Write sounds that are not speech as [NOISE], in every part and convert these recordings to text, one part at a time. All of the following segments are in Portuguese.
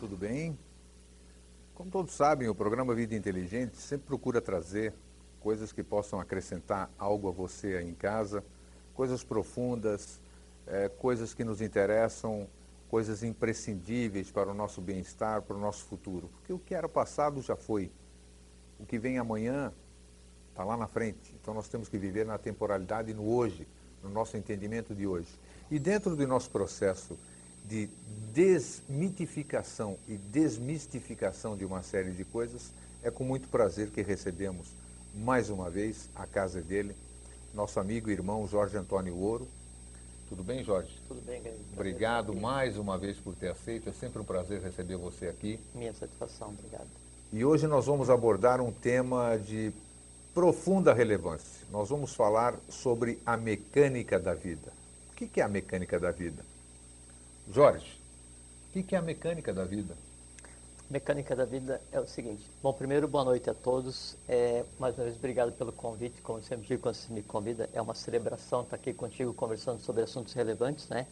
Tudo bem? Todos sabem, o programa Vida Inteligente sempre procura trazer coisas que possam acrescentar algo a você aí em casa, coisas profundas, eh, coisas que nos interessam, coisas imprescindíveis para o nosso bem-estar, para o nosso futuro. Porque o que era passado já foi. O que vem amanhã está lá na frente. Então nós temos que viver na temporalidade no hoje, no nosso entendimento de hoje. E dentro do nosso processo de desmitificação e desmistificação de uma série de coisas, é com muito prazer que recebemos mais uma vez a casa dele, nosso amigo e irmão Jorge Antônio Ouro. Tudo bem, Jorge? Tudo bem, Grande. Obrigado mais uma vez por ter aceito. É sempre um prazer receber você aqui. Minha satisfação, obrigado. E hoje nós vamos abordar um tema de profunda relevância. Nós vamos falar sobre a mecânica da vida. O que é a mecânica da vida? Jorge, o que é a mecânica da vida? Mecânica da vida é o seguinte. Bom, primeiro, boa noite a todos. É, mais uma vez, obrigado pelo convite. Como sempre digo, quando você me convida, é uma celebração estar aqui contigo conversando sobre assuntos relevantes, né?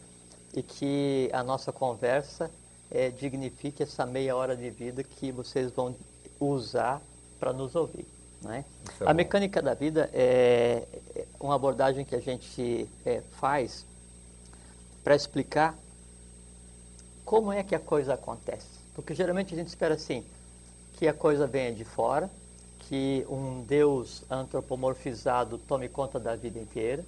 E que a nossa conversa é, dignifique essa meia hora de vida que vocês vão usar para nos ouvir. Né? É a mecânica da vida é é uma abordagem que a gente é, faz para explicar como é que a coisa acontece. Porque geralmente a gente espera assim, que a coisa venha de fora, que um Deus antropomorfizado tome conta da vida inteira.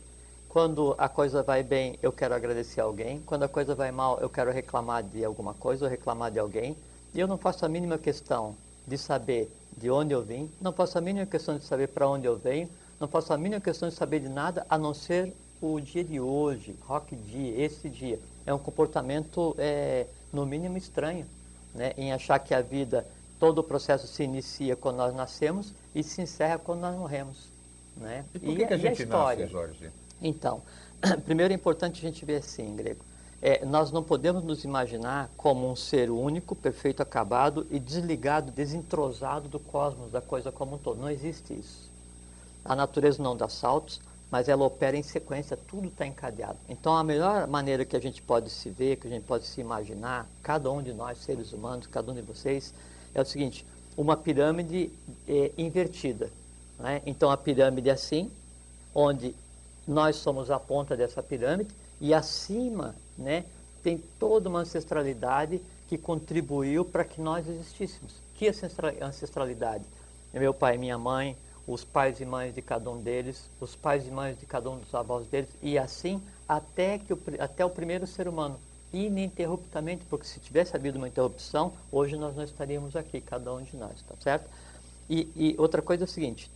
Quando a coisa vai bem, eu quero agradecer alguém. Quando a coisa vai mal, eu quero reclamar de alguma coisa ou reclamar de alguém. E eu não faço a mínima questão de saber de onde eu vim, não faço a mínima questão de saber para onde eu venho, não faço a mínima questão de saber de nada a não ser o dia de hoje, rock dia, esse dia. É um comportamento, é, no mínimo, estranho, né? em achar que a vida, todo o processo se inicia quando nós nascemos e se encerra quando nós morremos. Né? E por que, que a e gente história? nasce, Jorge? Então, [CLEARS THROAT] primeiro é importante a gente ver assim, grego. É, nós não podemos nos imaginar como um ser único, perfeito, acabado e desligado, desentrosado do cosmos, da coisa como um todo. Não existe isso. A natureza não dá saltos, mas ela opera em sequência, tudo está encadeado. Então, a melhor maneira que a gente pode se ver, que a gente pode se imaginar, cada um de nós, seres humanos, cada um de vocês, é o seguinte: uma pirâmide é, invertida. Né? Então, a pirâmide é assim, onde nós somos a ponta dessa pirâmide e acima né, tem toda uma ancestralidade que contribuiu para que nós existíssemos. Que ancestra- ancestralidade? Meu pai minha mãe, os pais e mães de cada um deles, os pais e mães de cada um dos avós deles, e assim até, que o, até o primeiro ser humano, ininterruptamente, porque se tivesse havido uma interrupção, hoje nós não estaríamos aqui, cada um de nós, tá certo? E, e outra coisa é o seguinte,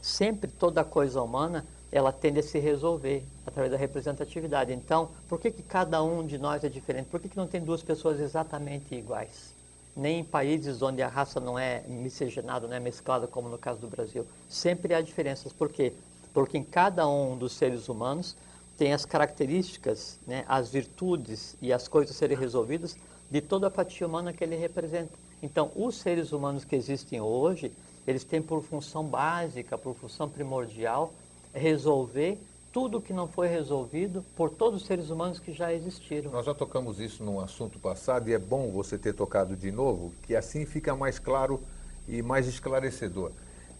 sempre toda coisa humana ela tende a se resolver através da representatividade. Então, por que, que cada um de nós é diferente? Por que, que não tem duas pessoas exatamente iguais? Nem em países onde a raça não é miscigenada, não é mesclada, como no caso do Brasil. Sempre há diferenças. Por quê? Porque em cada um dos seres humanos tem as características, né, as virtudes e as coisas a serem resolvidas de toda a fatia humana que ele representa. Então, os seres humanos que existem hoje, eles têm por função básica, por função primordial, resolver tudo que não foi resolvido por todos os seres humanos que já existiram. Nós já tocamos isso num assunto passado e é bom você ter tocado de novo, que assim fica mais claro e mais esclarecedor.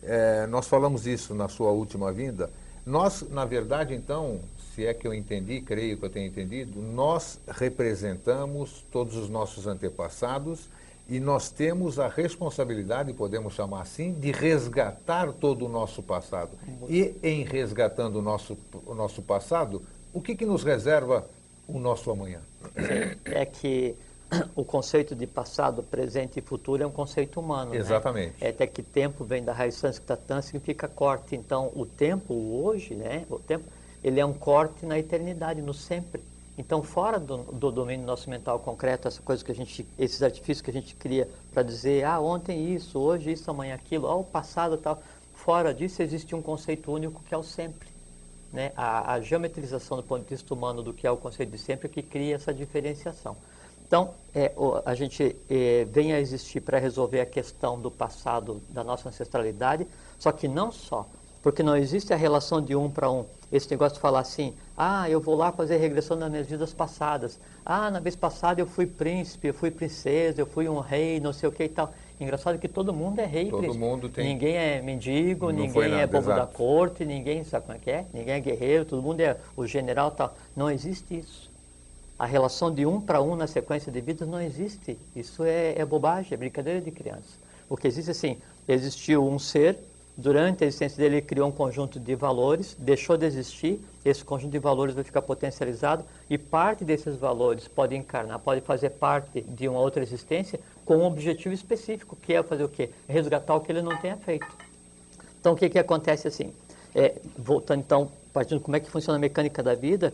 É, nós falamos isso na sua última vinda. Nós, na verdade, então, se é que eu entendi, creio que eu tenha entendido, nós representamos todos os nossos antepassados e nós temos a responsabilidade, podemos chamar assim, de resgatar todo o nosso passado. E em resgatando o nosso, o nosso passado, o que, que nos reserva o nosso amanhã? É que o conceito de passado, presente e futuro é um conceito humano. né? Exatamente. É até que tempo vem da raiz sânscrita significa corte. Então, o tempo, hoje, né? O tempo, ele é um corte na eternidade, no sempre. Então, fora do, do, domínio nosso mental concreto, essa coisa que a gente, esses artifícios que a gente cria para dizer, ah, ontem isso, hoje isso, amanhã aquilo, ah, o passado tal. Fora disso, existe um conceito único que é o sempre. Né? A, a geometrização do ponto de vista humano do que é o conceito de sempre é que cria essa diferenciação. Então, é, a gente é, vem a existir para resolver a questão do passado, da nossa ancestralidade, só que não só, porque não existe a relação de um para um. Esse negócio de falar assim, ah, eu vou lá fazer regressão nas minhas vidas passadas. Ah, na vez passada eu fui príncipe, eu fui princesa, eu fui um rei, não sei o que e tal. Engraçado que todo mundo é rei, todo príncipe. Mundo tem... Ninguém é mendigo, não ninguém é bobo exato. da corte, ninguém sabe como é que é, ninguém é guerreiro, todo mundo é o general tal. Não existe isso. A relação de um para um na sequência de vidas não existe. Isso é, é bobagem, é brincadeira de criança. O que existe assim, existiu um ser durante a existência dele, ele criou um conjunto de valores, deixou de existir, esse conjunto de valores vai ficar potencializado e parte desses valores pode encarnar, pode fazer parte de uma outra existência com um objetivo específico, que é fazer o quê? Resgatar o que ele não tenha feito. Então, o que, que acontece assim? É, voltando então, partindo como é que funciona a mecânica da vida,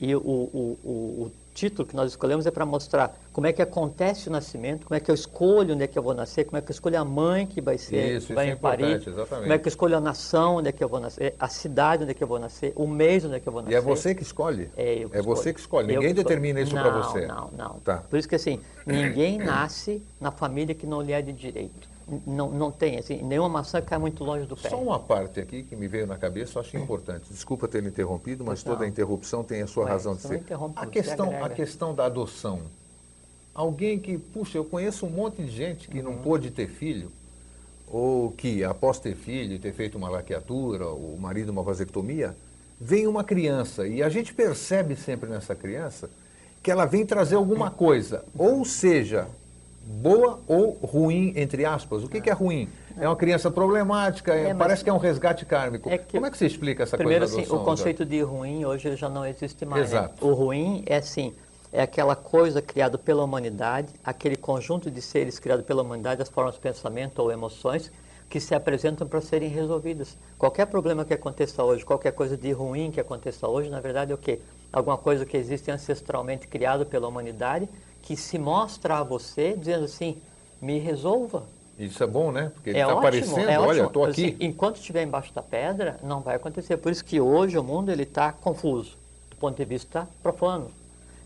e o, o, o, o título que nós escolhemos é para mostrar como é que acontece o nascimento, como é que eu escolho onde é que eu vou nascer, como é que eu escolho a mãe que vai ser, isso, que vai isso é parir, como é que eu escolho a nação onde é que eu vou nascer, a cidade onde é que eu vou nascer, o mês onde é que eu vou nascer. E é você que escolhe? É, eu é você que escolhe, ninguém que determina isso para você. Não, não, tá. Por isso que assim, ninguém nasce na família que não lhe é de direito não, não tem, assim, nenhuma maçã cai muito longe do pé. Só uma parte aqui que me veio na cabeça, eu acho importante. Desculpa ter interrompido, mas toda interrupção tem a sua razão de ser. A questão, a questão da adoção. Alguém que, puxa, eu conheço um monte de gente que uhum. não pôde ter filho, ou que após ter filho, ter feito uma laqueatura, o marido uma vasectomia, vem uma criança e a gente percebe sempre nessa criança que ela vem trazer alguma coisa, ou seja, boa ou ruim, entre aspas. O que, que é ruim? É uma criança problemática, é, parece que é um resgate kármico. É que, Como é que você explica essa primeiro, coisa? Primeiro, assim, o conceito de ruim hoje já não existe mais. Né? Exato. Né? O ruim é assim, é aquela coisa criada pela humanidade, aquele conjunto de seres criado pela humanidade, as formas de pensamento ou emoções, que se apresentam para serem resolvidas. Qualquer problema que aconteça hoje, qualquer coisa de ruim que aconteça hoje, na verdade é o quê? Alguma coisa que existe ancestralmente criado pela humanidade que se mostra a você dizendo assim, me resolva. Isso é bom, né? Porque ele está é aparecendo, é olha, estou aqui. Assim, enquanto estiver embaixo da pedra, não vai acontecer. Por isso que hoje o mundo ele está confuso, do ponto de vista profano.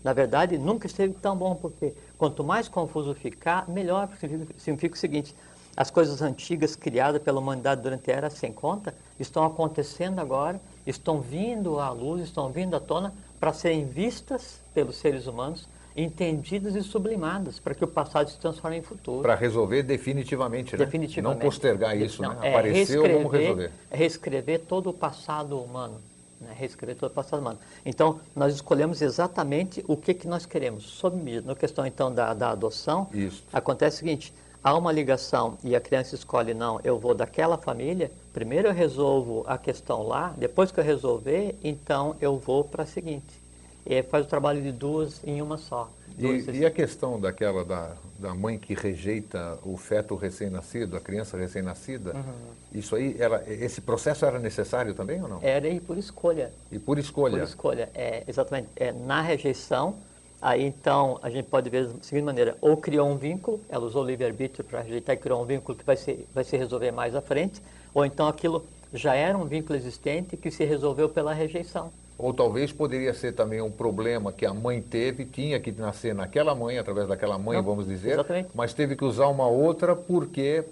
Na verdade, nunca esteve tão bom, porque quanto mais confuso ficar, melhor. Significa o seguinte, as coisas antigas criadas pela humanidade durante a era sem conta estão acontecendo agora, estão vindo à luz, estão vindo à tona para serem vistas pelos seres humanos entendidas e sublimadas para que o passado se transforme em futuro. Para resolver definitivamente, né? Definitivamente. Não postergar isso, Não, né? É Apareceu, vamos resolver. É reescrever todo o passado humano. Né? Reescrever todo o passado humano. Então, nós escolhemos exatamente o que, que nós queremos. Sob Na questão, então, da, da adoção, isso. acontece o seguinte, há uma ligação e a criança escolhe, não, eu vou daquela família, primeiro eu resolvo a questão lá, depois que eu resolver, então eu vou para a seguinte é, faz o trabalho de duas em uma só. E, e, a questão daquela da, da mãe que rejeita o feto recém-nascido, a criança recém-nascida, uhum. isso aí, ela, esse processo era necessário também ou não? Era e por escolha. E por escolha? Por escolha, é, exatamente. É, na rejeição, aí então a gente pode ver da seguinte maneira, ou criou um vínculo, ela usou o livre-arbítrio para rejeitar e criou um vínculo que vai se, vai se resolver mais à frente, ou então aquilo já era um vínculo existente que se resolveu pela rejeição. Ou talvez poderia ser também um problema que a mãe teve, tinha que nascer naquela mãe, através daquela mãe, Não, vamos dizer, exatamente. mas teve que usar uma outra porque,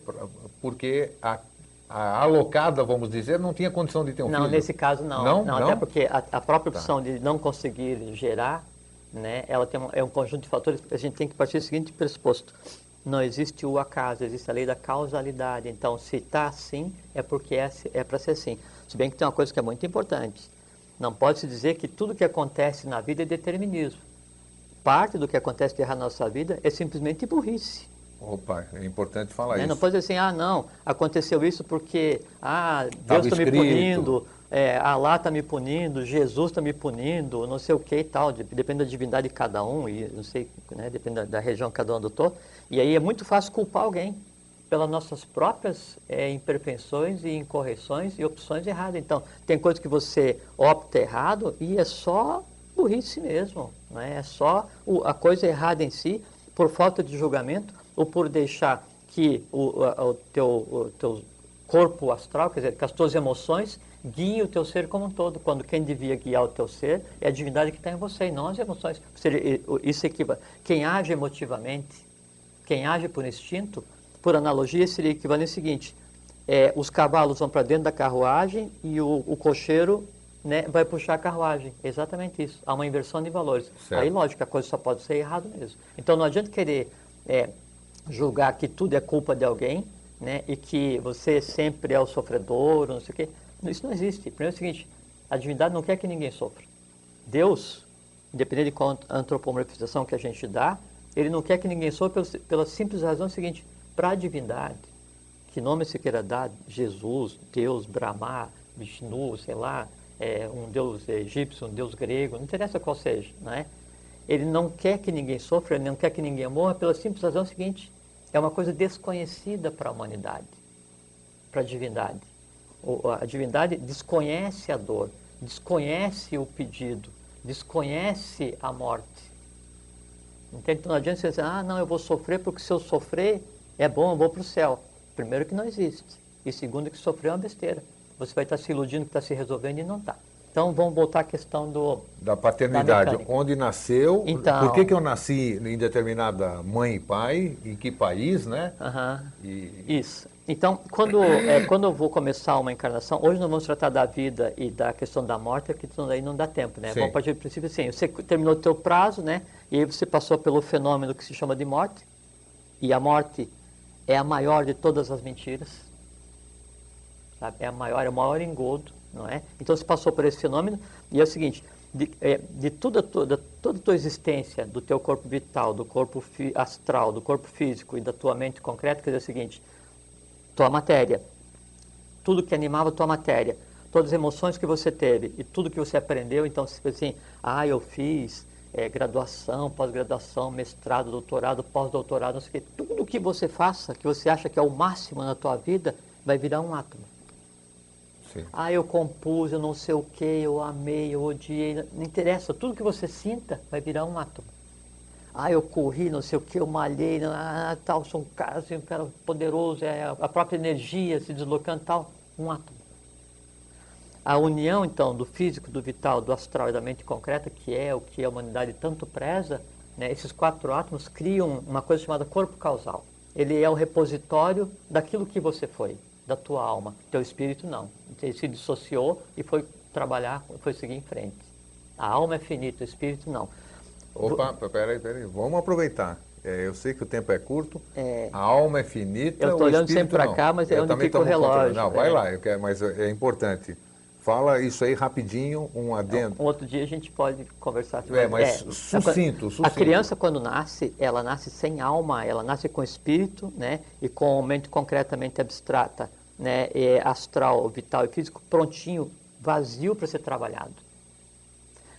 porque a, a, alocada, vamos dizer, não tinha condição de ter um não, filho. Não, nesse caso não. Não, não, não? até porque a, a própria tá. opção tá. de não conseguir gerar, né, ela tem um, é um conjunto de fatores. A gente tem que partir do seguinte pressuposto. Não existe o acaso, existe a lei da causalidade. Então, se está assim, é porque é, é para ser assim. Se bem que tem uma coisa que é muito importante não pode se dizer que tudo que acontece na vida é determinismo. Parte do que acontece de errado na nossa vida é simplesmente burrice. Opa, é importante falar né? isso. Não pode dizer assim, ah, não, aconteceu isso porque ah, Deus está me punindo, é, Allah está me punindo, Jesus está me punindo, não sei o que e tal, depende da divindade de cada um, e não sei, né, depende da, da região que cada um adotou. E aí é muito fácil culpar alguém pelas nossas próprias é, imperfeições e incorreções e opções erradas. Então, tem coisas que você opta errado e é só burrice mesmo. Não é? só o, a coisa errada em si, por falta de julgamento, ou por deixar que o, o, teu, o teu corpo astral, quer dizer, que as tuas emoções guiem o teu ser como um todo, quando quem devia guiar o teu ser é a divindade que está em você e não as emoções. Isso equivale. Quem age emotivamente, quem age por instinto, por analogia, seria equivalente ao seguinte: é, os cavalos vão para dentro da carruagem e o, o cocheiro né, vai puxar a carruagem. Exatamente isso. Há uma inversão de valores. Certo. Aí, lógico, a coisa só pode ser errado mesmo. Então, não adianta querer é, julgar que tudo é culpa de alguém né, e que você sempre é o sofredor, não sei o quê. Isso não existe. Primeiro é o seguinte, a divindade não quer que ninguém sofra. Deus, independente de qual antropomorfização que a gente dá, ele não quer que ninguém sofra pela simples razão seguinte, para a divindade, que nome se queira dar, Jesus, Deus, Brahma, Vishnu, sei lá, é, um deus egípcio, um deus grego, não interessa qual seja, não é? Ele não quer que ninguém sofra, ele não quer que ninguém morra pela simples razão seguinte, é uma coisa desconhecida para a humanidade, para a divindade a divindade desconhece a dor, desconhece o pedido, desconhece a morte. Entende? Então não adianta você dizer, ah, não, eu vou sofrer porque se eu sofrer é bom, eu vou para o céu. Primeiro que não existe. E segundo que sofrer é uma besteira. Você vai estar se iludindo que está se resolvendo e não está. Então vamos voltar à questão do da paternidade, da onde nasceu, então, por que, que eu nasci em determinada mãe e pai, em que país, né? Uh -huh. e... Isso. Então, quando, é, quando eu vou começar uma encarnação, hoje nós vamos tratar da vida e da questão da morte, porque daí não dá tempo, né? Sim. Vamos partir do princípio assim, você terminou o teu prazo, né? E aí você passou pelo fenômeno que se chama de morte, e a morte é a maior de todas as mentiras, sabe? É a maior, é o maior engodo, não é? Então você passou por esse fenômeno, e é o seguinte, de, é, de toda, toda, toda a tua existência, do teu corpo vital, do corpo astral, do corpo físico e da tua mente concreta, quer dizer o seguinte tua matéria, tudo que animava tua matéria, todas as emoções que você teve e tudo que você aprendeu, então se assim, ah, eu fiz é, graduação, pós-graduação, mestrado, doutorado, pós-doutorado, não sei o quê, tudo que você faça, que você acha que é o máximo na tua vida, vai virar um átomo. Sim. Ah, eu compus, eu não sei o que, eu amei, eu odiei, não interessa, tudo que você sinta vai virar um átomo ah, eu corri, não sei o que, eu malhei, ah, tal, sou um cara, assim, um cara poderoso, é a própria energia se deslocando, tal, um átomo. A união, então, do físico, do vital, do astral e da mente concreta, que é o que a humanidade tanto preza, né, esses quatro átomos criam uma coisa chamada corpo causal. Ele é o repositório daquilo que você foi, da tua alma. Teu espírito não. Ele se dissociou e foi trabalhar, foi seguir em frente. A alma é finita, o espírito não. Opa, peraí, peraí, vamos aproveitar. É, eu sei que o tempo é curto, é, a alma é finita, Eu estou olhando sempre para cá, mas é eu onde fica o relógio. Não, vai é. lá, quero, mas é importante. Fala isso aí rapidinho, um adendo. Um outro dia a gente pode conversar sobre É, mas é, sucinto, sucinto. A criança, quando nasce, ela nasce sem alma, ela nasce com espírito, né? E com mente concretamente abstrata, né? E astral, vital e físico, prontinho, vazio para ser trabalhado.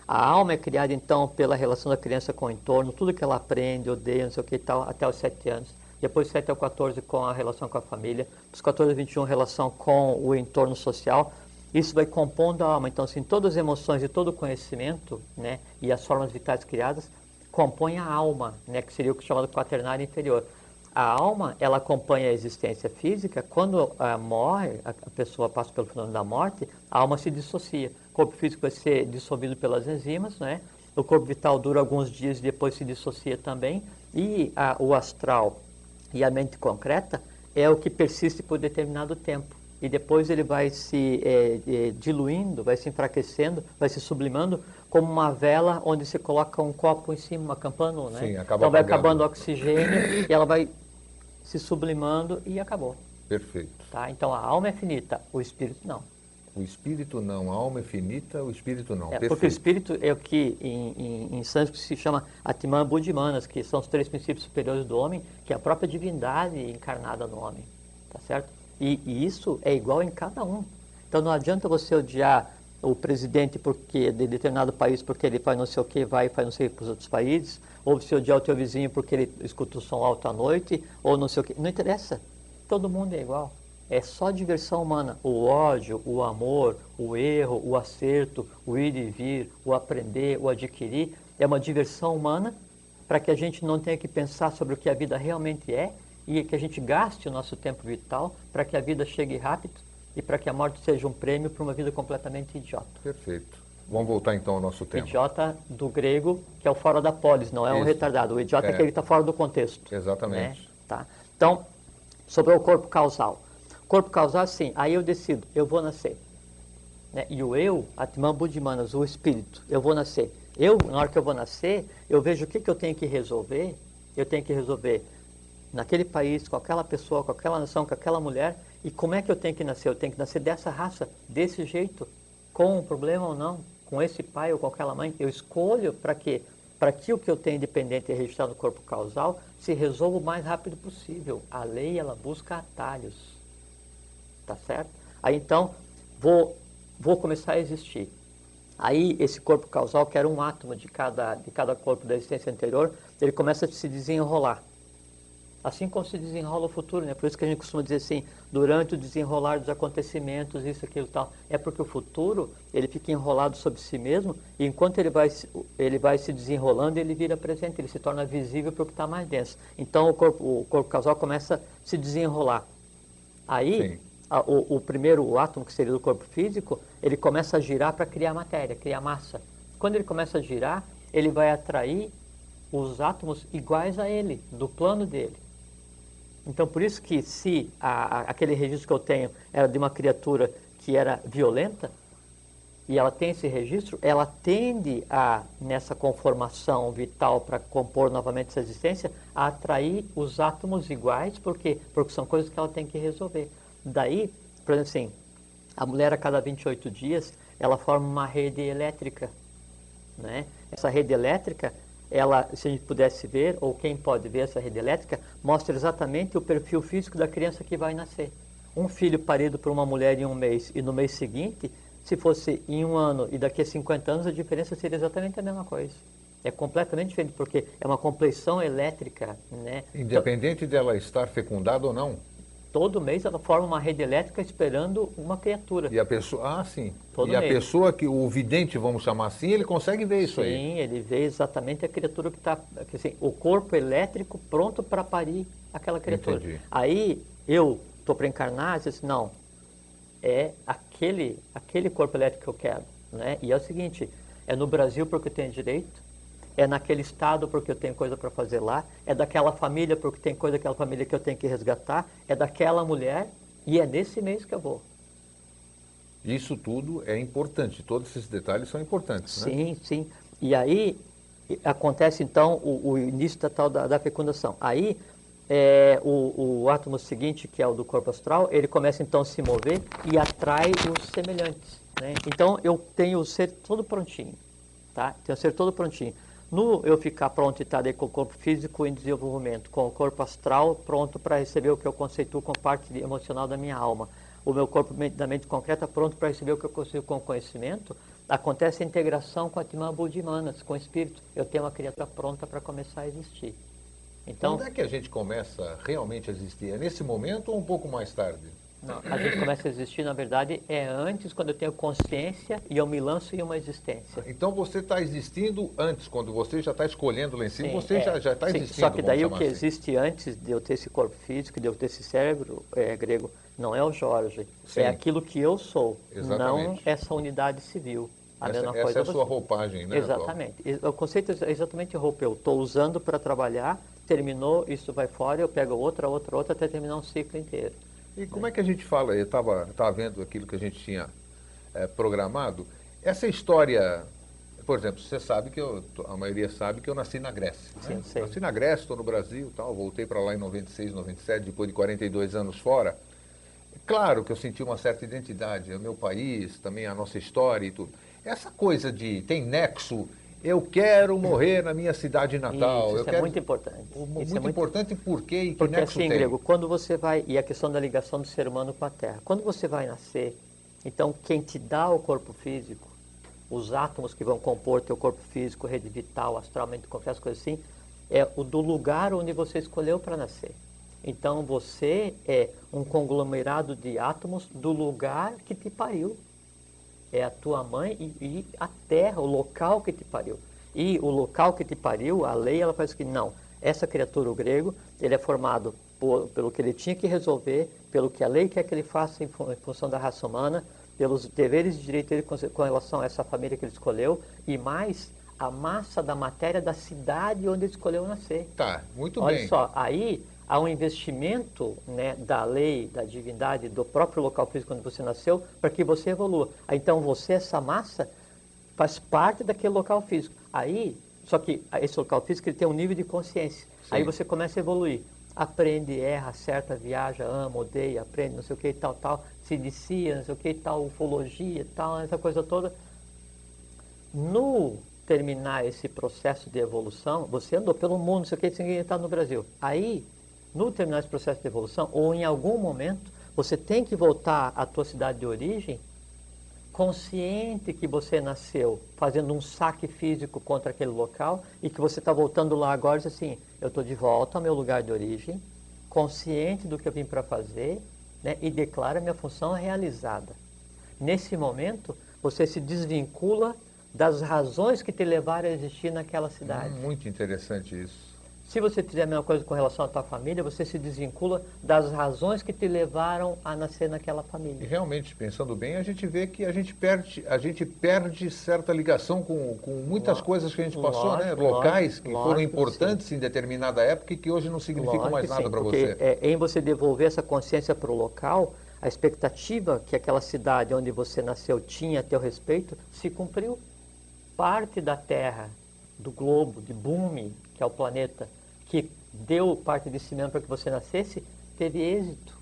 A alma é criada, então, pela relação da criança com o entorno, tudo que ela aprende, odeia, não sei o que e tal, até os 7 anos. Depois, 7 ao 14, com a relação com a família. Dos 14 a 21, relação com o entorno social. Isso vai compondo a alma. Então, assim, todas as emoções e todo o conhecimento, né, e as formas vitais criadas, compõem a alma, né, que seria o é chamado quaternário inferior. A alma, ela acompanha a existência física. Quando uh, morre, a, a pessoa passa pelo fenômeno da morte, a alma se dissocia corpo físico vai ser dissolvido pelas enzimas, né? O corpo vital dura alguns dias e depois se dissocia também. E a, o astral e a mente concreta é o que persiste por determinado tempo. E depois ele vai se é, é, diluindo, vai se enfraquecendo, vai se sublimando, como uma vela onde se coloca um copo em cima, uma campana, né? Sim, acaba então vai acabando o oxigênio e ela vai se sublimando e acabou. Perfeito. Tá? Então a alma é finita, o espírito não. O espírito não, a alma é finita, o espírito não. É, porque o espírito é o que em, em, em sânscrito se chama Atman Buddhimanas, que são os três princípios superiores do homem, que é a própria divindade encarnada no homem. Tá certo? E, e isso é igual em cada um. Então não adianta você odiar o presidente porque de determinado país porque ele faz não sei o que, vai e faz não sei para os outros países, ou você odiar o teu vizinho porque ele escuta o som alto à noite, ou não sei o que. Não interessa. Todo mundo é igual. é só diversão humana. O ódio, o amor, o erro, o acerto, o ir e vir, o aprender, o adquirir, é uma diversão humana para que a gente não tenha que pensar sobre o que a vida realmente é e que a gente gaste o nosso tempo vital para que a vida chegue rápido e para que a morte seja um prêmio para uma vida completamente idiota. Perfeito. Vamos voltar então ao nosso tema. Idiota do grego, que é o fora da polis, não é Isso. um retardado. O idiota é, é que está fora do contexto. Exatamente. Né? Tá. Então, sobre o corpo causal. Corpo causal, sim, aí eu decido, eu vou nascer. Né? E o eu, Atman Buddhimanas, o espírito, eu vou nascer. Eu, na hora que eu vou nascer, eu vejo o que, que eu tenho que resolver. Eu tenho que resolver naquele país, com aquela pessoa, com aquela nação, com aquela mulher. E como é que eu tenho que nascer? Eu tenho que nascer dessa raça, desse jeito, com um problema ou não, com esse pai ou com aquela mãe. Eu escolho para quê? Para que o que eu tenho independente e registrado no corpo causal se resolva o mais rápido possível. A lei, ela busca atalhos. Tá certo? Aí então, vou, vou começar a existir. Aí esse corpo causal, que era um átomo de cada, de cada corpo da existência anterior, ele começa a se desenrolar. Assim como se desenrola o futuro, né? Por isso que a gente costuma dizer assim, durante o desenrolar dos acontecimentos, isso, aquilo tal. É porque o futuro, ele fica enrolado sobre si mesmo, e enquanto ele vai, ele vai se desenrolando, ele vira presente, ele se torna visível para o que está mais denso. Então o corpo, o corpo causal começa a se desenrolar. Aí, a, o, o, primeiro o átomo, que seria do corpo físico, ele começa a girar para criar matéria, criar massa. Quando ele começa a girar, ele vai atrair os átomos iguais a ele, do plano dele. Então, por isso que se a, a, aquele registro que eu tenho era de uma criatura que era violenta, e ela tem esse registro, ela tende a, nessa conformação vital para compor novamente essa existência, a atrair os átomos iguais, por quê? Porque são coisas que ela tem que resolver. Daí, por exemplo assim, a mulher a cada 28 dias, ela forma uma rede elétrica. Né? Essa rede elétrica, ela, se a gente pudesse ver, ou quem pode ver essa rede elétrica, mostra exatamente o perfil físico da criança que vai nascer. Um filho parido por uma mulher em um mês e no mês seguinte, se fosse em um ano e daqui a 50 anos, a diferença seria exatamente a mesma coisa. É completamente diferente, porque é uma compleição elétrica. Né? Independente dela estar fecundada ou não? Todo mês ela forma uma rede elétrica esperando uma criatura. E a pessoa, ah, sim. Todo e mês. a pessoa que o vidente, vamos chamar assim, ele consegue ver isso sim, aí. Sim, ele vê exatamente a criatura que está, assim, o corpo elétrico pronto para parir aquela criatura. Entendi. Aí eu estou para encarnar, e disse, não, é aquele, aquele corpo elétrico que eu quero, né? E é o seguinte, é no Brasil porque eu tenho direito, é naquele estado porque eu tenho coisa para fazer lá, é daquela família porque tem coisa daquela família que eu tenho que resgatar, é daquela mulher e é nesse mês que eu vou. Isso tudo é importante, todos esses detalhes são importantes, né? Sim, sim. E aí acontece então o, o início da tal da, da fecundação. Aí é, o, o, átomo seguinte, que é o do corpo astral, ele começa então a se mover e atrai os semelhantes. Né? Então eu tenho o ser todo prontinho, tá? Tenho o ser todo prontinho. No eu ficar pronto e estar com o corpo físico em desenvolvimento, com o corpo astral pronto para receber o que eu conceituo como parte emocional da minha alma, o meu corpo da mente concreta pronto para receber o que eu consigo com conhecimento, acontece a integração com a Atman Buddhimanas, com o espírito. Eu tenho uma criatura pronta para começar a existir. Então, Quando é que a gente começa realmente a existir? É nesse momento ou um pouco mais tarde? Não, a gente começa a existir, na verdade, é antes, quando eu tenho consciência e eu me lanço em uma existência. Então você está existindo antes, quando você já está escolhendo lá em cima, Sim, você é. já está existindo. Só que daí o que assim. existe antes de eu ter esse corpo físico, de eu ter esse cérebro é, grego, não é o Jorge, Sim. é aquilo que eu sou, Exatamente. não essa unidade civil. A essa, mesma essa coisa é a sua roupagem, né? Exatamente. Atual? O conceito é exatamente roupa. Eu estou usando para trabalhar, terminou, isso vai fora, eu pego outra, outra, outra, até terminar um ciclo inteiro. E como é que a gente fala? Eu estava tava vendo aquilo que a gente tinha é, programado. Essa história, por exemplo, você sabe que eu, a maioria sabe que eu nasci na Grécia. Né? Sim, Nasci na Grécia, estou no Brasil, tal, voltei para lá em 96, 97, depois de 42 anos fora. Claro que eu senti uma certa identidade, é o meu país, também a nossa história e tudo. Essa coisa de tem nexo eu quero morrer na minha cidade natal. Isso, isso é quero... muito importante. Muito, isso é muito importante por quê e que Porque nexo assim, tem? grego, quando você vai, e a questão da ligação do ser humano com a Terra, quando você vai nascer, então quem te dá o corpo físico, os átomos que vão compor teu corpo físico, rede vital, astralmente, qualquer coisa assim, é o do lugar onde você escolheu para nascer. Então você é um conglomerado de átomos do lugar que te pariu. É a tua mãe e, e a terra, o local que te pariu. E o local que te pariu, a lei, ela faz que não. Essa criatura, o grego, ele é formado por, pelo que ele tinha que resolver, pelo que a lei quer que ele faça em, em função da raça humana, pelos deveres e direitos dele com, com relação a essa família que ele escolheu, e mais a massa da matéria da cidade onde ele escolheu nascer. Tá, muito Olha bem. Olha só, aí há um investimento né, da lei, da divindade, do próprio local físico onde você nasceu, para que você evolua. Então você, essa massa, faz parte daquele local físico. Aí, só que esse local físico ele tem um nível de consciência. Sim. Aí você começa a evoluir. Aprende, erra, acerta, viaja, ama, odeia, aprende, não sei o que, tal, tal, se inicia, não sei o que, tal, ufologia, tal, essa coisa toda. No terminar esse processo de evolução, você andou pelo mundo, não sei o que, ninguém está no Brasil. Aí, no terminar esse processo de evolução, ou em algum momento, você tem que voltar à tua cidade de origem consciente que você nasceu fazendo um saque físico contra aquele local e que você está voltando lá agora e diz assim, eu estou de volta ao meu lugar de origem, consciente do que eu vim para fazer né, e declara minha função realizada. Nesse momento, você se desvincula das razões que te levaram a existir naquela cidade. Hum, muito interessante isso. Se você fizer a mesma coisa com relação à tua família, você se desvincula das razões que te levaram a nascer naquela família. E realmente, pensando bem, a gente vê que a gente perde, a gente perde certa ligação com, com muitas lógico, coisas que a gente passou, né? lógico, né? Locais lógico, que foram importantes em determinada época e que hoje não significam mais nada para você. É, em você devolver essa consciência para o local, a expectativa que aquela cidade onde você nasceu tinha a teu respeito se cumpriu. Parte da Terra, do globo, de Bumi, que é o planeta, que deu parte de si mesmo para que você nascesse, teve êxito.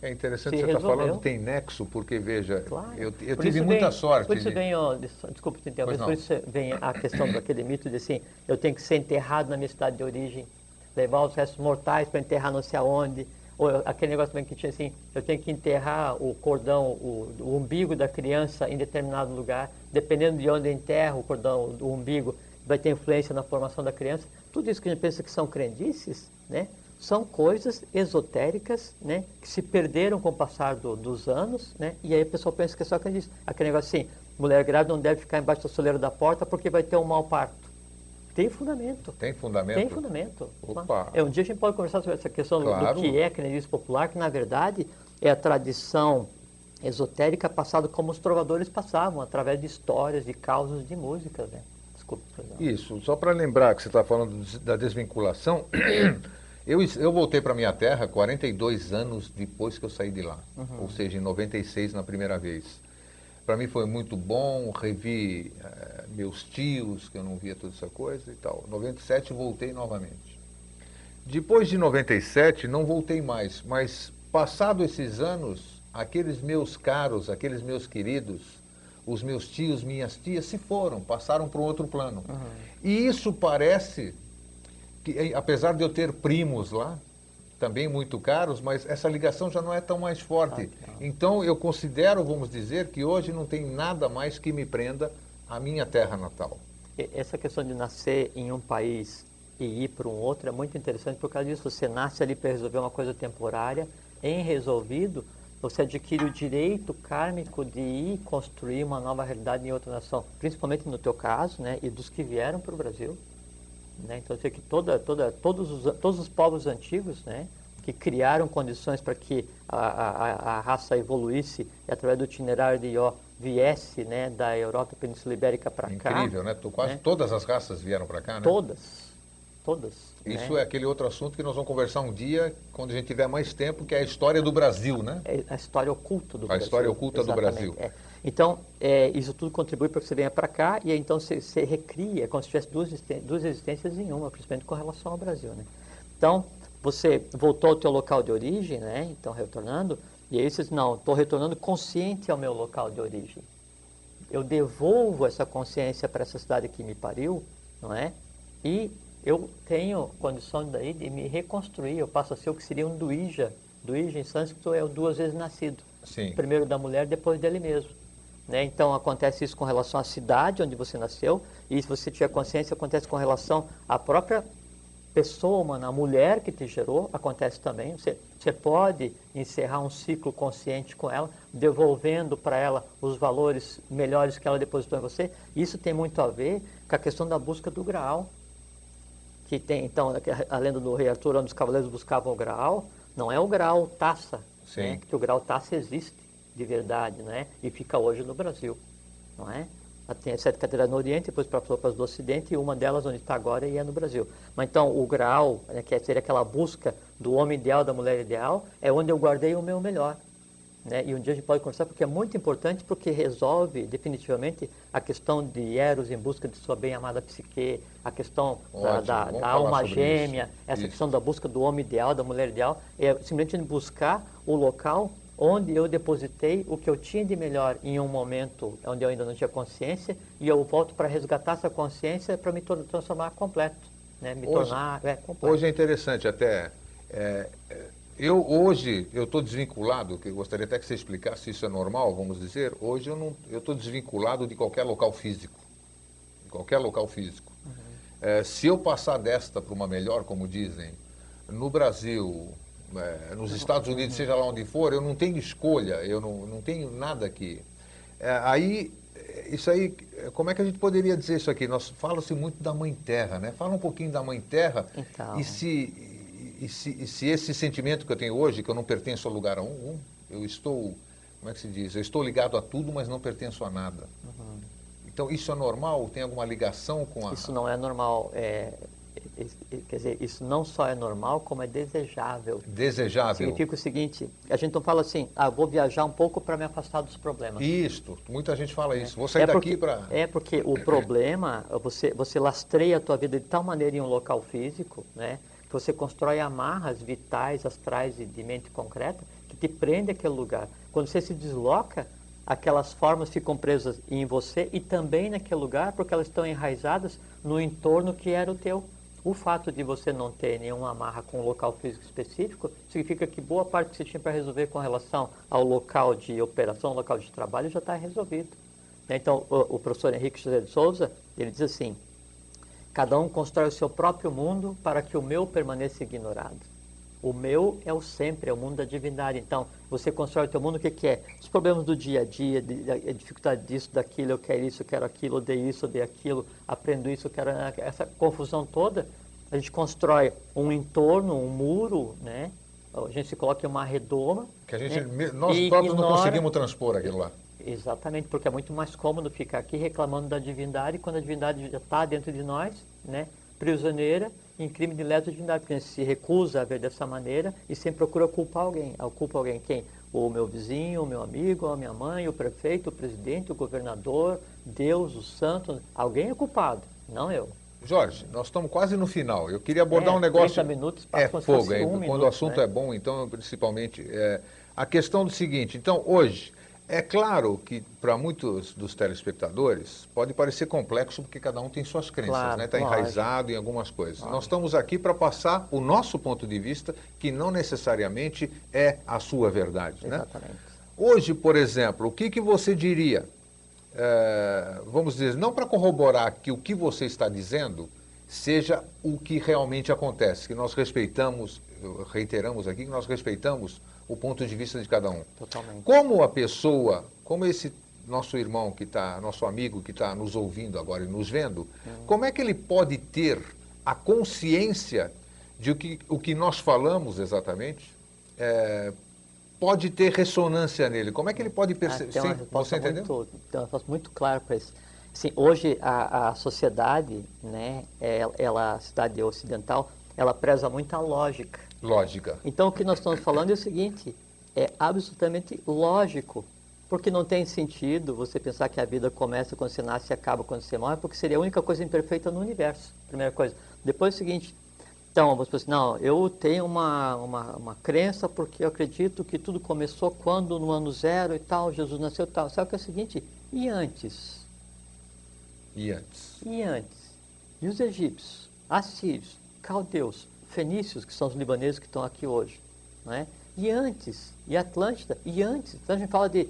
É interessante você estar tá falando, tem nexo, porque veja, claro. eu, eu tive muita vem, sorte. Por isso de... vem, ó, desculpa te interromper, por isso vem a questão daquele mito de assim, eu tenho que ser enterrado na minha cidade de origem, levar os restos mortais para enterrar não sei aonde, ou aquele negócio também que tinha assim, eu tenho que enterrar o cordão, o, o umbigo da criança em determinado lugar, dependendo de onde enterra o cordão, o umbigo, vai ter influência na formação da criança. Tudo isso que a gente pensa que são crendices, né, são coisas esotéricas, né, que se perderam com o passar do, dos anos, né, e aí a pessoa pensa que é só crendice. Aquele negócio assim, mulher grávida não deve ficar embaixo da soleira da porta porque vai ter um mau parto. Tem fundamento. Tem fundamento? Tem fundamento. Opa. É, um dia a gente pode conversar sobre essa questão claro. do que é crendice popular, que na verdade é a tradição esotérica passada como os trovadores passavam, através de histórias, de causas, de músicas, né? Desculpa. Isso, só para lembrar que você está falando da desvinculação, [CLEARS THROAT] eu, eu voltei para minha terra 42 anos depois que eu saí de lá, uhum. ou seja, em 96 na primeira vez. Para mim foi muito bom, revi eh, meus tios, que eu não via toda essa coisa e tal. 97 voltei novamente. Depois de 97 não voltei mais, mas passado esses anos, aqueles meus caros, aqueles meus queridos, os meus tios, minhas tias se foram, passaram para um outro plano. Uhum. E isso parece que, apesar de eu ter primos lá, também muito caros, mas essa ligação já não é tão mais forte. Ah, então eu considero, vamos dizer, que hoje não tem nada mais que me prenda à minha terra natal. Essa questão de nascer em um país e ir para um outro é muito interessante por causa disso. Você nasce ali para resolver uma coisa temporária, em resolvido, você adquire o direito kármico de ir construir uma nova realidade em outra nação, principalmente no teu caso, né, e dos que vieram para o Brasil. Né? Então, que toda, toda, todos, os, todos os povos antigos, né, que criaram condições para que a, a, a, raça evoluísse e através do itinerário de Ió viesse né, da Europa Península Ibérica para cá. Incrível, né? Quase né? todas as raças vieram para cá, né? Todas, todas. Isso né? é aquele outro assunto que nós vamos conversar um dia, quando a gente tiver mais tempo, que é a história do Brasil, né? É a história oculta do a Brasil. A história oculta Exatamente. do Brasil. É. Então, é, isso tudo contribui para que você venha para cá e aí, então você, você recria, como se tivesse duas, duas existências em uma, principalmente com relação ao Brasil, né? Então, você voltou ao teu local de origem, né? Então, retornando, e aí você diz, não, estou retornando consciente ao meu local de origem. Eu devolvo essa consciência para essa cidade que me pariu, não é? E eu tenho condição daí de me reconstruir, eu passo a ser o que seria um duija. Duija em sânscrito é o duas vezes nascido. Sim. Primeiro da mulher, depois dele mesmo. Né? Então acontece isso com relação à cidade onde você nasceu, e se você tiver consciência, acontece com relação à própria pessoa humana, a mulher que te gerou, acontece também. Você, você pode encerrar um ciclo consciente com ela, devolvendo para ela os valores melhores que ela depositou em você. Isso tem muito a ver com a questão da busca do graal. Que tem, então, a lenda do rei Arthur, onde os cavaleiros buscavam o graal, não é o grau taça, né? que o grau taça existe de verdade, né? e fica hoje no Brasil. Não é? tem sete catedrais no Oriente, depois para as do Ocidente, e uma delas onde está agora e é no Brasil. Mas então, o grau, né, que seria aquela busca do homem ideal, da mulher ideal, é onde eu guardei o meu melhor. Né? E um dia a gente pode conversar, porque é muito importante, porque resolve definitivamente a questão de Eros em busca de sua bem-amada psique, a questão Ótimo, da, da, alma gêmea, isso. essa isso. questão da busca do homem ideal, da mulher ideal, é simplesmente buscar o local onde eu depositei o que eu tinha de melhor em um momento onde eu ainda não tinha consciência e eu volto para resgatar essa consciência para me transformar completo, né? me hoje, tornar é, completo. Hoje é interessante até. É, é eu hoje eu estou desvinculado, que eu gostaria até que você explicasse se isso é normal, vamos dizer. Hoje eu não, eu estou desvinculado de qualquer local físico, de qualquer local físico. Uhum. É, se eu passar desta para uma melhor, como dizem, no Brasil, é, nos Estados Unidos, seja lá onde for, eu não tenho escolha, eu não, não tenho nada aqui. É, aí, isso aí, como é que a gente poderia dizer isso aqui? Nós fala-se muito da Mãe Terra, né? Fala um pouquinho da Mãe Terra então. e, se, e, se, e se esse sentimento que eu tenho hoje, que eu não pertenço a lugar algum, eu estou, como é que se diz? Eu estou ligado a tudo, mas não pertenço a nada. Uhum. Então, isso é normal? Tem alguma ligação com a... Isso não é normal. É, quer dizer, isso não só é normal, como é desejável. Desejável. Significa o seguinte, a gente não fala assim, ah, vou viajar um pouco para me afastar dos problemas. Isto, muita gente fala é. isso, vou sair é daqui para... É porque o problema, você, você lastreia a tua vida de tal maneira em um local físico, né, você constrói amarras vitais, astrais e de mente concreta, que te prende aquele lugar. Quando você se desloca, aquelas formas ficam presas em você e também naquele lugar, porque elas estão enraizadas no entorno que era o teu. O fato de você não ter nenhuma amarra com um local físico específico significa que boa parte que você tinha para resolver com relação ao local de operação, local de trabalho, já está resolvido. Então, o, o, professor Henrique José de Souza, ele diz assim, cada um constrói o seu próprio mundo para que o meu permaneça ignorado. O meu é o sempre, é o mundo da divindade. Então, você constrói o teu mundo, o que, que é? Os problemas do dia a dia, a dificuldade disso, daquilo, eu quero isso, eu quero aquilo, odeio isso, odeio aquilo, aprendo isso, eu quero... Essa confusão toda, a gente constrói um entorno, um muro, né? A gente se coloca em uma redoma. Que a gente, né? nós próprios ignora... não conseguimos transpor aquilo lá. Exatamente, porque é muito mais cômodo ficar aqui reclamando da divindade quando a divindade já está dentro de nós, né? prisioneira, em crime de lesa divindade, porque a gente se recusa a ver dessa maneira e sempre procura culpar alguém. Ah, culpa alguém quem? O meu vizinho, o meu amigo, a minha mãe, o prefeito, o presidente, o governador, Deus, o santo. Alguém é culpado, não eu. Jorge, nós estamos quase no final. Eu queria abordar é, um negócio. 30 minutos é fogo, é, um quando minuto, o assunto né? é bom, então, principalmente. É, a questão do seguinte: então, hoje, é claro que para muitos dos telespectadores pode parecer complexo porque cada um tem suas crenças, está né? Tá enraizado em algumas coisas. Lógico. Nós estamos aqui para passar o nosso ponto de vista, que não necessariamente é a sua verdade. Né? Exatamente. Né? Hoje, por exemplo, o que, que você diria? É, vamos dizer, não para corroborar que o que você está dizendo seja o que realmente acontece, que nós respeitamos, reiteramos aqui, que nós respeitamos o ponto de vista de cada um. Totalmente. Como a pessoa, como esse nosso irmão que está, nosso amigo que está nos ouvindo agora e nos vendo, uhum. como é que ele pode ter a consciência de o que, o que nós falamos exatamente é, pode ter ressonância nele? Como é que ele pode perceber? Ah, você entendeu? Muito, tem uma resposta muito clara para isso. Assim, hoje a, a sociedade, né, ela, a cidade ocidental, ela preza muito a lógica. Lógica. Então, o que nós estamos falando é o seguinte: é absolutamente lógico. Porque não tem sentido você pensar que a vida começa quando você nasce e acaba quando você morre, porque seria a única coisa imperfeita no universo. Primeira coisa. Depois é o seguinte: então, você assim, não, eu tenho uma, uma, uma crença porque eu acredito que tudo começou quando no ano zero e tal, Jesus nasceu e tal. Sabe o que é o seguinte? E antes? E antes? E antes? E os egípcios, assírios, caldeus, fenícios, que são os libaneses que estão aqui hoje. Né? E antes, e Atlântida, e antes. Então a gente fala de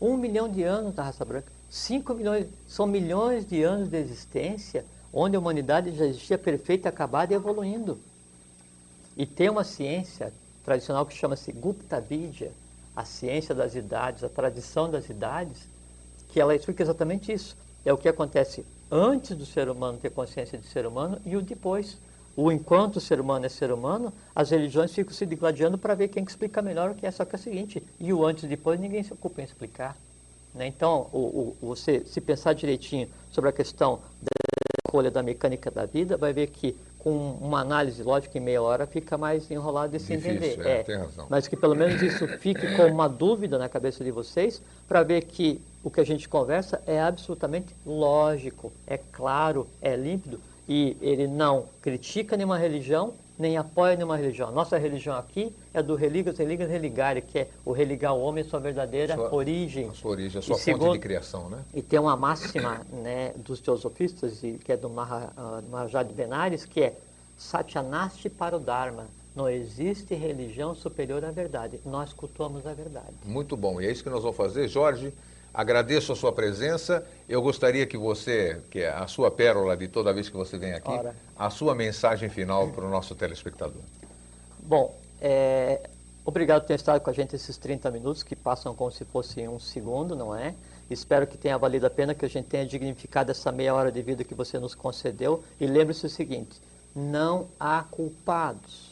um milhão de anos da raça branca, cinco milhões, são milhões de anos de existência onde a humanidade já existia perfeita, acabada e evoluindo. E tem uma ciência tradicional que chama-se Gupta Vidya, a ciência das idades, a tradição das idades, que ela explica exatamente isso. É o que acontece antes do ser humano ter consciência de ser humano e o depois. O enquanto o ser humano é ser humano, as religiões ficam se digladiando para ver quem explica melhor o que é. Só que é o seguinte, e o antes e depois ninguém se ocupa em explicar. Né? Então, o, o, você se pensar direitinho sobre a questão da escolha da mecânica da vida, vai ver que com uma análise lógica em meia hora fica mais enrolado de se Difícil, entender. É, tem razão. Mas que pelo menos isso fique como uma dúvida na cabeça de vocês, para ver que o que a gente conversa é absolutamente lógico, é claro, é límpido, e ele não critica nenhuma religião, nem apoia nenhuma religião. Nossa religião aqui é do religas, religas, religare, que é o religar o homem à sua verdadeira Sua- origem. A sua origem, a sua E fonte segundo- de criação, né? E tem uma máxima né, dos teosofistas, que é do ah, de Benares, que é Satyanasti para o Dharma. Não existe religião superior à verdade. Nós cultuamos a verdade. Muito bom. E é isso que nós vamos fazer. Jorge, agradeço a sua presença. Eu gostaria que você, que é a sua pérola de toda vez que você vem aqui, Ora. a sua mensagem final para o nosso telespectador. Bom, é, obrigado por ter estado com a gente esses 30 minutos, que passam como se fosse um segundo, não é? Espero que tenha valido a pena, que a gente tenha dignificado essa meia hora de vida que você nos concedeu. E lembre-se o seguinte: não há culpados.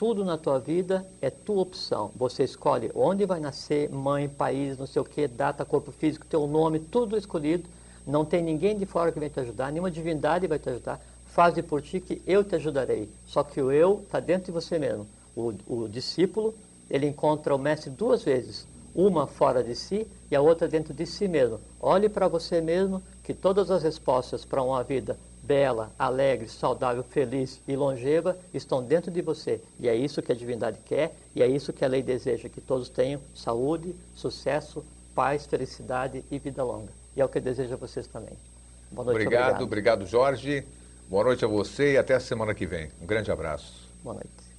Tudo na tua vida é tua opção. Você escolhe onde vai nascer, mãe, país, não sei o que, data, corpo físico, teu nome, tudo escolhido. Não tem ninguém de fora que vem te ajudar, nenhuma divindade vai te ajudar. Faze por ti que eu te ajudarei. Só que o eu está dentro de você mesmo. O, o discípulo, ele encontra o mestre duas vezes. Uma fora de si e a outra dentro de si mesmo. Olhe para você mesmo que todas as respostas para uma vida bela, alegre, saudável, feliz e longeva estão dentro de você. E é isso que a divindade quer e é isso que a lei deseja, que todos tenham saúde, sucesso, paz, felicidade e vida longa. E é o que deseja a vocês também. Boa noite, Obrigado, obrigado, Jorge. Boa noite a você e até a semana que vem. Um grande abraço. Boa noite.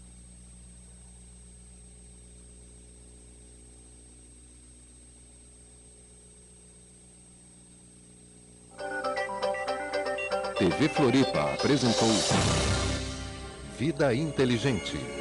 TV Floripa apresentou Vida Inteligente.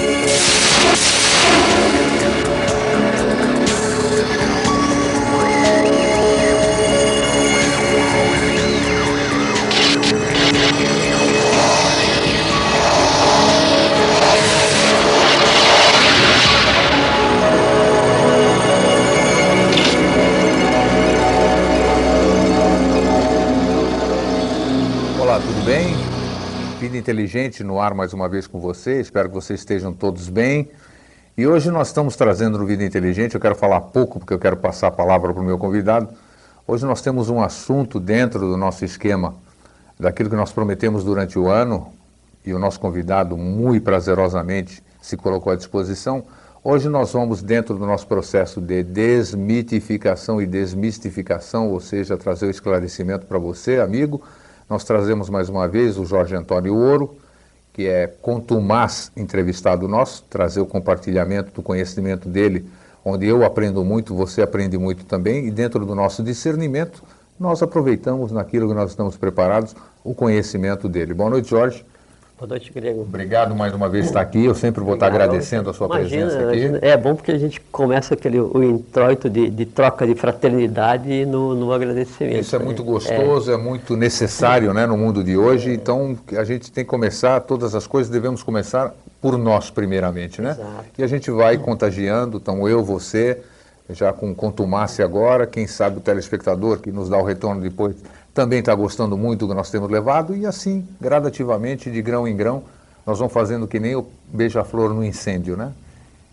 Inteligente no ar mais uma vez com você. Espero que vocês estejam todos bem. E hoje nós estamos trazendo no Vida Inteligente, eu quero falar pouco porque eu quero passar a palavra para o meu convidado. Hoje nós temos um assunto dentro do nosso esquema, daquilo que nós prometemos durante o ano, e o nosso convidado muito prazerosamente se colocou à disposição. Hoje nós vamos dentro do nosso processo de desmitificação e desmistificação, ou seja, trazer o esclarecimento para você, amigo. Nós trazemos mais uma vez o Jorge Antônio Ouro, que é contumaz entrevistado nosso, trazer o compartilhamento do conhecimento dele, onde eu aprendo muito, você aprende muito também, e dentro do nosso discernimento, nós aproveitamos naquilo que nós estamos preparados, o conhecimento dele. Boa noite, Jorge. Boa noite, Grego. Obrigado mais uma vez por estar aqui. Eu sempre vou estar agradecendo a sua Imagina, presença aqui. imagina. É bom porque a gente começa aquele, o introito de, de troca de fraternidade no, no agradecimento. Isso é né? muito gostoso, é. muito necessário né, no mundo de hoje. Então, a gente tem que começar, todas as coisas devemos começar por nós, primeiramente, né? Exato. E a gente vai contagiando, então eu, você, já com contumácia agora, quem sabe o telespectador que nos dá o retorno depois também está gostando muito do que nós temos levado, e assim, gradativamente, de grão em grão, nós vamos fazendo que nem o beija-flor no incêndio, né?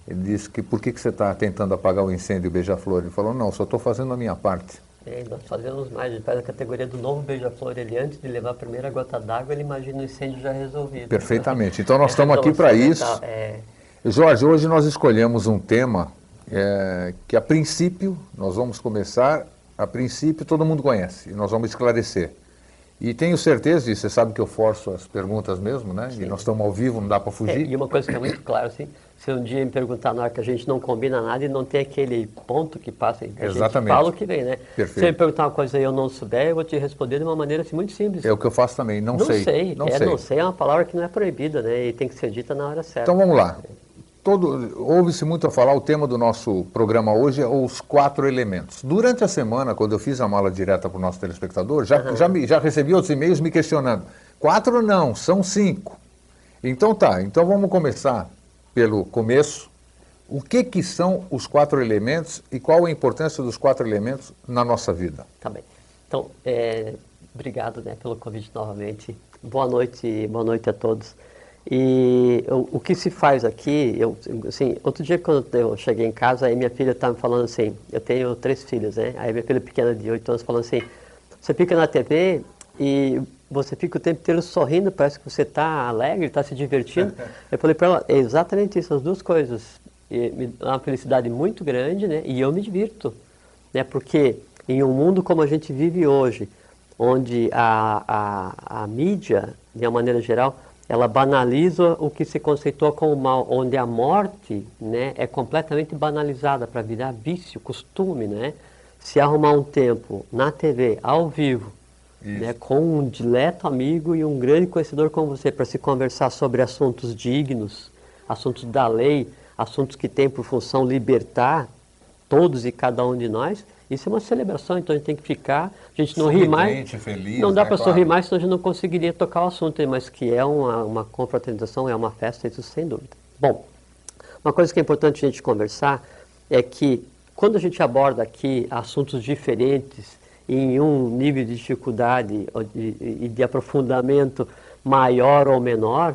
Ele disse que por que, que você está tentando apagar o incêndio beija-flor? Ele falou, não, só estou fazendo a minha parte. É, nós fazemos mais, gente faz a categoria do novo beija-flor. Ele, antes de levar a primeira gota d'água, ele imagina o incêndio já resolvido. Perfeitamente. Então [LAUGHS] nós estamos aqui para isso. É, Jorge, hoje nós escolhemos um tema é, que a princípio, nós vamos começar, a princípio todo mundo conhece, e nós vamos esclarecer. E tenho certeza, e você sabe que eu forço as perguntas mesmo, né? E nós estamos ao vivo, não dá para é, fugir. e uma coisa que é muito clara, assim, se um dia me perguntar na hora que a gente não combina nada e não tem aquele ponto que passa, a Exatamente. gente fala o que vem, né? Perfeito. Se me perguntar uma coisa e eu não souber, eu vou te responder de uma maneira assim, muito simples. É o que eu faço também, não, não sei. sei. Não é, sei. não sei é uma palavra que não é proibida, né? E tem que ser dita na hora certa. Então vamos lá. Todo, ouve-se muito a falar, o tema do nosso programa hoje é os quatro elementos. Durante a semana, quando eu fiz a mala direta para o nosso telespectador, já, já, me- já recebi outros e-mails me questionando. Quatro não, são cinco. Então tá, então vamos começar pelo começo. O que, que são os quatro elementos e qual a importância dos quatro elementos na nossa vida? Tá bem. Então, é, obrigado né, pelo convite novamente. Boa noite, boa noite a todos. E o, o que se faz aqui, eu, assim, outro dia quando eu cheguei em casa, aí minha filha estava me falando assim, eu tenho três filhos, né? Aí minha filha pequena de 8 anos falando assim, você fica na TV e você fica o tempo inteiro sorrindo, parece que você está alegre, está se divertindo. [LAUGHS] Eu falei para ela, é exatamente isso, as duas coisas. E me dá uma felicidade muito grande, né? E eu me divirto, né? Porque em um mundo como a gente vive hoje, onde a, a, a mídia, de uma maneira geral, ela banaliza o que se conceitua como mal, onde a morte né, é completamente banalizada para virar vício, costume. Né? Se arrumar um tempo na TV, ao vivo, Isso. né, com um dileto amigo e um grande conhecedor como você, para se conversar sobre assuntos dignos, assuntos da lei, assuntos que têm por função libertar todos e cada um de nós, isso é uma celebração, então a gente tem que ficar, a gente não ri mais, feliz, não dá né, para claro. sorrir mais, senão a gente não conseguiria tocar o assunto, mas que é uma, uma confraternização, é uma festa, isso sem dúvida. Bom, uma coisa que é importante a gente conversar é que quando a gente aborda aqui assuntos diferentes em um nível de dificuldade ou de- e de aprofundamento maior ou menor,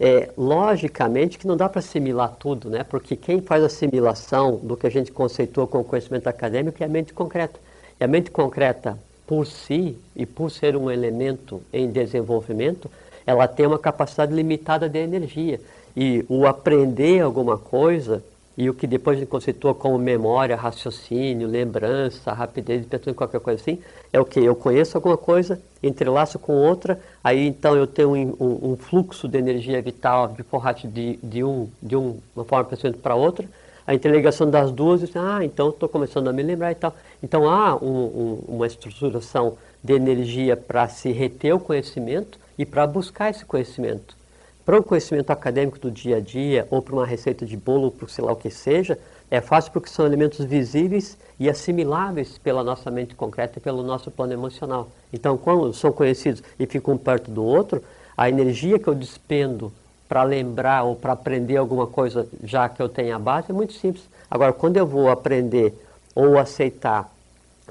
é, logicamente que não dá para assimilar tudo, né? porque quem faz assimilação do que a gente conceitua como conhecimento acadêmico é a mente concreta. E a mente concreta, por si e por ser um elemento em desenvolvimento, ela tem uma capacidade limitada de energia. E o aprender alguma coisa, e o que depois a gente conceitua como memória, raciocínio, lembrança, rapidez de pensar em qualquer coisa assim, é o que? Eu conheço alguma coisa, entrelaço com outra, aí então eu tenho um, um- um fluxo de energia vital de porrate de, de, um, de um- uma forma pensamento para outra, a interligação das duas, ah, então estou começando a me lembrar e tal. Então há um- uma estruturação de energia para se reter o conhecimento e para buscar esse conhecimento. Para um conhecimento acadêmico do dia a dia, ou para uma receita de bolo, para sei lá o que seja, é fácil porque são elementos visíveis e assimiláveis pela nossa mente concreta e pelo nosso plano emocional. Então, quando são conhecidos e ficam um perto do outro, a energia que eu despendo para lembrar ou para aprender alguma coisa, já que eu tenho a base, é muito simples. Agora, quando eu vou aprender ou aceitar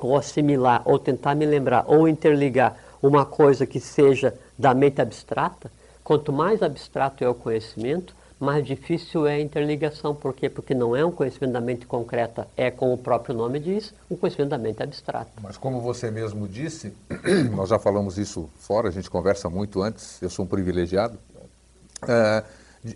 ou assimilar, ou tentar me lembrar, ou interligar uma coisa que seja da mente abstrata, quanto mais abstrato é o conhecimento, mais difícil é a interligação. Por quê? Porque não é um conhecimento da mente concreta, é, como o próprio nome diz, um conhecimento da mente abstrata. Mas como você mesmo disse, [CLEARS THROAT] nós já falamos isso fora, a gente conversa muito antes, eu sou um privilegiado. É,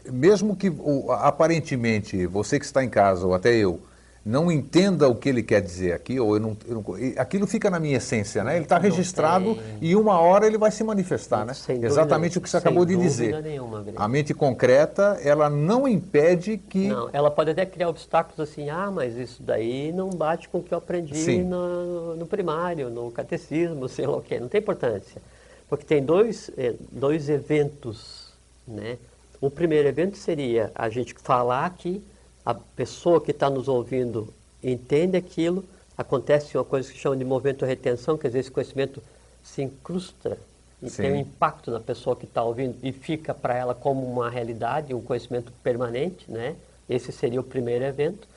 mesmo que aparentemente você que está em casa, ou até eu, não entenda o que ele quer dizer aqui, ou eu não, eu não- aquilo fica na minha essência, né? Ele está registrado e uma hora ele vai se manifestar, né? Sem dúvida- Exatamente o que você acabou de dúvida dizer. nenhuma. A mente concreta, ela não impede que... Não, ela pode até criar obstáculos assim, ah, mas isso daí não bate com o que eu aprendi no, no primário, no catecismo, sei lá o quê, não tem importância. Porque tem dois, eh, dois eventos, né? O primeiro evento seria a gente falar que a pessoa que está nos ouvindo entende aquilo, acontece uma coisa que chama de movimento retenção, quer dizer, esse conhecimento se incrusta e Sim. tem um impacto na pessoa que está ouvindo e fica para ela como uma realidade, um conhecimento permanente, né? Esse seria o primeiro evento.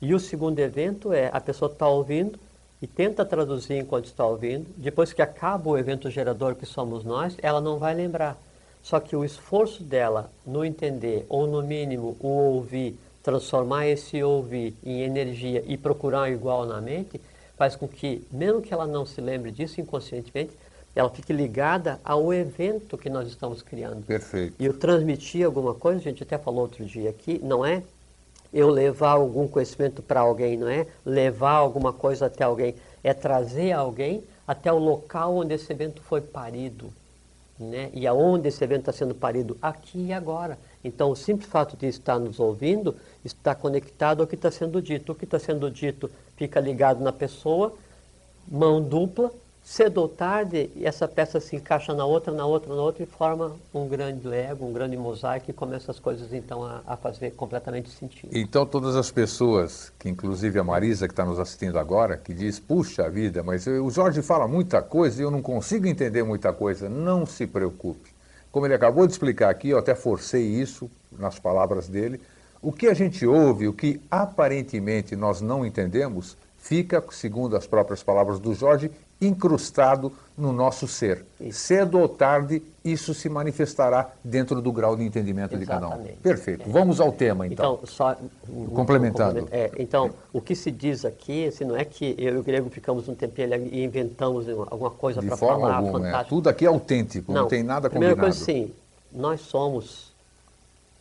E o segundo evento é a pessoa está ouvindo e tenta traduzir enquanto está ouvindo. Depois que acaba o evento gerador que somos nós, ela não vai lembrar. Só que o esforço dela no entender, ou no mínimo o ouvir, transformar esse ouvir em energia e procurar igual na mente, faz com que, mesmo que ela não se lembre disso inconscientemente, ela fique ligada ao evento que nós estamos criando. Perfeito. E eu transmitir alguma coisa, a gente até falou outro dia aqui, não é eu levar algum conhecimento para alguém, não é levar alguma coisa até alguém, é trazer alguém até o local onde esse evento foi parido. Né? E aonde esse evento está sendo parido? Aqui e agora. Então, o simples fato de estar nos ouvindo está conectado ao que está sendo dito. O que está sendo dito fica ligado na pessoa, mão dupla, cedo ou tarde, essa peça se encaixa na outra, na outra, na outra e forma um grande lego, um grande mosaico e começa as coisas então a, a fazer completamente sentido. Então todas as pessoas, que inclusive a Marisa que está nos assistindo agora, que diz, puxa vida, mas o Jorge fala muita coisa e eu não consigo entender muita coisa, não se preocupe. Como ele acabou de explicar aqui, eu até forcei isso nas palavras dele, o que a gente ouve, o que aparentemente nós não entendemos, fica, segundo as próprias palavras do Jorge, incrustado no nosso ser. Isso. Cedo ou tarde, isso se manifestará dentro do grau de entendimento Exatamente. de cada um. Perfeito. É. Vamos ao tema, então. Então, só... Complementando. É, então, o que se diz aqui, assim, não é que eu e o grego ficamos um tempinho e inventamos alguma coisa para falar. De forma alguma, é. Tudo aqui é autêntico, não, não tem nada primeira combinado. Primeira coisa, sim, nós somos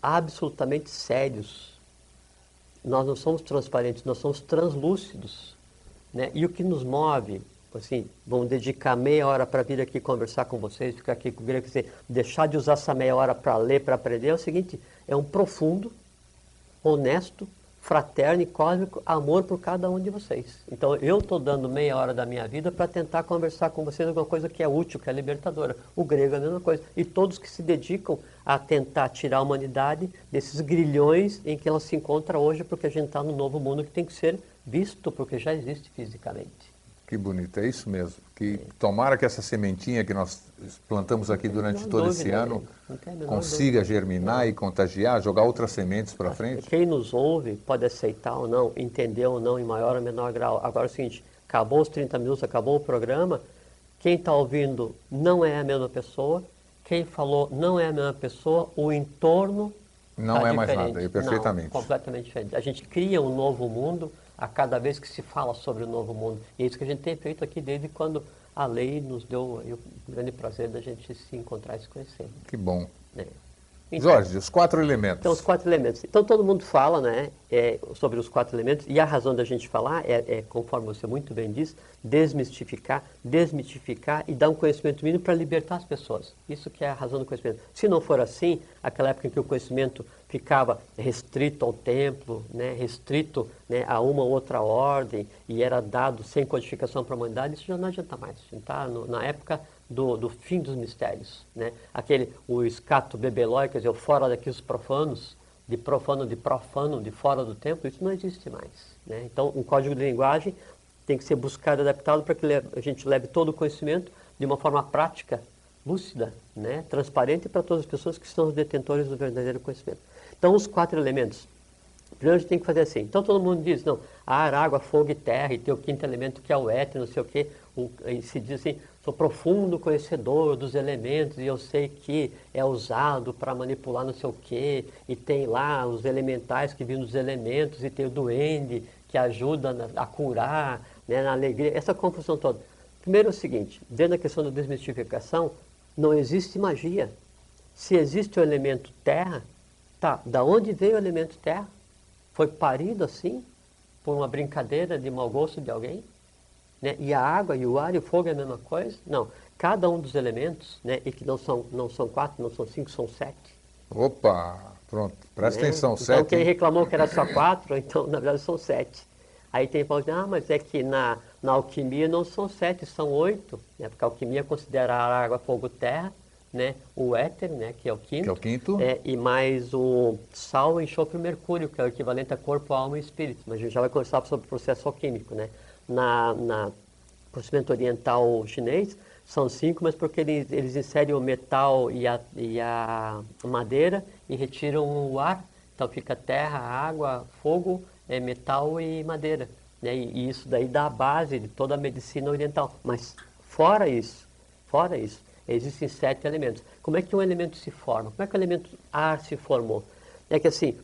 absolutamente sérios. Nós não somos transparentes, nós somos translúcidos. Né? E o que nos move assim, vamos dedicar meia hora para vir aqui conversar com vocês, ficar aqui com o grego, dizer, deixar de usar essa meia hora para ler, para aprender, é o seguinte, é um profundo, honesto, fraterno e cósmico amor por cada um de vocês. Então eu estou dando meia hora da minha vida para tentar conversar com vocês alguma coisa que é útil, que é libertadora. O grego é a mesma coisa. E todos que se dedicam a tentar tirar a humanidade desses grilhões em que ela se encontra hoje, porque a gente está no novo mundo que tem que ser visto, porque já existe fisicamente. Que bonito, é isso mesmo. Que tomara que essa sementinha que nós plantamos aqui durante todo dúvida, esse ano consiga germinar e contagiar, jogar outras sementes para frente. Quem nos ouve pode aceitar ou não, entender ou não em maior ou menor grau. Agora é o seguinte, acabou os 30 minutos, acabou o programa, quem está ouvindo não é a mesma pessoa, quem falou não é a mesma pessoa, o entorno não tá é mais nada, é perfeitamente. Não, completamente diferente. A gente cria um novo mundo a cada vez que se fala sobre o novo mundo. E é isso que a gente tem feito aqui desde quando a lei nos deu o grande prazer da gente se encontrar e se conhecer. Que bom. É. Então, Jorge, os quatro elementos. Então, os quatro elementos. Então, todo mundo fala né, é, sobre os quatro elementos, e a razão da gente falar é, é, conforme você muito bem diz, desmistificar, desmitificar e dar um conhecimento mínimo para libertar as pessoas. Isso que é a razão do conhecimento. Se não for assim, aquela época em que o conhecimento ficava restrito ao templo, né, restrito né, a uma ou outra ordem, e era dado sem codificação para a humanidade, isso já não adianta mais. Tá? na época do, do fim dos mistérios. Né? Aquele, o escato bebelói, quer dizer, o fora daqui os profanos, de profano, de profano, de fora do templo, isso não existe mais. Né? Então, um código de linguagem tem que ser buscado adaptado para que a gente leve todo o conhecimento de uma forma prática, lúcida, né? transparente para todas as pessoas que são os detentores do verdadeiro conhecimento. Então, os quatro elementos. Primeiro, a gente tem que fazer assim. Então, todo mundo diz, não, ar, água, fogo e terra, e tem o quinto elemento que é o éter, não sei o quê. Se diz assim, sou profundo conhecedor dos elementos e eu sei que é usado para manipular não sei o quê, e tem lá os elementais que vêm dos elementos, e tem o duende que ajuda a curar, né, na alegria, essa confusão toda. Primeiro é o seguinte, dentro da questão da desmistificação, não existe magia. Se existe o elemento terra, tá, da onde veio o elemento terra? Foi parido assim? Por uma brincadeira de mau gosto de alguém? Né? E a água e o ar e o fogo é a mesma coisa? Não. Cada um dos elementos, né, e que não são, não são quatro, não são cinco, são sete. Opa, pronto, presta né? atenção, então, sete. Então quem reclamou que era só quatro, [LAUGHS] então na verdade são sete. Aí tem que ah, mas é que na, na alquimia não são sete, são oito, né? porque a alquimia considera a água, fogo, terra, né? o éter, né? que é o quinto, que é o quinto. É, e mais o sal, enxofre e mercúrio, que é o equivalente a corpo, alma e espírito. Mas a gente já vai conversar sobre o processo alquímico. Né? Na, na procedimento oriental chinês, são cinco, mas porque eles, eles inserem o metal e a, e a madeira e retiram o ar. Então fica terra, água, fogo, é, metal e madeira. Né? E, e, isso daí dá a base de toda a medicina oriental. Mas fora isso, fora isso, existem sete elementos. Como é que um elemento se forma? Como é que o elemento ar se formou? É que assim,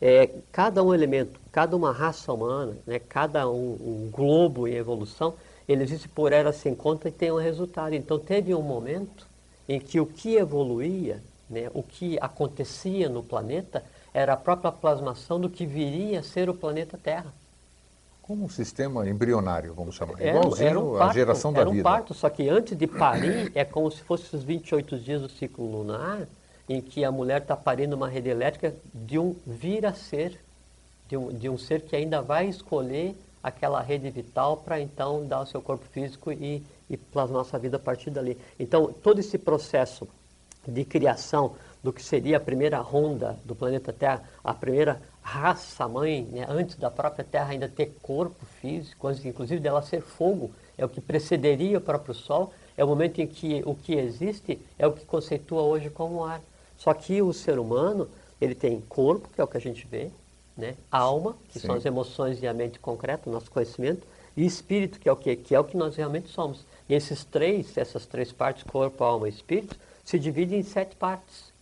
é, cada um elemento, cada uma raça humana, né, cada um, um globo em evolução, ele existe por era sem conta e tem um resultado. Então teve um momento em que o que evoluía, né, o que acontecia no planeta, era a própria plasmação do que viria a ser o planeta Terra. Como um sistema embrionário, vamos chamar. Era, Igualzinho era um parto, à geração da era um vida. parto, só que antes de parir, é como se fosse os 28 dias do ciclo lunar, em que a mulher está parindo uma rede elétrica de um vir a ser, de um, de um ser que ainda vai escolher aquela rede vital para então dar o seu corpo físico e, e plasmar sua vida a partir dali. Então, todo esse processo de criação do que seria a primeira ronda do planeta Terra, a primeira raça-mãe, né, antes da própria Terra ainda ter corpo físico, antes inclusive dela ser fogo, é o que precederia o próprio Sol, é o momento em que o que existe é o que conceitua hoje como ar. Só que o ser humano, ele tem corpo, que é o que a gente vê, né? alma, que Sim. são as emoções e a mente concreta, o nosso conhecimento, e espírito, que é o que que é o que nós realmente somos. E esses três, essas três partes, corpo, alma e espírito, se dividem em sete partes.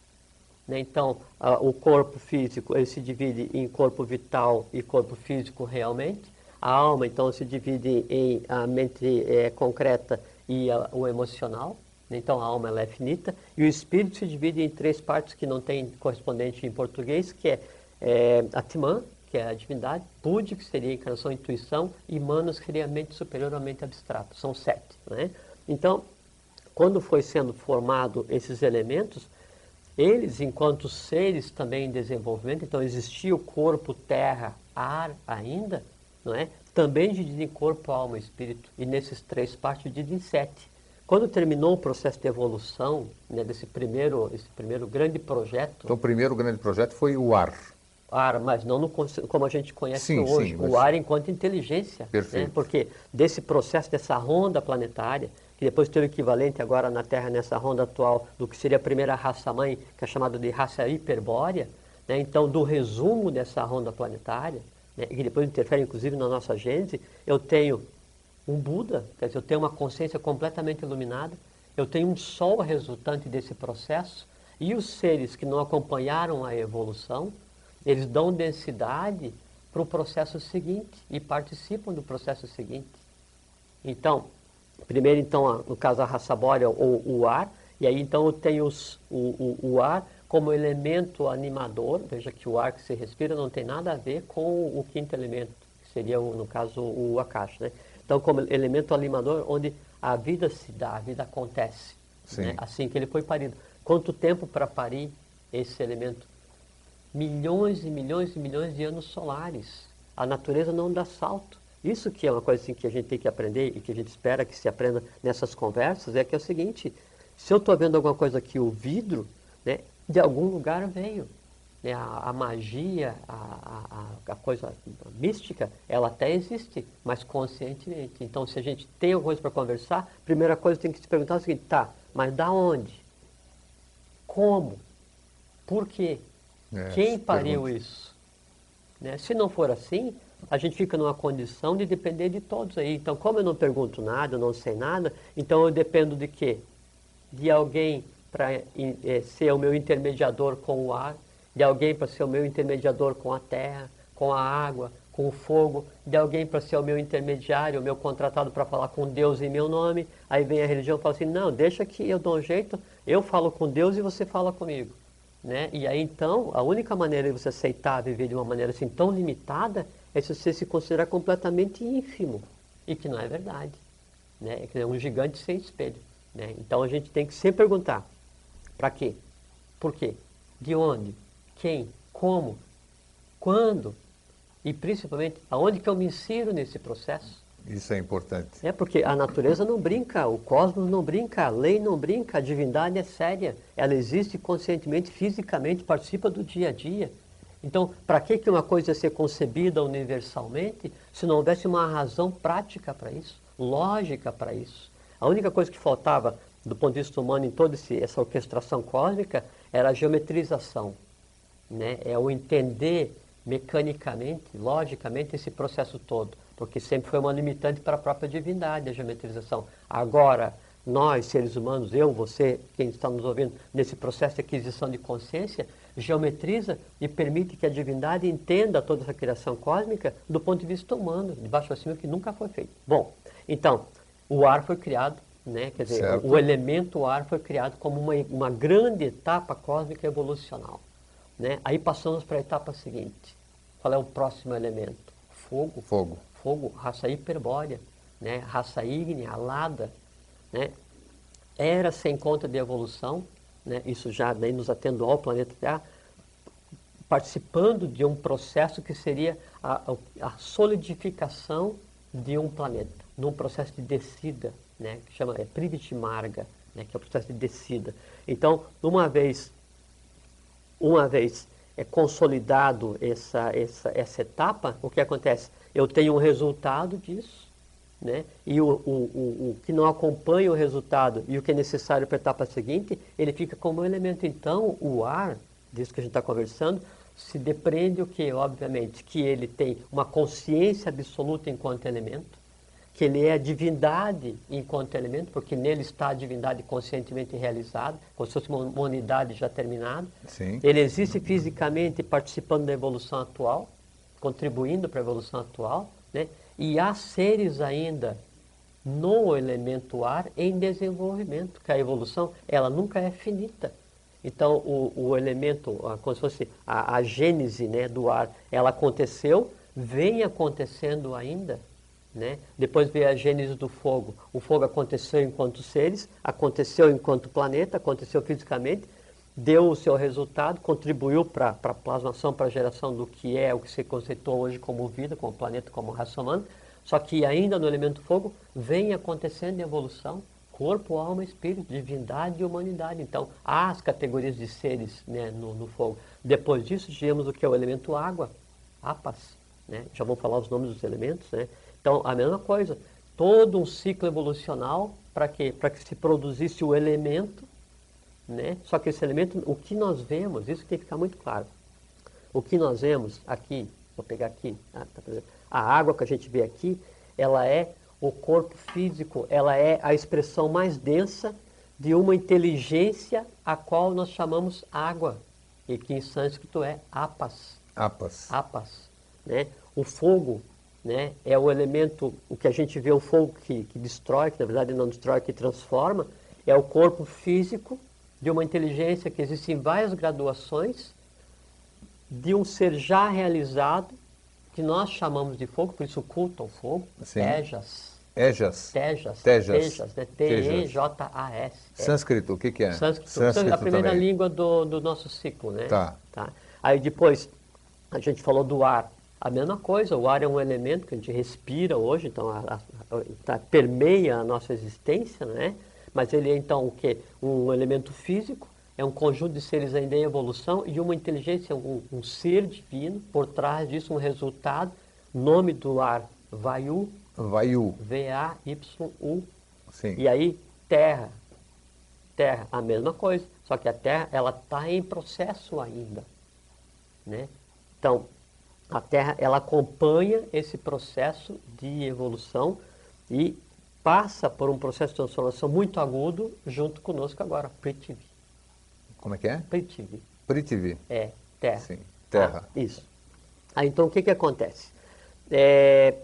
Né? Então, a- o corpo físico ele se divide em corpo vital e corpo físico realmente. A alma, então, se divide em a mente eh, concreta e a- o emocional. Então, a alma ela é finita. E o espírito se divide em três partes que não tem correspondente em português, que é eh, Atman, que é a divindade, Budi, que seria a encarnação a intuição, e Manas, que seria a mente superior à mente abstrata. São sete. Né? Então, quando foi sendo formado esses elementos, eles, enquanto seres também em desenvolvimento, então existia o corpo, terra, ar ainda, não é? Também dividido em corpo, alma e espírito. E nesses três partes dividido em sete. Quando terminou o processo de evolução, né, desse primeiro, esse primeiro grande projeto, Então, o primeiro grande projeto foi o ar. ar, mas não no como a gente conhece Sim, hoje, sim, mas- o ar enquanto inteligência. Perfeito. Né? Porque desse processo, dessa ronda planetária, que depois tem o equivalente agora na Terra, nessa ronda atual, do que seria a primeira raça-mãe, que é chamada de raça hiperbórea, né? então do resumo dessa ronda planetária, né? que depois interfere inclusive na nossa gênese, eu tenho um Buda, quer dizer, eu tenho uma consciência completamente iluminada, eu tenho um Sol resultante desse processo, e os seres que não acompanharam a evolução, eles dão densidade para o processo seguinte e participam do processo seguinte. Então, primeiro então, no caso a raça bórea ou o ar, e aí então eu tenho os- o, o, o ar como elemento animador, veja que o ar que se respira não tem nada a ver com o quinto elemento, que seria no caso o akasha, né? Então como elemento animador onde a vida se dá, a vida acontece, né? assim que ele foi parido. Quanto tempo para parir esse elemento? milhões e milhões e milhões de anos solares. A natureza não dá salto. Isso que é uma coisa assim, que a gente tem que aprender e que a gente espera que se aprenda nessas conversas, é que é o seguinte, se eu estou vendo alguma coisa aqui, o vidro, né, de algum lugar veio. Né, a, a magia, a, a- a- coisa mística, ela até existe, mas conscientemente. Então, se a gente tem alguma coisa para conversar, a primeira coisa tem que se perguntar é o seguinte, tá, mas da onde? Como? Por quê? É, Quem pariu pergunta. isso? Né? Se não for assim, a gente fica numa condição de depender de todos aí. Então, como eu não pergunto nada, eu não sei nada, então eu dependo de quê? De alguém para ser o meu intermediador com o ar, de alguém para ser o meu intermediador com a terra, com a água, com o fogo, de alguém para ser o meu intermediário, o meu contratado para falar com Deus em meu nome. Aí vem a religião e fala assim: não, deixa que eu dou um jeito, eu falo com Deus e você fala comigo. Né? E aí então, a única maneira de você aceitar viver de uma maneira assim tão limitada é se você se considerar completamente ínfimo. E que não é verdade. Né? É um gigante sem espelho. Né? Então a gente tem que sempre perguntar: para quê? Por quê? De onde? Quem? Como? Quando? E principalmente, aonde que eu me insiro nesse processo? Isso é importante. É porque a natureza não brinca, o cosmos não brinca, a lei não brinca, a divindade é séria. Ela existe conscientemente, fisicamente, participa do dia a dia. Então, para que que uma coisa ia ser concebida universalmente se não houvesse uma razão prática para isso, lógica para isso? A única coisa que faltava do ponto de vista humano em toda essa orquestração cósmica era a geometrização né? é o entender mecanicamente, logicamente, esse processo todo, porque sempre foi uma limitante para a própria divindade, a geometrização. Agora, nós, seres humanos, eu, você, quem está nos ouvindo, nesse processo de aquisição de consciência, geometriza e permite que a divindade entenda toda essa criação cósmica do ponto de vista humano, de baixo a cima, que nunca foi feito. Bom, então, o ar foi criado, né? quer dizer, Certo. o elemento ar foi criado como uma, uma grande etapa cósmica evolucional. Né? Aí passamos para a etapa seguinte. Qual é o próximo elemento? Fogo. Fogo. Fogo, raça hiperbórea, né? raça ígnea, alada. Né? Era sem conta de evolução, né? isso já daí nos atendo ao planeta Terra, participando de um processo que seria a, a solidificação de um planeta, num processo de descida, né? que chama é, Privitimarga, né? que é o processo de descida. Então, uma vez uma vez é consolidado essa, essa, essa etapa, o que acontece? Eu tenho um resultado disso, né? e o, o, o, o que não acompanha o resultado e o que é necessário para a etapa seguinte, ele fica como um elemento. Então, o ar, disso que a gente está conversando, se depreende o que? Obviamente, que ele tem uma consciência absoluta enquanto elemento, que ele é a divindade enquanto elemento, porque nele está a divindade conscientemente realizada, como se fosse uma unidade já terminada. Sim. Ele existe fisicamente participando da evolução atual, contribuindo para a evolução atual, né? e há seres ainda no elemento ar em desenvolvimento, que a evolução ela nunca é finita. Então, o, o elemento, ah, como se fosse a, a gênese né, do ar, ela aconteceu, vem acontecendo ainda. Né? Depois veio a gênese do fogo. O fogo aconteceu enquanto seres, aconteceu enquanto planeta, aconteceu fisicamente, deu o seu resultado, contribuiu para a plasmação, para a geração do que é o que se conceitou hoje como vida, como planeta, como raça humana. Só que ainda no elemento fogo vem acontecendo evolução corpo, alma, espírito, divindade e humanidade. Então, há as categorias de seres né, no, no fogo. Depois disso, tivemos o que é o elemento água, apas. Né? Já vou falar os nomes dos elementos. Né? Então, a mesma coisa. Todo um ciclo evolucional para quê? Para que se produzisse o elemento, né? Só que esse elemento, o que nós vemos, isso tem que ficar muito claro. O que nós vemos aqui, vou pegar aqui, ah, tá, a água que a gente vê aqui, ela é o corpo físico, ela é a expressão mais densa de uma inteligência a qual nós chamamos água, e que em sânscrito é apas Apas. apas, né? O fogo, né, é o elemento, o que a gente vê o fogo que, que destrói, que na verdade não destrói, que transforma, é o corpo físico de uma inteligência que existe em várias graduações de um ser já realizado que nós chamamos de fogo, por isso culto ao fogo, Sim. Tejas, Ejas. Tejas, Tejas. né? Tejas. T-E-J-A-S. É. Sânscrito, o que, que é? Sânscrito, a primeira também. língua do, do nosso ciclo, né? Tá. Aí depois, a gente falou do ar. A mesma coisa, o ar é um elemento que a gente respira hoje, então a, a- a- tá- permeia a nossa existência, né? Mas ele é então o quê? Um elemento físico, é um conjunto de seres ainda em evolução e uma inteligência, um, um ser divino, por trás disso um resultado. Nome do ar, Vayu, Vaiu. V-A-Y-U, Sim. e aí, terra. Terra, a mesma coisa. Só que a terra, ela está em processo ainda. Né? Então, a terra, ela acompanha esse processo de evolução e passa por um processo de transformação muito agudo junto conosco agora. Prithvi. Como é que é? Prithvi. Prithvi. É, terra. Sim. Terra. Ah, isso. Aí, então, o que, que acontece? É,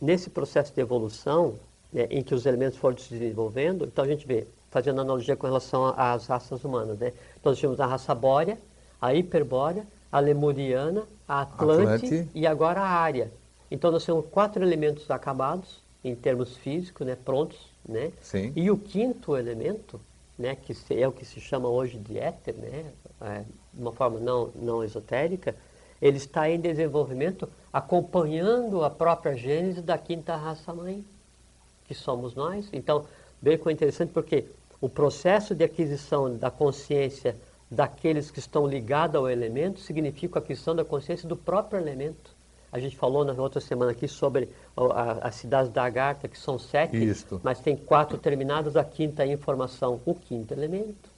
nesse processo de evolução, né, em que os elementos foram se desenvolvendo, então a gente vê, fazendo analogia com relação às raças humanas, né? Então, nós tínhamos a raça bórea, a hiperbórea, a lemuriana, a atlante, Atlante. e agora a área. Então, nós temos quatro elementos acabados, em termos físicos, né, prontos, né? Sim. E o quinto elemento, né, que é o que se chama hoje de éter, né, é, de uma forma não, não esotérica, ele está em desenvolvimento acompanhando a própria gênese da quinta raça-mãe, que somos nós. Então, bem que é interessante porque o processo de aquisição da consciência daqueles que estão ligados ao elemento significa a aquisição da consciência do próprio elemento. A gente falou na outra semana aqui sobre as cidades da Agartha, que são sete, Isto. mas tem quatro terminadas, a quinta é a informação, o quinto elemento.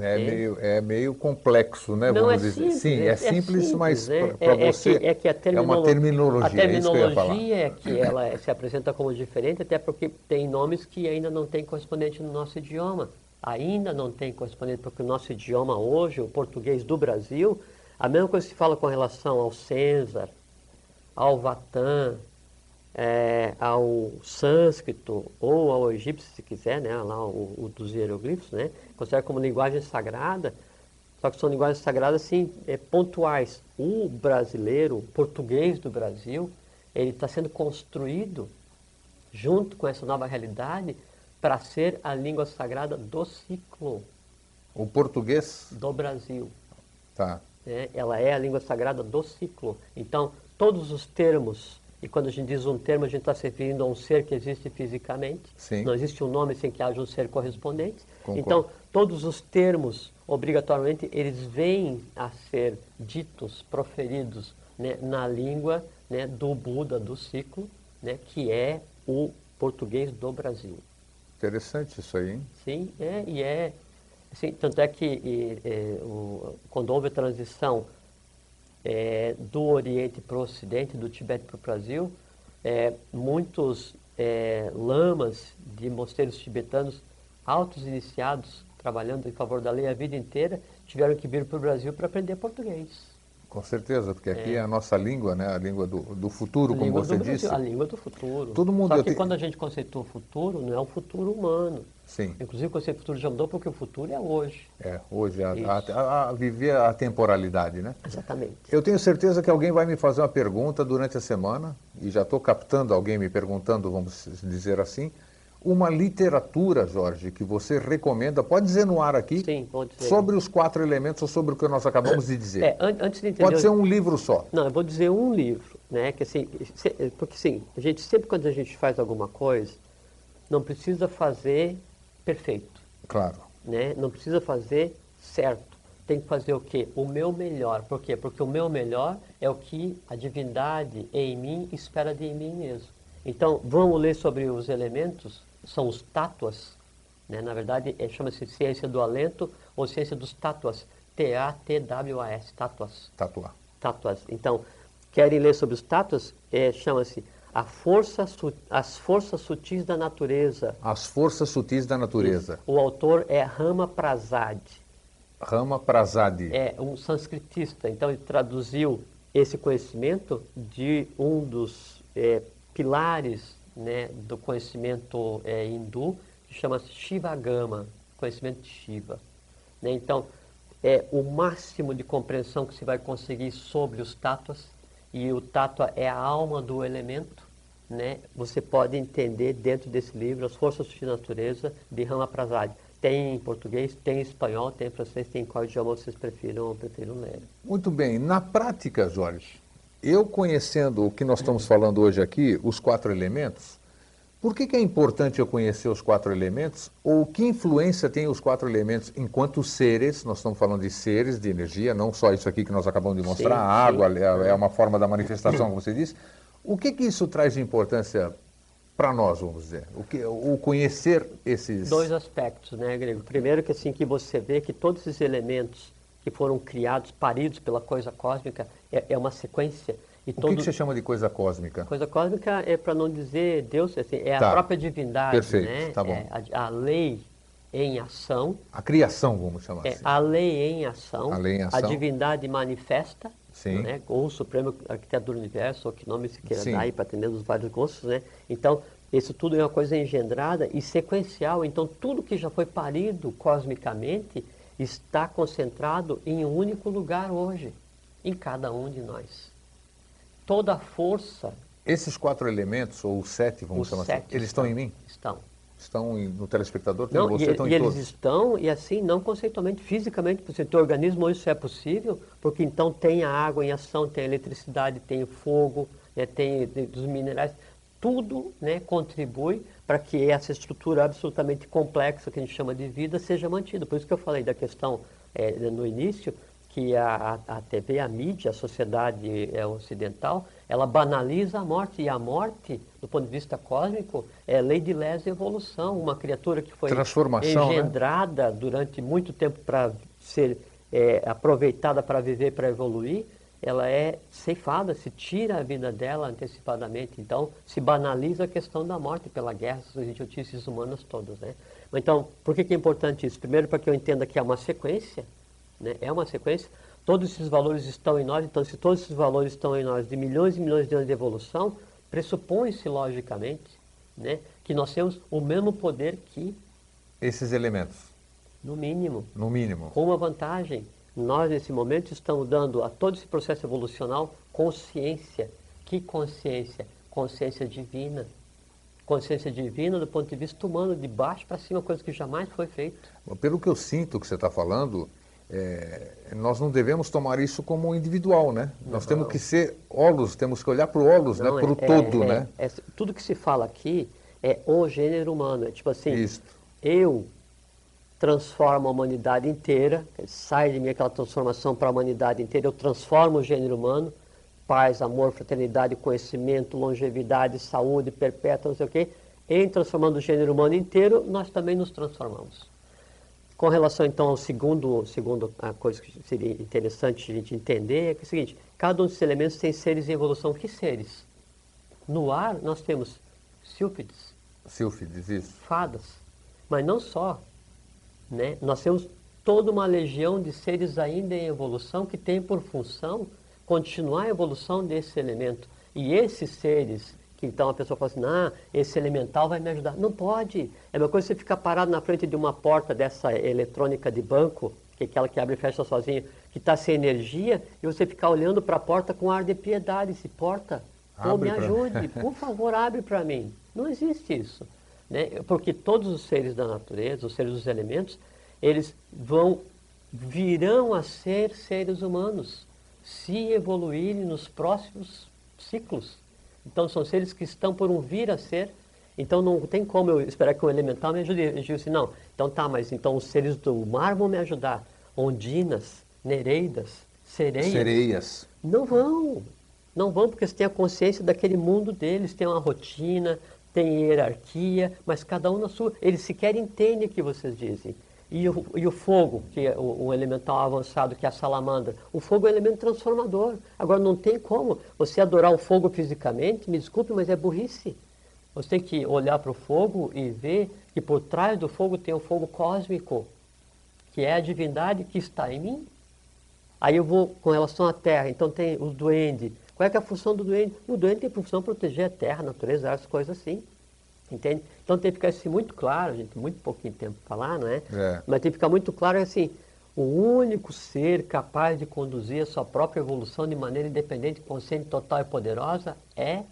É Entende? meio, é meio complexo, né? Não vamos é dizer. simples, Sim, é, simples, mas né? para É- é você que- é que a é uma terminolo- terminologia, A é isso que eu ia falar. terminologia é que ela é- se apresenta como diferente, até porque tem nomes que ainda não têm correspondente no nosso idioma. Ainda não tem correspondente, porque o nosso idioma hoje, o português do Brasil, a mesma coisa se fala com relação ao César, ao Vatan, é, ao sânscrito ou ao egípcio, se quiser, né, lá o, o dos hieroglifos, né, considera como linguagem sagrada, só que são linguagens sagradas assim, é, pontuais. O brasileiro, o português do Brasil, ele está sendo construído junto com essa nova realidade para ser a língua sagrada do ciclo. O português? Do Brasil. Tá. É, ela é a língua sagrada do ciclo. Então, todos os termos, e quando a gente diz um termo, a gente está se referindo a um ser que existe fisicamente. Sim. Não existe um nome sem que haja um ser correspondente. Concordo. Então, todos os termos, obrigatoriamente, eles vêm a ser ditos, proferidos né, na língua né, do Buda, do ciclo, né, que é o português do Brasil. Interessante isso aí, hein? Sim, é, e é. Assim, tanto é que e, e, o, quando houve a transição é, do Oriente para o Ocidente, do Tibete para o Brasil, é, muitos é, lamas de mosteiros tibetanos, altos iniciados, trabalhando em favor da lei a vida inteira, tiveram que vir para o Brasil para aprender português. Com certeza, porque aqui é, a nossa língua, né? A língua do, do futuro, como você do disse. A língua do futuro. Todo mundo Só que tem- quando a gente conceitua o futuro, não é um futuro humano. Sim. Inclusive o conceito futuro já mudou porque o futuro é hoje. É, hoje, a, a, a- a viver a temporalidade, né? Exatamente. Eu tenho certeza que alguém vai me fazer uma pergunta durante a semana, e já estou captando alguém me perguntando, vamos dizer assim, uma literatura, Jorge, que você recomenda, pode dizer no ar aqui, Sim, pode ser. sobre os quatro elementos ou sobre o que nós acabamos de dizer. É, an- antes de entender... Pode ser um livro só. Não, eu vou dizer um livro, né? Que assim, porque sim, a gente sempre quando a gente faz alguma coisa, não precisa fazer perfeito, Claro. né? Não precisa fazer certo. Tem que fazer o quê? O meu melhor. Por quê? Porque o meu melhor é o que a divindade em mim espera de mim mesmo. Então, vamos ler sobre os elementos, são os tátuas, né? Na verdade, é- chama-se ciência do alento ou ciência dos tátuas. T-A-T-W-A-S, tátuas Tatuar. tátuas. Então, querem ler sobre os tátuas? É, Chama-se a força, As Forças Sutis da Natureza. As forças sutis da natureza. O autor é Rama Prasad, Rama Prasad. é um sânscritista. Então, ele traduziu esse conhecimento de um dos é, pilares né, do conhecimento é, hindu, que chama-se Shivagama, conhecimento de Shiva. Né? Então, é o máximo de compreensão que se vai conseguir sobre os tátuas, e o tátua é a alma do elemento, né? Você pode entender dentro desse livro as forças de natureza de Rama Prasad. Tem em português, tem em espanhol, tem em francês, tem em qual idioma vocês prefiram, prefiram ler. Muito bem. Na prática, Jorge, eu conhecendo o que nós estamos falando hoje aqui, os quatro elementos, por que, que é importante eu conhecer os quatro elementos? Ou que influência tem os quatro elementos enquanto seres? Nós estamos falando de seres, de energia, não só isso aqui que nós acabamos de mostrar, Sim, a água é, é uma forma da manifestação, como você disse. O que, que isso traz de importância para nós, vamos dizer? O, que, o conhecer esses. Dois aspectos, né, Grego? Primeiro que assim que você vê que todos esses elementos que foram criados, paridos pela coisa cósmica, é, é uma sequência. E O que, todo- que você chama de coisa cósmica? Coisa cósmica é para não dizer Deus, assim, é Tá. a própria divindade, Perfeito, né? tá bom. É a, a lei em ação, A criação, vamos chamar é assim. a lei em ação, A lei em ação. divindade manifesta, Sim. né? ou o supremo arquiteto do universo, ou que nome se queira Sim. dar aí para atender os vários gostos, né? Então, isso tudo é uma coisa engendrada e sequencial. Então, tudo que já foi parido cosmicamente está concentrado em um único lugar hoje, em cada um de nós. Toda a força, Esses quatro elementos, ou sete, vamos os chamar sete assim, eles estão em mim? Estão. Estão em- no telespectador? Tem Não, você, e, estão e eles todos? estão, e assim, não conceitualmente, fisicamente, para o teu organismo isso é possível, porque então tem a água em ação, tem a eletricidade, tem o fogo, né, tem, tem os minerais, tudo né, contribui para que essa estrutura absolutamente complexa que a gente chama de vida seja mantida. Por isso que eu falei da questão eh, no início, que a, a, TV, a mídia, a sociedade eh, ocidental, ela banaliza a morte. E a morte, do ponto de vista cósmico, é lei de lesa evolução. Uma criatura que foi né? engendrada durante muito tempo para ser eh, aproveitada para viver, para evoluir, ela é ceifada, se tira a vida dela antecipadamente. Então, se banaliza a questão da morte pela guerra, essas idiotices humanas todas. Né? Então, por que, que é importante isso? Primeiro, para que eu entenda que é uma sequência, né? é uma sequência. Todos esses valores estão em nós, então, se todos esses valores estão em nós de milhões e milhões de anos de evolução, pressupõe-se, logicamente, né, que nós temos o mesmo poder que. Esses elementos. No mínimo. No mínimo. Com uma vantagem nós, nesse momento, estamos dando a todo esse processo evolucional consciência. Que consciência? Consciência divina. Consciência divina do ponto de vista humano, de baixo para cima, coisa que jamais foi feita. Pelo que eu sinto que você está falando, é, nós não devemos tomar isso como individual, né? Não. Nós temos que ser olos, temos que olhar para o olos, né? para o é, todo, é, né? É, tudo que se fala aqui é o gênero humano. É tipo assim, isso. eu transforma a humanidade inteira, sai de mim aquela transformação para a humanidade inteira, eu transformo o gênero humano, paz, amor, fraternidade, conhecimento, longevidade, saúde perpétua, não sei o quê. Em transformando o gênero humano inteiro, nós também nos transformamos. Com relação então ao segundo, segundo a coisa que seria interessante a gente entender é, que é o seguinte, cada um desses elementos tem seres em evolução. Que seres? No ar nós temos sílfides. Sílfides, isso. Fadas. Mas não só. Né? Nós temos toda uma legião de seres ainda em evolução que tem por função continuar a evolução desse elemento. E esses seres, que então a pessoa fala assim, ah, esse elemental vai me ajudar. Não pode. É uma coisa você ficar parado na frente de uma porta dessa eletrônica de banco, que é aquela que abre e fecha sozinha, que está sem energia, e você ficar olhando para a porta com ar de piedade. Se porta, ou me ajude, [LAUGHS] por favor, abre para mim. Não existe isso. Né? Porque todos os seres da natureza, os seres dos elementos, eles vão, virão a ser seres humanos, se evoluírem nos próximos ciclos. Então são seres que estão por um vir a ser. Então não tem como eu esperar que um elemental me ajude. Eu digo assim, não, então tá, mas então os seres do mar vão me ajudar. Ondinas, nereidas, sereias. Sereias. Não vão. Não vão porque eles têm a consciência daquele mundo deles, têm uma rotina, tem hierarquia, mas cada um na sua. Eles sequer entendem o que vocês dizem. E o, e o fogo, que é o, o, elemental avançado, que é a salamandra, o fogo é um elemento transformador. Agora, não tem como você adorar o fogo fisicamente, me desculpe, mas é burrice. Você tem que olhar para o fogo e ver que por trás do fogo tem o fogo cósmico, que é a divindade que está em mim. Aí eu vou com relação à terra, então tem os duendes, qual é, é a função do doente? O doente tem função de proteger a terra, a natureza, as coisas assim. Entende? Então tem que ficar assim muito claro, gente muito pouquinho tempo para falar, não é? é? Mas tem que ficar muito claro assim, o único ser capaz de conduzir a sua própria evolução de maneira independente, consciente, total e poderosa é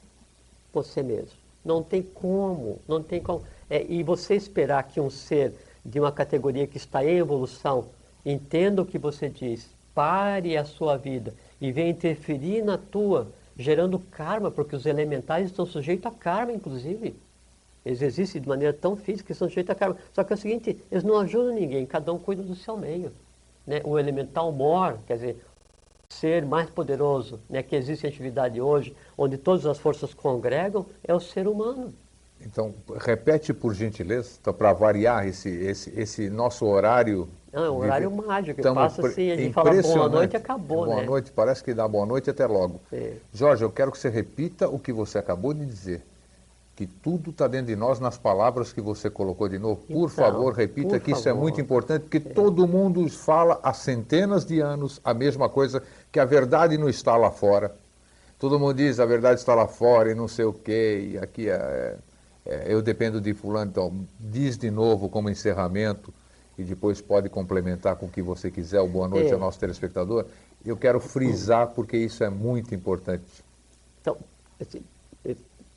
você mesmo. Não tem como, não tem como. É, e você esperar que um ser de uma categoria que está em evolução entenda o que você diz, pare a sua vida e vem interferir na tua, gerando karma, porque os elementais estão sujeitos a karma, inclusive. Eles existem de maneira tão física que estão sujeitos a karma. Só que é o seguinte, eles não ajudam ninguém, cada um cuida do seu meio. Né? O elemental mor, quer dizer, ser mais poderoso né, que existe em atividade hoje, onde todas as forças congregam, é o ser humano. Então, repete por gentileza, para variar esse, esse, esse nosso horário não, é um horário Vive... mágico. Estamos passa assim, a gente fala boa noite e acabou, boa né? Boa noite, parece que dá boa noite até logo. Sim. Jorge, eu quero que você repita o que você acabou de dizer. Que tudo está dentro de nós nas palavras que você colocou de novo. Por então, favor, repita por que favor. isso é muito importante, porque é. todo mundo fala há centenas de anos a mesma coisa, que a verdade não está lá fora. Todo mundo diz a verdade está lá fora e não sei o quê, e aqui é, é, eu dependo de fulano. Então, diz de novo como encerramento e depois pode complementar com o que você quiser. O boa noite é. ao nosso telespectador. Eu quero frisar porque isso é muito importante. Então, assim,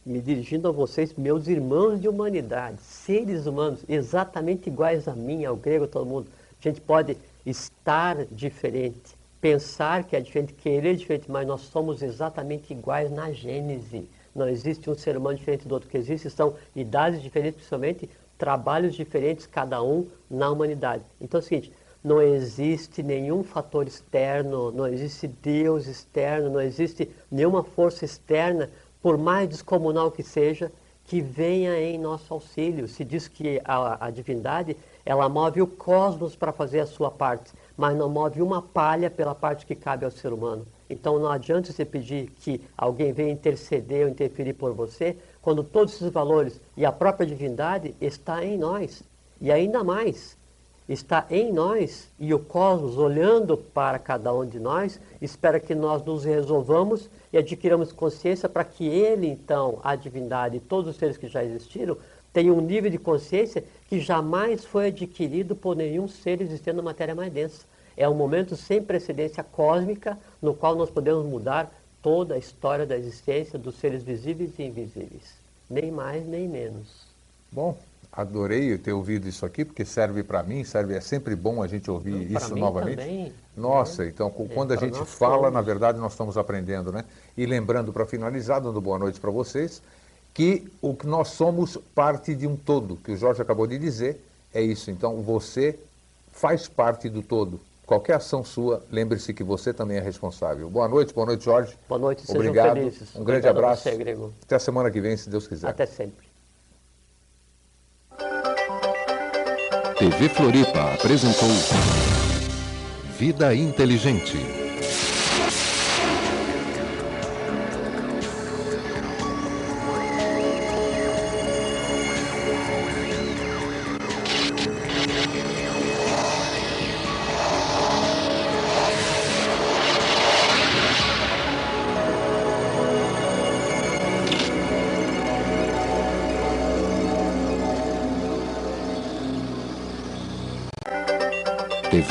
me dirigindo a vocês, meus irmãos de humanidade, seres humanos exatamente iguais a mim, ao grego, a todo mundo. A gente pode estar diferente, pensar que é diferente, querer diferente, mas nós somos exatamente iguais na gênese. Não existe um ser humano diferente do outro. O que existe são idades diferentes, principalmente trabalhos diferentes, cada um na humanidade. Então é o seguinte, não existe nenhum fator externo, não existe Deus externo, não existe nenhuma força externa, por mais descomunal que seja, que venha em nosso auxílio. Se diz que a, a divindade, ela move o cosmos para fazer a sua parte, mas não move uma palha pela parte que cabe ao ser humano. Então não adianta você pedir que alguém venha interceder ou interferir por você, quando todos esses valores e a própria divindade está em nós. E ainda mais, está em nós e o cosmos olhando para cada um de nós, espera que nós nos resolvamos e adquiramos consciência para que ele, então, a divindade e todos os seres que já existiram, tenham um nível de consciência que jamais foi adquirido por nenhum ser existente na matéria mais densa. É um momento sem precedência cósmica no qual nós podemos mudar toda a história da existência dos seres visíveis e invisíveis. Nem mais, nem menos. Bom, adorei ter ouvido isso aqui, porque serve para mim, serve, é sempre bom a gente ouvir Pra isso novamente. também, Nossa, né? então cu- É, quando a pra gente fala, todos. na verdade nós estamos aprendendo, né? E lembrando para finalizar, dando boa noite para vocês, que o que nós somos parte de um todo, que o Jorge acabou de dizer, é isso. Então você faz parte do todo. Qualquer ação sua, lembre-se que você também é responsável. Boa noite, boa noite, Jorge. Boa noite, sejam Obrigado. felizes. Um grande Obrigado abraço. você. Até a semana que vem, se Deus quiser. Até sempre. TV Floripa apresentou Vida Inteligente.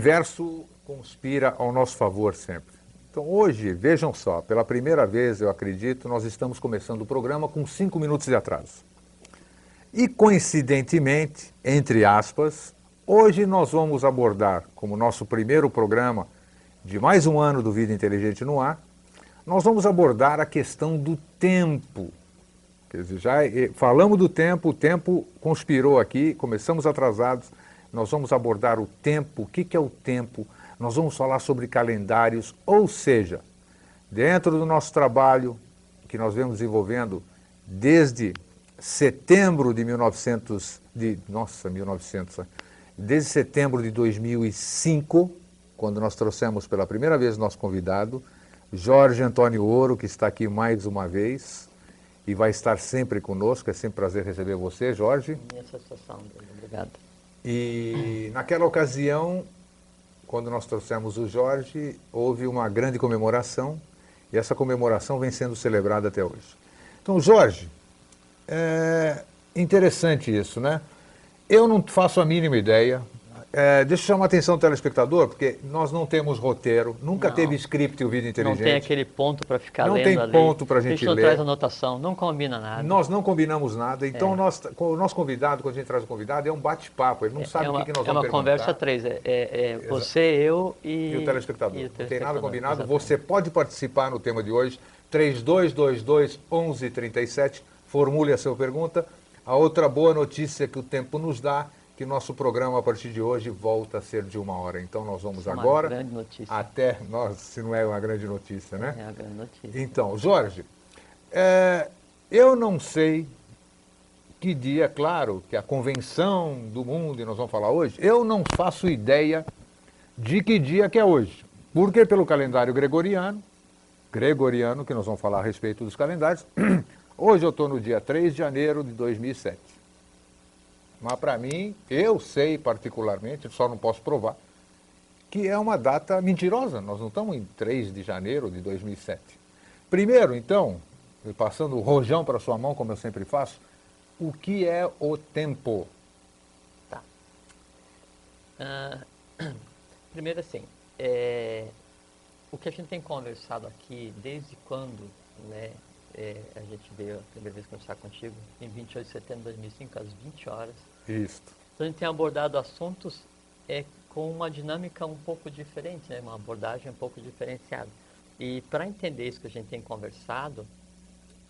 Universo conspira ao nosso favor sempre. Então hoje, vejam só, pela primeira vez, eu acredito, nós estamos começando o programa com cinco minutos de atraso. E coincidentemente, entre aspas, hoje nós vamos abordar, como nosso primeiro programa de mais um ano do Vida Inteligente no Ar, nós vamos abordar a questão do tempo. Quer dizer, já eh, falamos do tempo, o tempo conspirou aqui, começamos atrasados. Nós vamos abordar o tempo, o que, que é o tempo, nós vamos falar sobre calendários, ou seja, dentro do nosso trabalho que nós vemos desenvolvendo desde setembro de 1900, de, nossa, 1900, desde setembro de 2005, quando nós trouxemos pela primeira vez nosso convidado, Jorge Antônio Ouro, que está aqui mais uma vez e vai estar sempre conosco. É sempre um prazer receber você, Jorge. Minha Grego. Obrigado. E naquela ocasião, quando nós trouxemos o Jorge, houve uma grande comemoração e essa comemoração vem sendo celebrada até hoje. Então, Jorge, é interessante isso, né? Eu não faço a mínima ideia. É, deixa eu chamar a atenção do telespectador, porque nós não temos roteiro, nunca Não. teve script o Não Inteligente. tem aquele ponto para ficar Não lendo tem ali. ponto pra A gente não ler. traz anotação, não combina nada. Nós não combinamos nada, então É. nós, o nosso convidado, quando a gente traz o convidado, é um bate-papo, ele não sabe é o uma, que, que nós é vamos uma conversa perguntar. três. É, é- é você, eu e, E o telespectador. e o Não tem nada telespectador, combinado. exatamente. Você pode participar no tema de hoje. 3222 1137. Formule a sua pergunta. A outra boa notícia que o tempo nos dá, que nosso programa a partir de hoje volta a ser de uma hora. Então nós vamos Uma agora grande notícia. até nós, se não é uma grande notícia, né? É uma grande notícia. Então, Jorge, é, eu não sei que dia, claro, que a convenção do mundo, e nós vamos falar hoje, eu não faço ideia de que dia que é hoje. Porque pelo calendário gregoriano, gregoriano, que nós vamos falar a respeito dos calendários, [CLEARS THROAT] hoje eu estou no dia 3 de janeiro de 2007. Mas para mim, eu sei particularmente, só não posso provar, que é uma data mentirosa. Nós não estamos em 3 de janeiro de 2007. Primeiro, então, passando o rojão para sua mão, como eu sempre faço, o que é o tempo? Ah, [CLEARS THROAT] primeiro assim, é, o que a gente tem conversado aqui, desde quando né, é, a gente veio a primeira vez conversar contigo, em 28 de setembro de 2005, às 20 horas, Isto. então a gente tem abordado assuntos é, com uma dinâmica um pouco diferente, né? uma abordagem um pouco diferenciada. E para entender isso que a gente tem conversado,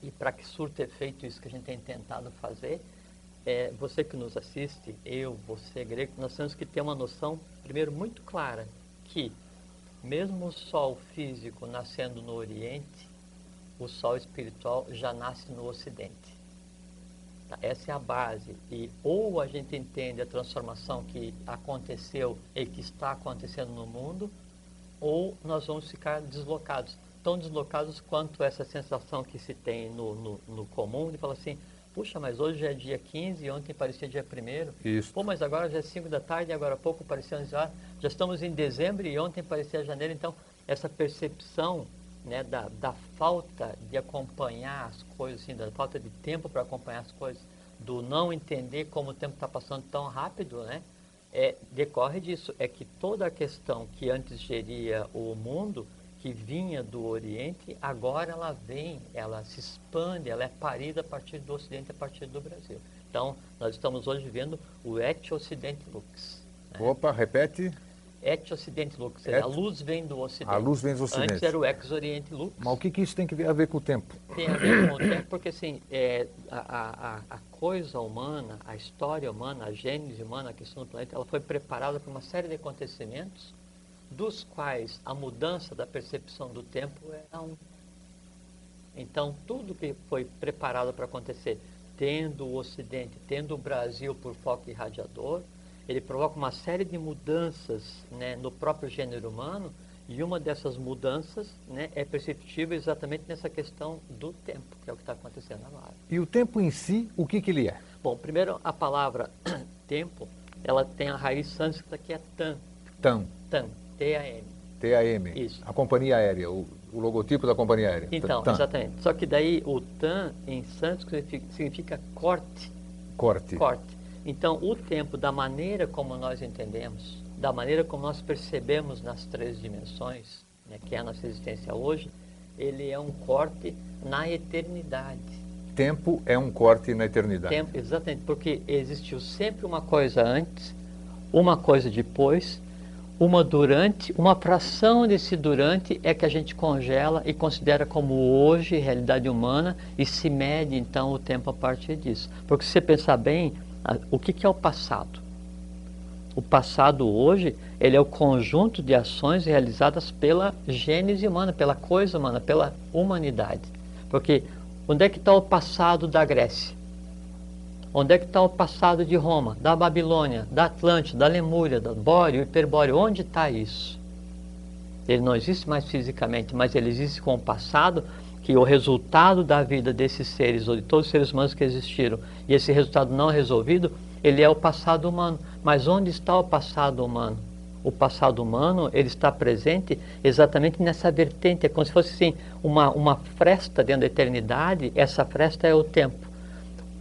e para que surta efeito isso que a gente tem tentado fazer, é, você que nos assiste, eu, você, grego, nós temos que ter uma noção, primeiro, muito clara, que mesmo o sol físico nascendo no Oriente, o sol espiritual já nasce no Ocidente. Tá? Essa é a base. E ou a gente entende a transformação que aconteceu e que está acontecendo no mundo, ou nós vamos ficar deslocados. Tão deslocados quanto essa sensação que se tem no, no, no comum de falar assim, puxa, mas hoje é dia 15 e ontem parecia dia 1 Isso. Pô, mas agora já é 5 da tarde e agora há pouco parecia 11 horas. Já estamos em dezembro e ontem parecia janeiro. Então, essa percepção né, da, da falta de acompanhar as coisas, assim, da falta de tempo para acompanhar as coisas, do não entender como o tempo está passando tão rápido, né, é, decorre disso. É que toda a questão que antes geria o mundo, que vinha do Oriente, agora ela vem, ela se expande, ela é parida a partir do Ocidente, a partir do Brasil. Então, nós estamos hoje vendo o Et Ocidente Lux. Né? Opa, repete. Et Ocidente Lux, Et... a luz vem do Ocidente. A luz vem do Ocidente. Antes era o Ex Oriente Lux. Mas o que, que isso tem a ver com o tempo? Tem a ver com o tempo porque, assim, é, a, a, a coisa humana, a história humana, a gênese humana, a questão do planeta, ela foi preparada por uma série de acontecimentos dos quais a mudança da percepção do tempo é um. Então, tudo que foi preparado para acontecer, tendo o Ocidente, tendo o Brasil por foco irradiador, ele provoca uma série de mudanças né, no próprio gênero humano, e uma dessas mudanças né, é perceptível exatamente nessa questão do tempo, que é o que está acontecendo agora. E o tempo em si, o que, que ele é? Bom, primeiro a palavra [COUGHS] tempo, ela tem a raiz sânscrita que é tan. Tan. Tan. TAM. TAM. Isso. A companhia aérea, o, o logotipo da companhia aérea. Então, TAM. exatamente. Só que daí o TAM em sânscrito significa corte. Corte. Corte. Então, o tempo, da maneira como nós entendemos, da maneira como nós percebemos nas três dimensões, né, que é a nossa existência hoje, ele é um corte na eternidade. Tempo é um corte na eternidade. Tempo, exatamente, porque existiu sempre uma coisa antes, uma coisa depois uma durante, uma fração desse durante é que a gente congela e considera como hoje realidade humana e se mede então o tempo a partir disso. Porque se você pensar bem, o que, que é o passado? O passado hoje, ele é o conjunto de ações realizadas pela gênese humana, pela coisa humana, pela humanidade. Porque onde é que está o passado da Grécia? Onde é que está o passado de Roma, da Babilônia, da Atlântida, da Lemúria, da Bório, Hiperbóreo? Onde está isso? Ele não existe mais fisicamente, mas ele existe com o passado, que o resultado da vida desses seres, ou de todos os seres humanos que existiram, e esse resultado não resolvido, ele é o passado humano. Mas onde está o passado humano? O passado humano, ele está presente exatamente nessa vertente, é como se fosse assim, uma, uma fresta dentro da eternidade, essa fresta é o tempo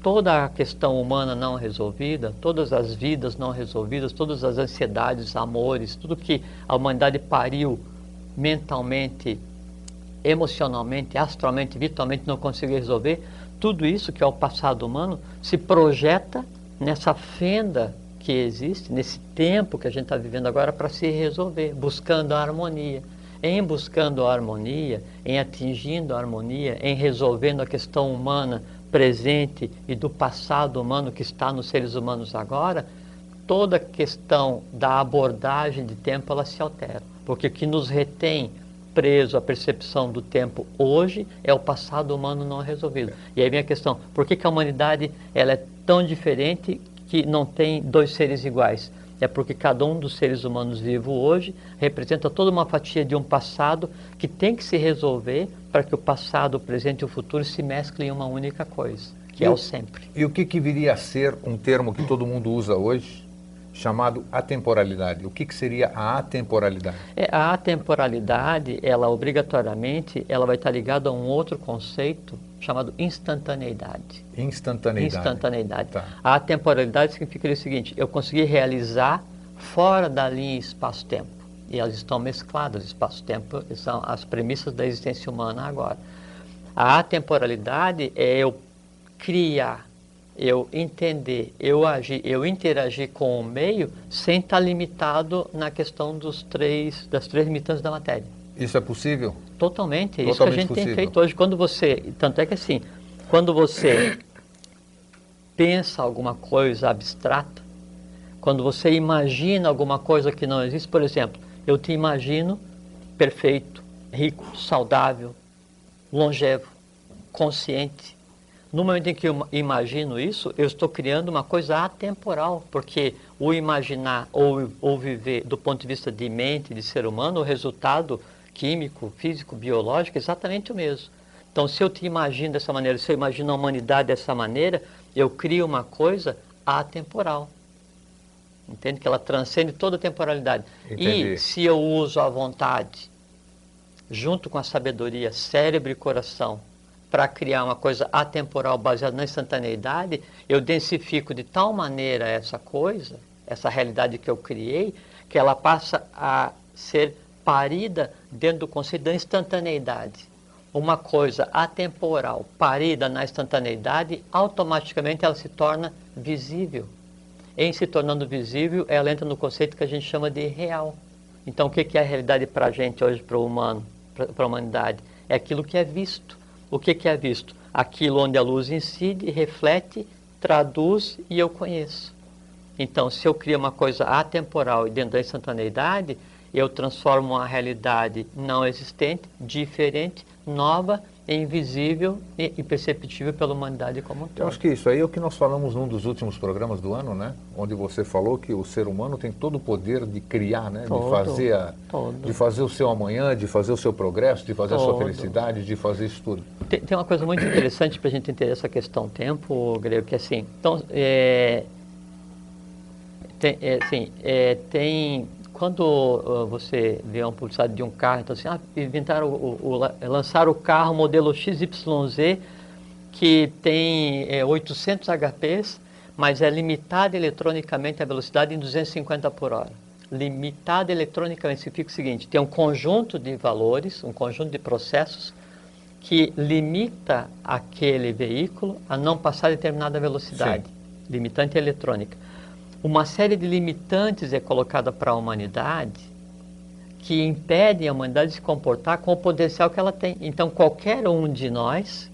toda a questão humana não resolvida, todas as vidas não resolvidas, todas as ansiedades, amores, tudo que a humanidade pariu mentalmente, emocionalmente, astralmente, virtualmente não conseguiu resolver, tudo isso que é o passado humano se projeta nessa fenda que existe, nesse tempo que a gente está vivendo agora para se resolver, buscando a harmonia. Em buscando a harmonia, em atingindo a harmonia, em resolvendo a questão humana presente e do passado humano que está nos seres humanos agora, toda a questão da abordagem de tempo ela se altera. Porque o que nos retém preso à percepção do tempo hoje é o passado humano não resolvido. E aí vem a questão, por que, que a humanidade ela é tão diferente que não tem dois seres iguais? É porque cada um dos seres humanos vivos hoje representa toda uma fatia de um passado que tem que se resolver para que o passado, o presente e o futuro se mesclem em uma única coisa, que e é o sempre. E o que, que viria a ser um termo que todo mundo usa hoje, chamado atemporalidade? O que, que seria a atemporalidade? É, a atemporalidade, ela obrigatoriamente, ela vai estar ligada a um outro conceito chamado instantaneidade. Instantaneidade. Instantaneidade. Tá. A temporalidade significa o seguinte: eu consegui realizar fora da linha espaço-tempo. E elas estão mescladas, espaço-tempo são as premissas da existência humana agora. A atemporalidade é eu criar, eu entender, eu agir, eu interagir com o meio sem estar limitado na questão dos três, das três limitantes da matéria. Isso é possível? Totalmente, é isso que a gente possível. tem feito hoje. Quando você, tanto é que assim, quando você pensa alguma coisa abstrata, quando você imagina alguma coisa que não existe, por exemplo, eu te imagino perfeito, rico, saudável, longevo, consciente. No momento em que eu imagino isso, eu estou criando uma coisa atemporal, porque o imaginar ou, ou viver do ponto de vista de mente, de ser humano, o resultado químico, físico, biológico é exatamente o mesmo. Então, se eu te imagino dessa maneira, se eu imagino a humanidade dessa maneira, eu crio uma coisa atemporal. Entende? Que ela transcende toda a temporalidade. Entendi. E se eu uso a vontade, junto com a sabedoria, cérebro e coração, para criar uma coisa atemporal baseada na instantaneidade, eu densifico de tal maneira essa coisa, essa realidade que eu criei, que ela passa a ser parida dentro do conceito da instantaneidade uma coisa atemporal parida na instantaneidade, automaticamente ela se torna visível. Em se tornando visível, ela entra no conceito que a gente chama de real. Então, o que é a realidade para a gente hoje, para o humano, para a humanidade? É aquilo que é visto. O que é visto? Aquilo onde a luz incide, reflete, traduz e eu conheço. Então, se eu crio uma coisa atemporal e dentro da instantaneidade, eu transformo uma realidade não existente, diferente, nova, invisível e imperceptível pela humanidade como um todo. Eu acho que isso aí é o que nós falamos num dos últimos programas do ano, né? Onde você falou que o ser humano tem todo o poder de criar, né? Todo, de, fazer a, de fazer o seu amanhã, de fazer o seu progresso, de fazer todo. a sua felicidade, de fazer isso tudo. Tem, tem uma coisa muito interessante para a gente entender essa questão tempo, Grego, que é assim, então, é, tem, é, assim, é, tem quando uh, você vê uma publicidade de um carro, então assim, ah, inventaram o, o, o, lançaram o carro modelo XYZ que tem é, 800 HPs, mas é limitado eletronicamente a velocidade em 250 por hora. Limitado eletronicamente significa o seguinte: tem um conjunto de valores, um conjunto de processos que limita aquele veículo a não passar determinada velocidade, Sim. limitante eletrônica uma série de limitantes é colocada para a humanidade que impedem a humanidade de se comportar com o potencial que ela tem. Então, qualquer um de nós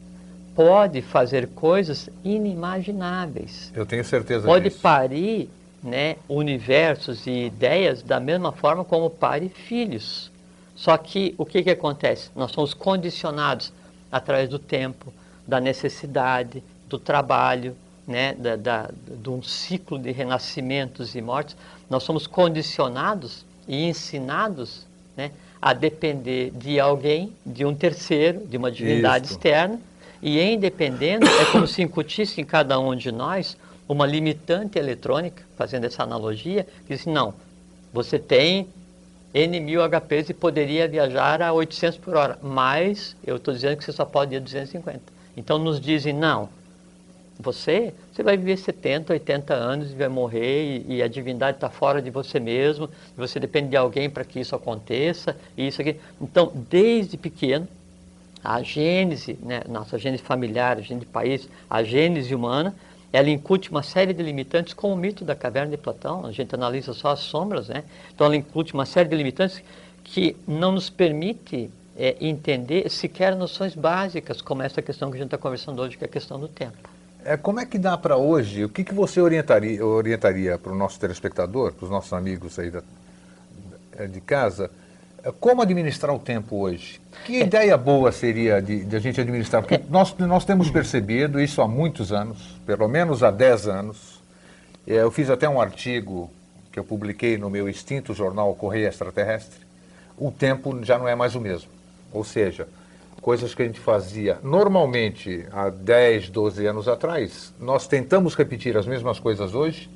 pode fazer coisas inimagináveis. Eu tenho certeza pode disso. Pode parir né, universos e ideias da mesma forma como pare filhos. Só que o que, que acontece? Nós somos condicionados através do tempo, da necessidade, do trabalho, né, da, da, de um ciclo de renascimentos e mortes, nós somos condicionados e ensinados né, a depender de alguém, de um terceiro, de uma divindade Isso. externa, e em dependendo, é como se incutisse em cada um de nós uma limitante eletrônica, fazendo essa analogia, que diz, não, você tem N mil HPs e poderia viajar a 800 por hora, mas eu estou dizendo que você só pode ir a 250. Então nos dizem, não, você, você vai viver 70, 80 anos e vai morrer e, e a divindade está fora de você mesmo, você depende de alguém para que isso aconteça, e isso aqui. Então, desde pequeno, a gênese, né, nossa gênese familiar, a gênese de país, a gênese humana, ela incute uma série de limitantes, como o mito da caverna de Platão, a gente analisa só as sombras, né? Então ela incute uma série de limitantes que não nos permite é, entender sequer noções básicas, como essa questão que a gente está conversando hoje, que é a questão do tempo. É, como é que dá para hoje, o que, que você orientaria, orientaria para o nosso telespectador, para os nossos amigos aí da, de casa, é, como administrar o tempo hoje? Que é. ideia boa seria de, de, a gente administrar? Porque nós, nós temos percebido isso há muitos anos, pelo menos há 10 anos. É, eu fiz até um artigo que eu publiquei no meu extinto jornal Correia Extraterrestre. O tempo já não é mais o mesmo. Ou seja, coisas que a gente fazia normalmente há 10, 12 anos atrás, nós tentamos repetir as mesmas coisas hoje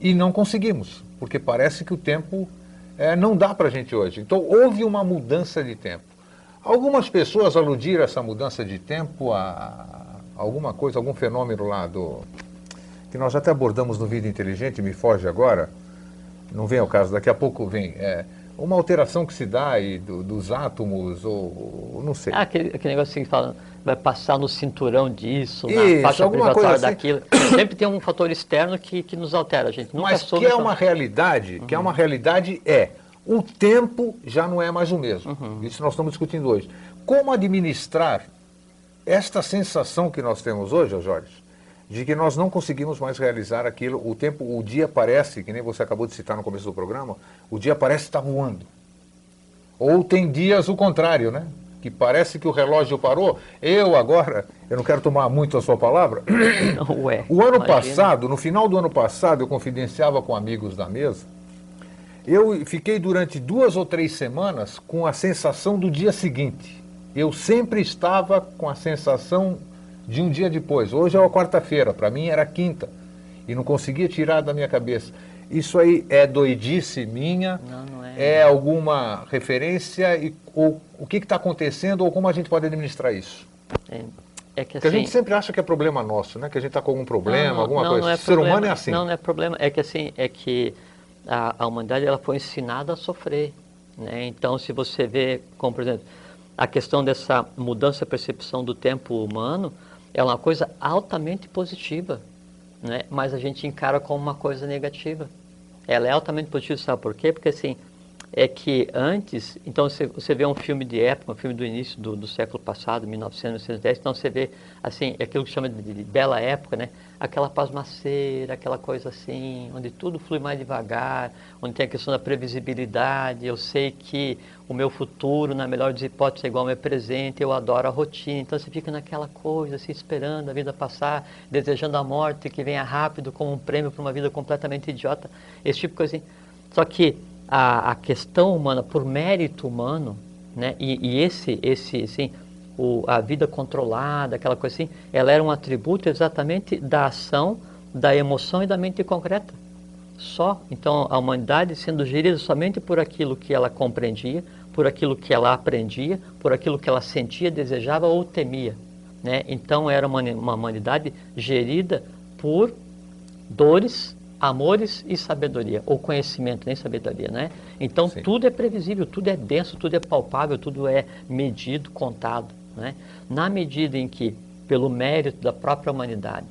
e não conseguimos, porque parece que o tempo é, não dá para a gente hoje. Então houve uma mudança de tempo. Algumas pessoas aludiram essa mudança de tempo a, alguma coisa, algum fenômeno lá do. que nós até abordamos no Vida Inteligente, me foge agora, não vem ao caso, daqui a pouco vem. É, uma alteração que se dá aí do, dos átomos, ou, ou não sei. Ah, aquele, aquele negócio que fala, vai passar no cinturão disso, Isso, na faixa alguma privatória coisa assim. daquilo. [COUGHS] Sempre tem um fator externo que, que nos altera, a gente nunca Mas soube que é uma realidade, que é uma realidade é, o tempo já não é mais o mesmo. Uhum. Isso nós estamos discutindo hoje. Como administrar esta sensação que nós temos hoje, Jorge, de que nós não conseguimos mais realizar aquilo, o tempo, o dia parece, que nem você acabou de citar no começo do programa, o dia parece estar voando. Ou tem dias o contrário, né? Que parece que o relógio parou. Eu agora, eu não quero tomar muito a sua palavra, [COUGHS] Ué, o ano imagina. passado, no final do ano passado, eu confidenciava com amigos da mesa. Eu fiquei durante duas ou três semanas com a sensação do dia seguinte. Eu sempre estava com a sensação de um dia depois. Hoje é a quarta-feira, para mim era quinta. E não conseguia tirar da minha cabeça. Isso aí é doidice minha? Não, não é. É alguma referência? E, ou, o que está acontecendo ou como a gente pode administrar isso? É, é que Porque a assim, gente sempre acha que é problema nosso, né? Que a gente está com algum problema, Não, alguma não, coisa. não é o ser humano problema. é assim. Não, não é problema. É que assim, é que a, a humanidade ela foi ensinada a sofrer. Né? Então, se você vê, como por exemplo, a questão dessa mudança de percepção do tempo humano, é uma coisa altamente positiva, né? mas a gente encara como uma coisa negativa. Ela é altamente positiva, sabe por quê? Porque assim, é que antes, então você, você vê um filme de época, um filme do início do, do século passado, 1900, 1910, então você vê, assim, aquilo que chama de, de bela época, né? Aquela pasmaceira, aquela coisa assim, onde tudo flui mais devagar, onde tem a questão da previsibilidade, eu sei que o meu futuro, na melhor das hipóteses, é igual ao meu presente, eu adoro a rotina, então você fica naquela coisa, assim, esperando a vida passar, desejando a morte que venha rápido como um prêmio para uma vida completamente idiota, esse tipo de coisa assim. Só que a, a questão humana, por mérito humano, né, e, e esse, esse, assim, o, a vida controlada, aquela coisa assim, ela era um atributo exatamente da ação, da emoção e da mente concreta. Só. Então, a humanidade sendo gerida somente por aquilo que ela compreendia, por aquilo que ela aprendia, por aquilo que ela sentia, desejava ou temia. Né? Então, era uma, uma humanidade gerida por dores, amores e sabedoria, ou conhecimento, nem sabedoria, né? Então Sim. tudo é previsível, tudo é denso, tudo é palpável, tudo é medido, contado, né? Na medida em que, pelo mérito da própria humanidade,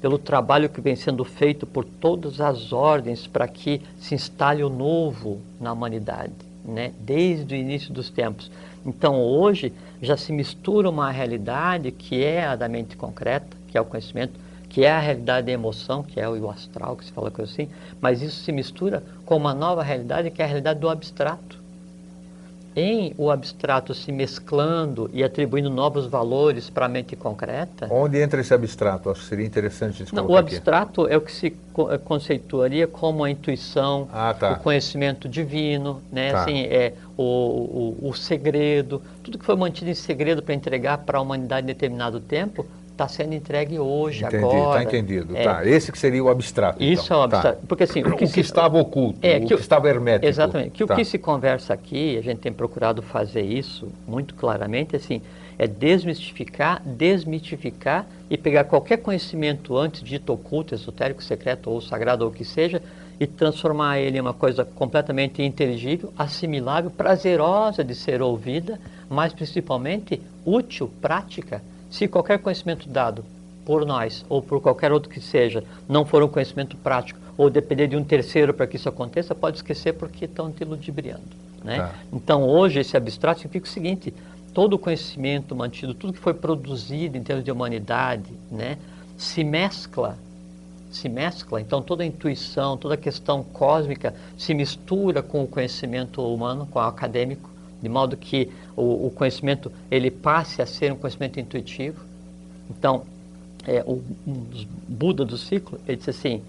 pelo trabalho que vem sendo feito por todas as ordens para que se instale o novo na humanidade, né? Desde o início dos tempos. Então hoje já se mistura uma realidade que é a da mente concreta, que é o conhecimento, que é a realidade da emoção, que é o astral, que se fala coisa assim, mas isso se mistura com uma nova realidade, que é a realidade do abstrato. Em o abstrato se mesclando e atribuindo novos valores para a mente concreta, Onde entra esse abstrato? Acho que seria interessante não, o colocar aqui. abstrato é o que se eh, conceituaria como a intuição, Ah, tá. o conhecimento divino, né? Tá. assim, é, o, o, o segredo, tudo que foi mantido em segredo para entregar para a humanidade em determinado tempo, está sendo entregue hoje, Entendi, agora. está entendido. É, Tá, esse que seria o abstrato. Isso então. é o Tá. abstrato. Porque assim, O que, se- estava oculto, é, o que que, o- estava hermético. Exatamente. Que Tá. o que se conversa aqui, a gente tem procurado fazer isso muito claramente, assim, é desmistificar, desmitificar e pegar qualquer conhecimento antes dito oculto, esotérico, secreto ou sagrado ou o que seja, e transformar ele em uma coisa completamente inteligível, assimilável, prazerosa de ser ouvida, mas principalmente útil, prática. Se qualquer conhecimento dado por nós ou por qualquer outro que seja, não for um conhecimento prático ou depender de um terceiro para que isso aconteça, pode esquecer porque estão te ludibriando. Né? Tá. Então, hoje, esse abstrato significa o seguinte: todo o conhecimento mantido, tudo que foi produzido em termos de humanidade, né, se mescla. Se mescla, então toda a intuição, toda a questão cósmica se mistura com o conhecimento humano, com o acadêmico, de modo que o, o conhecimento ele passe a ser um conhecimento intuitivo. Então, é, o, um Buda do ciclo, ele disse assim: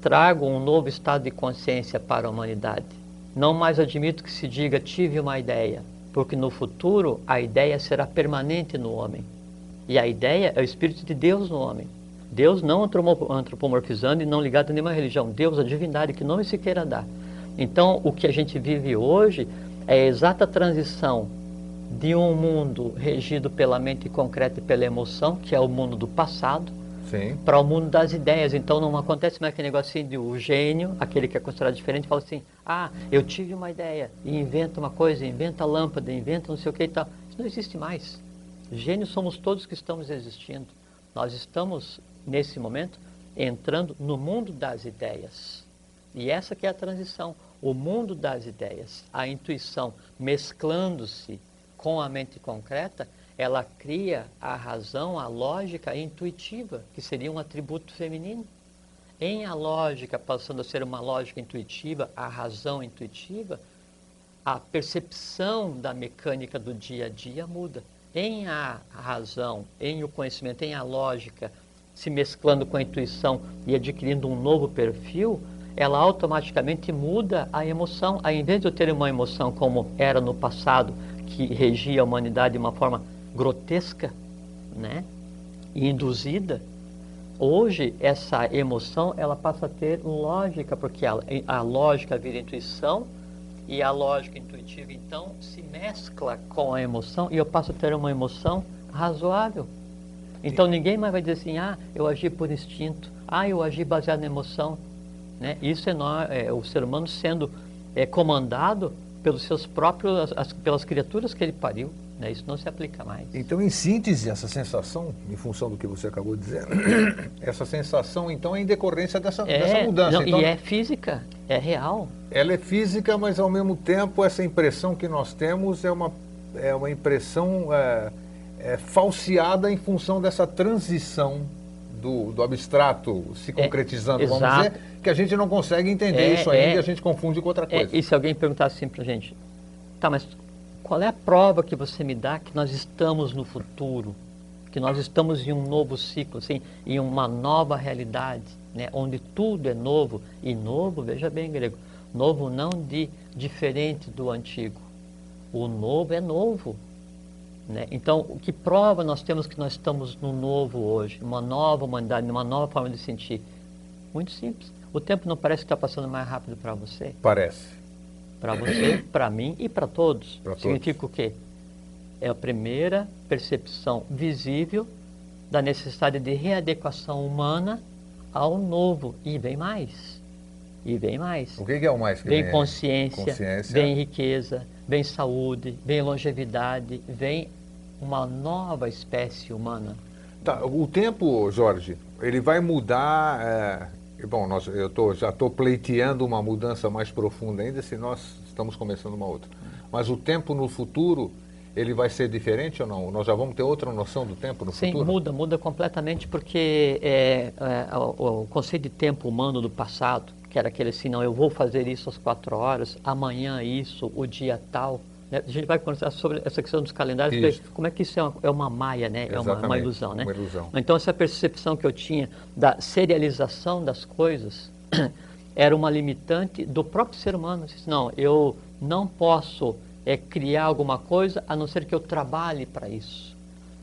trago um novo estado de consciência para a humanidade. Não mais admito que se diga tive uma ideia, porque no futuro a ideia será permanente no homem. E a ideia é o Espírito de Deus no homem. Deus não antropomorfizando e não ligado a nenhuma religião. Deus, a divindade, que nome se queira dar. Então, o que a gente vive hoje é a exata transição de um mundo regido pela mente concreta e pela emoção, que é o mundo do passado, Sim. para o mundo das ideias. Então não acontece mais aquele negocinho de o gênio, aquele que é considerado diferente, fala assim: ah, eu tive uma ideia, e inventa uma coisa, inventa lâmpada, inventa não sei o que e tal. Isso não existe mais. Gênios somos todos que estamos existindo. Nós estamos, nesse momento, entrando no mundo das ideias. E essa que é a transição, o mundo das ideias, a intuição mesclando-se com a mente concreta, ela cria a razão, a lógica intuitiva, que seria um atributo feminino. Em a lógica passando a ser uma lógica intuitiva, a razão intuitiva, a percepção da mecânica do dia a dia muda. Em a razão, em o conhecimento, em a lógica, se mesclando com a intuição e adquirindo um novo perfil, ela automaticamente muda a emoção. Ao invés de eu ter uma emoção como era no passado, que regia a humanidade de uma forma grotesca, né? E induzida, hoje essa emoção ela passa a ter lógica, porque a, a lógica vira intuição e a lógica intuitiva então se mescla com a emoção e eu passo a ter uma emoção razoável. Então ninguém mais vai dizer assim, ah, eu agi por instinto, ah, eu agi baseado na emoção. Né? Isso é, nós, é o ser humano sendo é, comandado pelos seus próprios, as, pelas criaturas que ele pariu. Né? Isso não se aplica mais. Então, em síntese, essa sensação, em função do que você acabou de dizer, [COUGHS] essa sensação, então, é em decorrência dessa, é, dessa mudança. Não, então, e é física, é real. Ela é física, mas ao mesmo tempo essa impressão que nós temos é uma, é uma impressão é, é, falseada em função dessa transição do, do abstrato se é, concretizando, vamos dizer, que a gente não consegue entender é, isso ainda e a é. gente confunde com outra coisa. e se alguém perguntasse assim para a gente, tá, mas qual é a prova que você me dá que nós estamos no futuro, que nós estamos em um novo ciclo, assim, em uma nova realidade, né, onde tudo é novo e novo, veja bem, grego, novo não de diferente do antigo, o novo é novo. Né? Então, o que prova nós temos que nós estamos no novo hoje, uma nova humanidade, uma nova forma de sentir? Muito simples. O tempo não parece que está passando mais rápido para você? Parece. Para você, para mim e para todos. Pra Significa todos. o quê? É a primeira percepção visível da necessidade de readequação humana ao novo. E vem mais. E vem mais. O que é o mais que vem? Vem consciência, consciência, vem riqueza, vem saúde, vem longevidade, vem uma nova espécie humana. Tá, o tempo, Jorge, ele vai mudar. É, bom, nós, eu tô, já estou pleiteando uma mudança mais profunda ainda, se nós estamos começando uma outra. Mas o tempo no futuro, ele vai ser diferente ou não? Nós já vamos ter outra noção do tempo no Sim, futuro? Sim, muda, muda completamente, porque é, é, o, o conceito de tempo humano do passado, que era aquele assim, não, eu vou fazer isso às quatro horas, amanhã isso, o dia tal, né? A gente vai conversar sobre essa questão dos calendários, como é que isso é uma, é uma maia, né? é uma, uma, ilusão. Né? Uma ilusão. Então, essa percepção que eu tinha da serialização das coisas [CLEARS THROAT] era uma limitante do próprio ser humano. Disse, não, eu não posso é, criar alguma coisa a não ser que eu trabalhe para isso.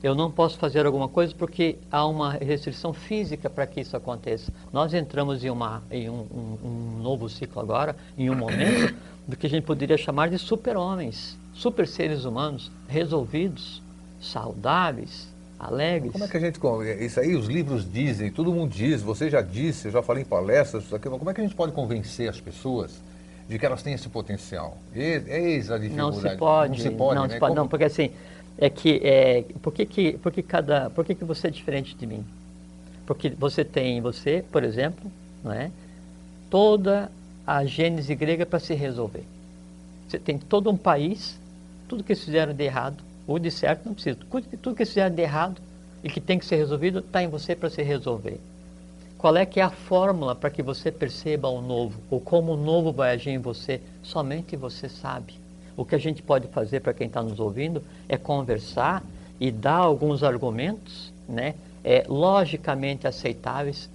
Eu não posso fazer alguma coisa porque há uma restrição física para que isso aconteça. Nós entramos em, uma, em um, um, um novo ciclo agora, em um momento do que a gente poderia chamar de super-homens super seres humanos resolvidos, saudáveis, alegres. Como é que a gente. Isso aí os livros dizem, todo mundo diz, você já disse, eu já falei em palestras, isso aqui, como é que a gente pode convencer as pessoas de que elas têm esse potencial? Eis a dificuldade. Não se pode. Não se pode, não, né? se pode, não porque assim, é que, é, por que, que, por que, cada, por que, que você é diferente de mim? Porque você tem em você, por exemplo, não é, toda a gênese grega para se resolver. Você tem todo um país tudo que fizeram de errado, ou de certo, não precisa. Tudo que fizeram de errado e que tem que ser resolvido, está em você para se resolver. Qual é que é a fórmula para que você perceba o novo? Ou como o novo vai agir em você? Somente você sabe. O que a gente pode fazer para quem está nos ouvindo é conversar e dar alguns argumentos, né, é, logicamente aceitáveis,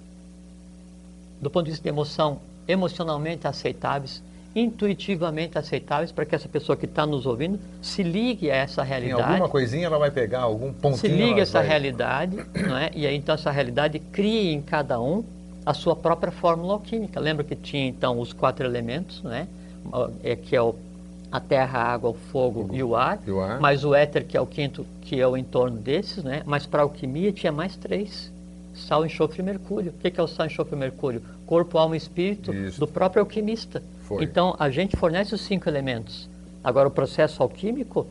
do ponto de vista de emoção, emocionalmente aceitáveis, intuitivamente aceitáveis para que essa pessoa que está nos ouvindo se ligue a essa realidade. Em alguma coisinha ela vai pegar, algum pontinho. Se ligue a essa vai... realidade, não é? e aí então essa realidade cria em cada um a sua própria fórmula alquímica. Lembra que tinha então os quatro elementos, né? é, que é o, a terra, a água, o fogo e o ar, e o ar, mais o éter, que é o quinto, que é o entorno desses, né? mas para a alquimia tinha mais três. sal, enxofre e mercúrio. O que é o sal, enxofre e mercúrio? Corpo, alma e espírito Isso. do próprio alquimista. Foi. Então, a gente fornece os cinco elementos. Agora, o processo alquímico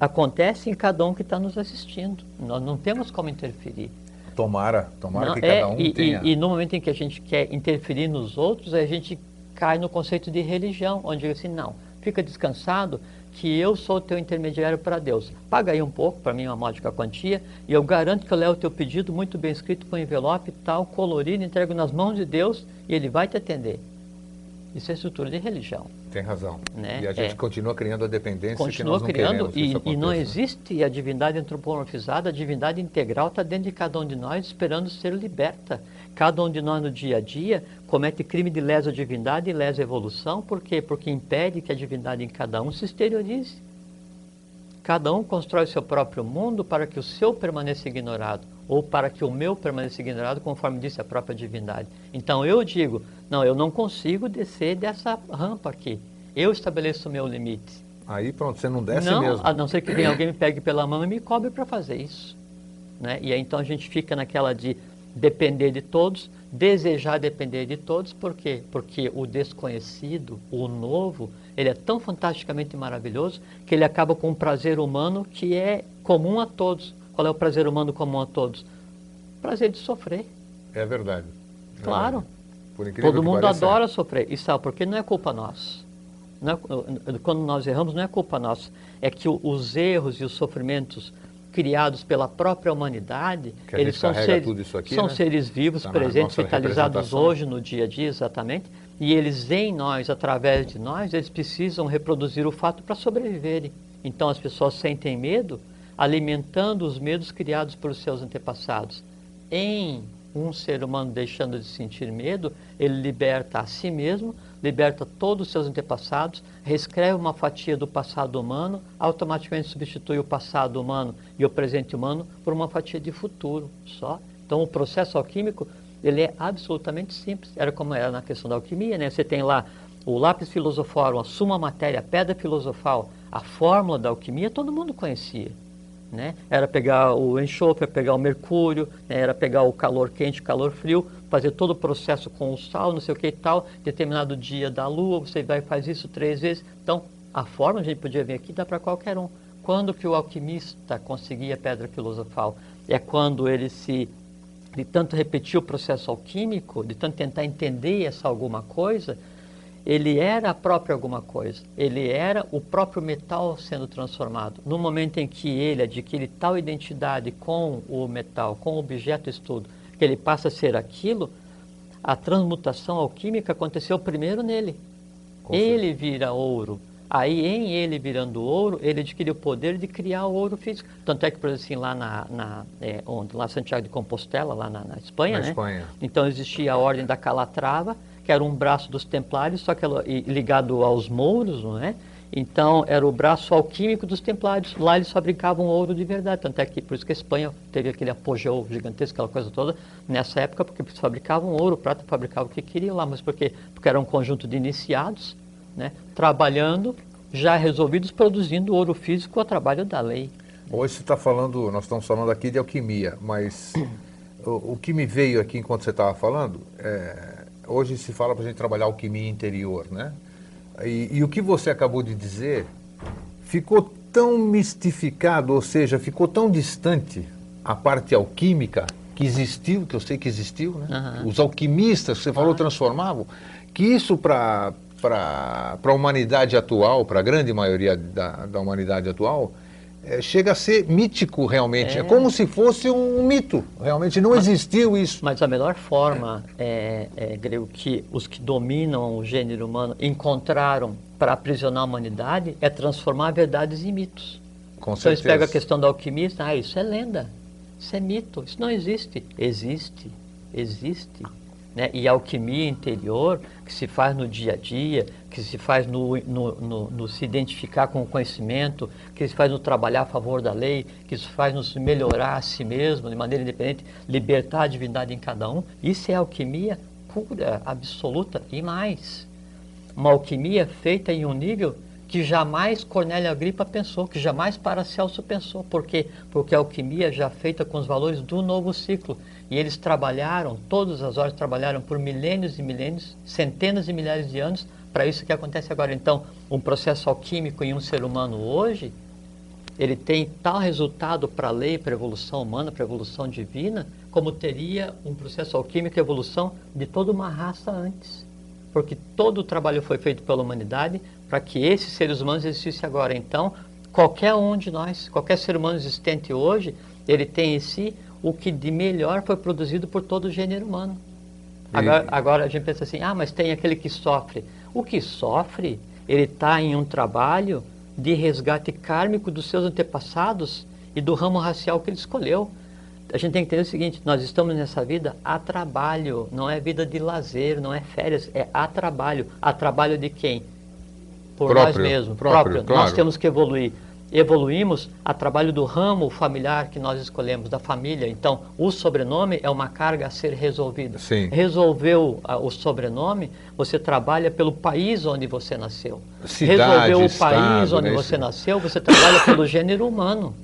acontece em cada um que está nos assistindo. Nós não temos como interferir. Tomara, tomara Não, que é, cada um e, tenha. e, e no momento em que a gente quer interferir nos outros, a gente cai no conceito de religião, onde diz assim, não, fica descansado que eu sou teu intermediário para Deus. Paga aí um pouco, para mim uma módica quantia, e eu garanto que eu levo o teu pedido muito bem escrito com envelope tal, colorido, entrego nas mãos de Deus e Ele vai te atender. Isso é estrutura de religião. Tem razão. Né? E a gente É. continua criando a dependência que Continua nós não criando queremos que e, e não existe a divindade antropomorfizada, a divindade integral está dentro de cada um de nós esperando ser liberta. Cada um de nós no dia a dia comete crime de lesa divindade e lesa evolução, por quê? Porque impede que a divindade em cada um se exteriorize. Cada um constrói o seu próprio mundo para que o seu permaneça ignorado, ou para que o meu permaneça ignorado, conforme disse a própria divindade. Então eu digo, não, eu não consigo descer dessa rampa aqui. Eu estabeleço o meu limite. Aí pronto, você não desce não, mesmo. a não ser que venha alguém me pegue pela mão e me cobre para fazer isso. Né? E aí então a gente fica naquela de depender de todos, desejar depender de todos, por quê? Porque o desconhecido, o novo, ele é tão fantasticamente maravilhoso que ele acaba com um prazer humano que é comum a todos. Qual é o prazer humano comum a todos? Prazer de sofrer. É verdade. É Claro. Por incrível Todo que mundo pareça, adora sofrer. E sabe por quê? Não é culpa nossa. É- quando nós erramos, não é culpa nossa. É que o- os erros e os sofrimentos criados pela própria humanidade, Que eles são, seres, tudo isso aqui, são né? seres vivos, Tá presentes, vitalizados hoje, no dia a dia, exatamente. E eles em nós, através de nós, eles precisam reproduzir o fato para sobreviverem. Então as pessoas sentem medo, alimentando os medos criados por seus antepassados. Em um ser humano deixando de sentir medo, ele liberta a si mesmo, liberta todos os seus antepassados, reescreve uma fatia do passado humano, automaticamente substitui o passado humano e o presente humano por uma fatia de futuro só. Então o processo alquímico ele é absolutamente simples. Era como era na questão da alquimia, né? Você tem lá o lápis filosoforum, a suma matéria, a pedra filosofal, a fórmula da alquimia, todo mundo conhecia. Né? Era pegar o enxofre, pegar o mercúrio, né? era pegar o calor quente, o calor frio, fazer todo o processo com o sal, não sei o que e tal, determinado dia da lua, você vai e faz isso três vezes. Então, a forma a gente podia vir aqui dá para qualquer um. Quando que o alquimista conseguia a pedra filosofal? É quando ele se de tanto repetir o processo alquímico, de tanto tentar entender essa alguma coisa, ele era a própria alguma coisa. Ele era o próprio metal sendo transformado. No momento em que ele adquire tal identidade com o metal, com o objeto estudo, que ele passa a ser aquilo, a transmutação alquímica aconteceu primeiro nele. Com ele vira ouro. Aí, em ele virando ouro, ele adquire o poder de criar o ouro físico. Tanto é que, por exemplo, assim, lá na, na é, onde, lá em Santiago de Compostela, lá na, na Espanha, Na né? Espanha. Então existia a ordem da Calatrava, que era um braço dos templários, só que ligado aos mouros, não é? Então era o braço alquímico dos templários. Lá eles fabricavam ouro de verdade. Tanto é que por isso que a Espanha teve aquele apogeu gigantesco, aquela coisa toda, nessa época, porque eles fabricavam ouro, prata, fabricavam o que queriam lá. Mas por quê? Porque era um conjunto de iniciados, né? Trabalhando, já resolvidos, produzindo ouro físico a trabalho da lei. Hoje você está falando, nós estamos falando aqui de alquimia, mas o, o que me veio aqui enquanto você estava falando, é, hoje se fala para a gente trabalhar alquimia interior, né? E, e o que você acabou de dizer ficou tão mistificado, ou seja, ficou tão distante a parte alquímica que existiu, que eu sei que existiu, né? Aham. Os alquimistas, você falou, transformavam, que isso para para a humanidade atual, para a grande maioria da, da humanidade atual, eh, chega a ser mítico realmente. É. É. como se fosse um mito. Realmente não existiu isso. Mas a melhor forma, é, é, grego, que os que dominam o gênero humano encontraram para aprisionar a humanidade é transformar verdades em mitos. Com Então eles certeza. pegam a questão da alquimista, ah, isso é lenda, isso é mito, isso não existe. Existe, existe. Né? E alquimia interior, que se faz no dia a dia, que se faz no, no, no- no se identificar com o conhecimento, que se faz no trabalhar a favor da lei, que se faz no se melhorar a si mesmo de maneira independente, libertar a divindade em cada um, isso é alquimia pura, absoluta e mais uma alquimia feita em um nível que jamais Cornélio Agripa pensou, que jamais Paracelso pensou. Por quê? Porque a alquimia já feita com os valores do novo ciclo. E eles trabalharam, todas as horas trabalharam por milênios e milênios, centenas e milhares de anos, para isso que acontece agora. Então, um processo alquímico em um ser humano hoje, ele tem tal resultado para a lei, para a evolução humana, para a evolução divina, como teria um processo alquímico e evolução de toda uma raça antes. Porque todo o trabalho foi feito pela humanidade para que esses seres humanos existissem agora. Então, qualquer um de nós, qualquer ser humano existente hoje, ele tem em si o que de melhor foi produzido por todo o gênero humano. Agora, agora a gente pensa assim, ah, mas tem aquele que sofre. O que sofre, ele está em um trabalho de resgate kármico dos seus antepassados e do ramo racial que ele escolheu. A gente tem que entender o seguinte: nós estamos nessa vida a trabalho, não é vida de lazer, não é férias, é a trabalho. A trabalho de quem? Por próprio, nós mesmos, próprio. próprio. Claro. Nós temos que evoluir. Evoluímos a trabalho do ramo familiar que nós escolhemos, da família. Então, o sobrenome é uma carga a ser resolvida. Sim. Resolveu a, o sobrenome, você trabalha pelo país onde você nasceu. Cidade, Resolveu o estado, país onde né? você nasceu, você trabalha pelo gênero humano.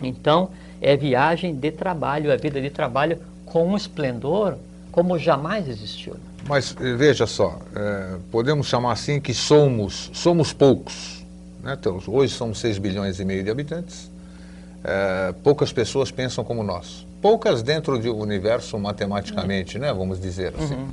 Então, é viagem de trabalho, é vida de trabalho com um esplendor como jamais existiu. Mas eh, veja só, é, podemos chamar assim que somos, somos poucos. Né? Então, hoje somos 6 bilhões e meio de habitantes. É, poucas pessoas pensam como nós. Poucas dentro do universo matematicamente, né? vamos dizer assim. Uhum.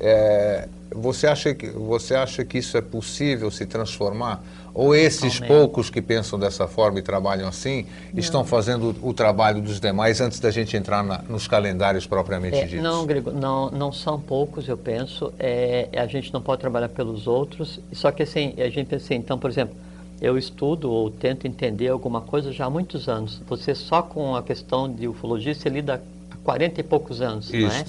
É, você, acha que, você acha que isso é possível se transformar? Ou esses poucos que pensam dessa forma e trabalham assim, não. estão fazendo o trabalho dos demais antes da gente entrar na, nos calendários propriamente é, ditos? Não, Grego, não, não são poucos, eu penso. É, a gente não pode trabalhar pelos outros. Só que assim, a gente pensa assim, então, por exemplo, eu estudo ou tento entender alguma coisa já há muitos anos. Você só com a questão de ufologia, você lida há 40 e poucos anos, Isso. não é?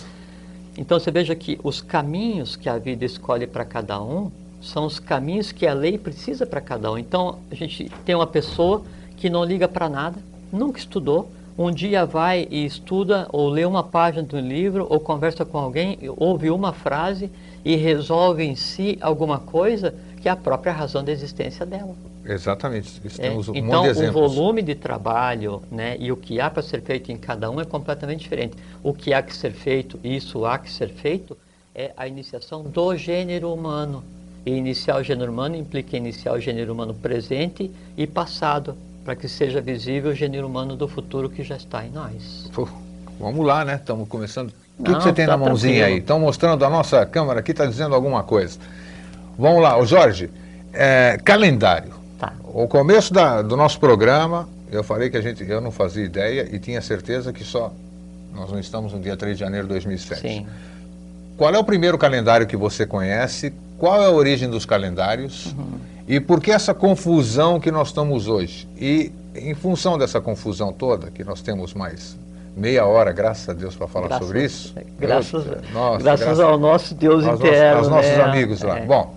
Então você veja que os caminhos que a vida escolhe para cada um são os caminhos que a lei precisa para cada um. Então, a gente tem uma pessoa que não liga para nada, nunca estudou, um dia vai e estuda ou lê uma página de um livro ou conversa com alguém, ouve uma frase e resolve em si alguma coisa que é a própria razão da existência dela. Exatamente. Isso é, temos um então, o volume de trabalho né, e o que há para ser feito em cada um é completamente diferente. O que há que ser feito, isso há que ser feito, é a iniciação do gênero humano. E iniciar o gênero humano implica iniciar o gênero humano presente e passado, para que seja visível o gênero humano do futuro que já está em nós. Pô, vamos lá, né? Estamos começando. O que, que, você tem tá na mãozinha tranquilo. aí? Estão mostrando a nossa câmera aqui, está dizendo alguma coisa. Vamos lá, o Jorge, é, calendário. Tá. O começo da, do nosso programa, eu falei que a gente, eu não fazia ideia e tinha certeza que só nós não estamos no dia 3 de janeiro de 2007. Sim. Qual é o primeiro calendário que você conhece? Qual é a origem dos calendários uhum. e por que essa confusão que nós estamos hoje. E em função dessa confusão toda, que nós temos mais meia hora, graças a Deus, para falar graças, sobre isso. Graças, eu, nossa, graças, graças, ao nosso Deus aos interno. Aos nossos né? amigos lá. É. Bom,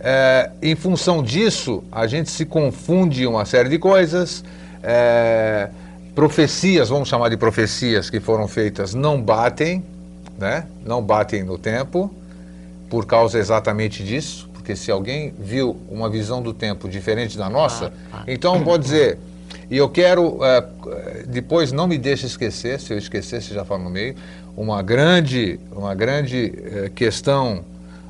é, em função disso, a gente se confunde uma série de coisas. É, profecias, vamos chamar de profecias que foram feitas, não batem, né? não batem no tempo por causa exatamente disso, porque se alguém viu uma visão do tempo diferente da nossa, ah, ah. então pode dizer, e eu quero, uh, depois não me deixe esquecer, se eu esquecer, você já fala no meio, uma grande, uma grande uh, questão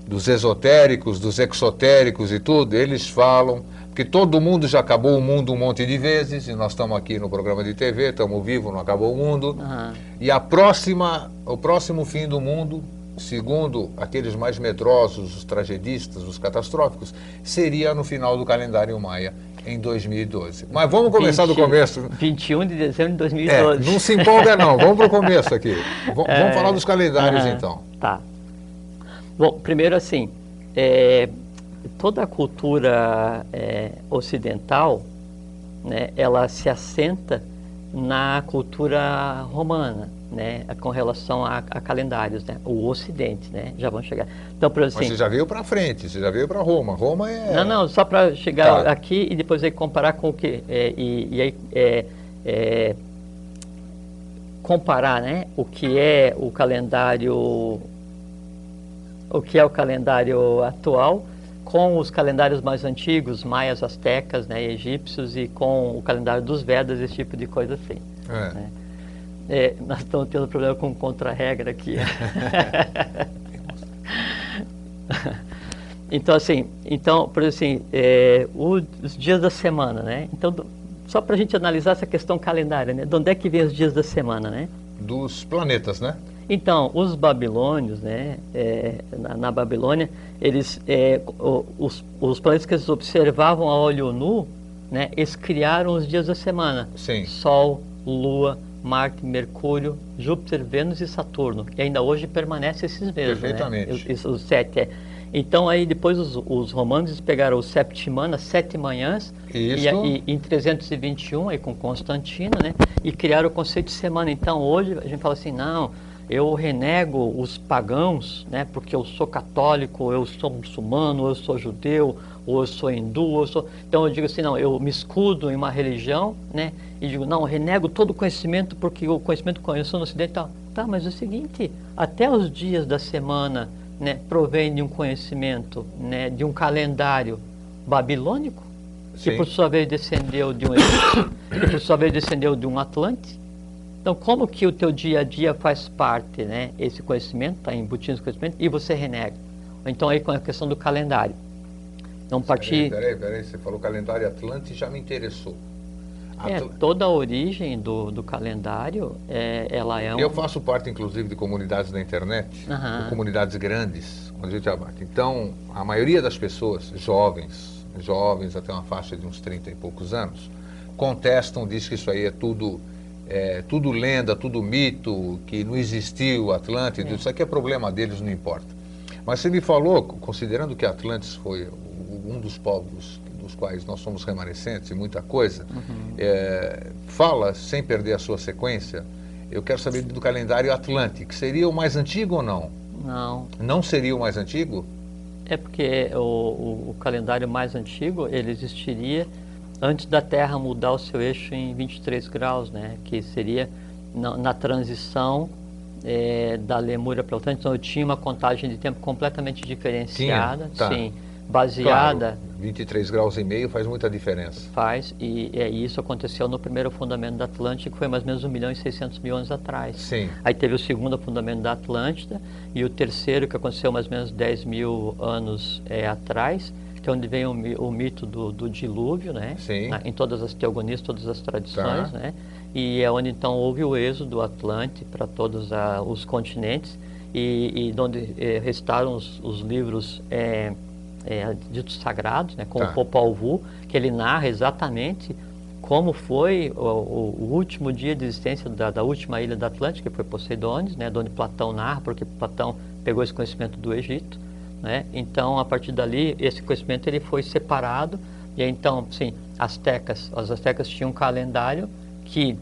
dos esotéricos, dos exotéricos e tudo, eles falam que todo mundo já acabou o mundo um monte de vezes, e nós estamos aqui no programa de TV, estamos vivos, não acabou o mundo. Uhum. E a próxima, o próximo fim do mundo segundo aqueles mais medrosos, os tragedistas, os catastróficos, seria no final do calendário maia, em 2012. Mas vamos começar 20, do começo. 21 de dezembro de 2012. É, não se empolga não, vamos para o começo aqui. [LAUGHS] V é, vamos falar dos calendários então. Tá. Bom, primeiro assim, é, toda a cultura é, ocidental, né, ela se assenta na cultura romana né, com relação a, a, calendários, né, o Ocidente, né, já vão chegar. Então, por assim, Mas você já veio para frente, você já veio para Roma. Roma é. Não, não, só para chegar tá. aqui e depois aí comparar com o que é, e, e, aí é, é, comparar, né, o que é o calendário, o que é o calendário atual com os calendários mais antigos, maias, astecas, né, egípcios, e com o calendário dos Vedas, esse tipo de coisa assim. É. né? É, nós estamos tendo problema com contra-regra aqui. [LAUGHS] então, assim, então, por assim, é, os dias da semana, né? Então, do- só para a gente analisar essa questão calendária, né? De onde é que vem os dias da semana, né? Dos planetas, né? Então, os babilônios, né, é, na, na Babilônia, eles, é, os, os planetas que eles observavam a olho nu, né, eles criaram os dias da semana. Sim. Sol, Lua, Marte, Mercúrio, Júpiter, Vênus e Saturno. E ainda hoje permanecem esses mesmos. Perfeitamente. Né? Os, os- sete, é. Então aí depois os, os romanos pegaram os septimanas, sete manhãs, e, Isso. e em 321 aí com Constantino, né, e criaram o conceito de semana. Então hoje a gente fala assim, não, eu renego os pagãos, né, porque eu sou católico, eu sou muçulmano, eu sou judeu, ou eu sou hindu, eu sou... Então eu digo assim, não, eu me escudo em uma religião, né, e digo, não, eu renego todo o conhecimento porque o conhecimento que sou no ocidente e tal. Tá, mas é o seguinte, até os dias da semana, né, provém de um conhecimento, né, de um calendário babilônico, que Sim. por sua vez descendeu de um egípcio, [COUGHS] que por sua vez descendeu de um atlante. Então, como que o teu dia a dia faz parte, né? Esse conhecimento, está embutido nesse conhecimento, e você renega. Então, aí com a questão do calendário. Peraí, partir... peraí, peraí, você falou calendário Atlante e já me interessou. É, toda a origem do, do calendário, é, ela é um... Eu faço parte, inclusive, de comunidades da internet, de comunidades grandes, onde a gente abate. Então, a maioria das pessoas, jovens, jovens até uma faixa de uns 30 e poucos anos, contestam, diz que isso aí é tudo, é, tudo lenda, tudo mito, que não existiu Atlântida, isso aqui é problema deles, não importa. Mas você me falou, considerando que Atlantis foi o- um dos povos dos quais nós somos remanescentes e muita coisa, é, fala, sem perder a sua sequência, eu quero saber do calendário Atlântico, seria o mais antigo ou não? Não, Não seria o mais antigo? É porque o, o- o calendário mais antigo ele existiria antes da Terra mudar o seu eixo em 23 graus, né? Que seria na, na transição eh, da Lemúria para o Atlântico. Então eu tinha uma contagem de tempo completamente diferenciada, Tinha? Tá. sim, baseada Claro, 23 graus e meio faz muita diferença. faz e, é, isso aconteceu no primeiro fundamento da Atlântida, que foi mais ou menos 1 milhão e 600 mil anos atrás. Sim. Aí teve o segundo fundamento da Atlântida e o terceiro que aconteceu mais ou menos 10 mil anos é, atrás, que é onde vem o, o mito do, do dilúvio, né? Sim. Na- em todas as teogonias, todas as tradições, Tá. né? E é onde então houve o êxodo Atlante para todos ah, os continentes e, e onde eh, restaram os, os livros eh, eh, ditos sagrados, né? Como Tá. o Popol que ele narra exatamente como foi o, o- último dia de existência da, da última ilha da Atlântica, que foi Poseidones, né, de onde Platão narra, porque Platão pegou esse conhecimento do Egito. Né? Então, a partir dali, esse conhecimento ele foi separado. E então, sim, astecas, os astecas tinham um calendário que,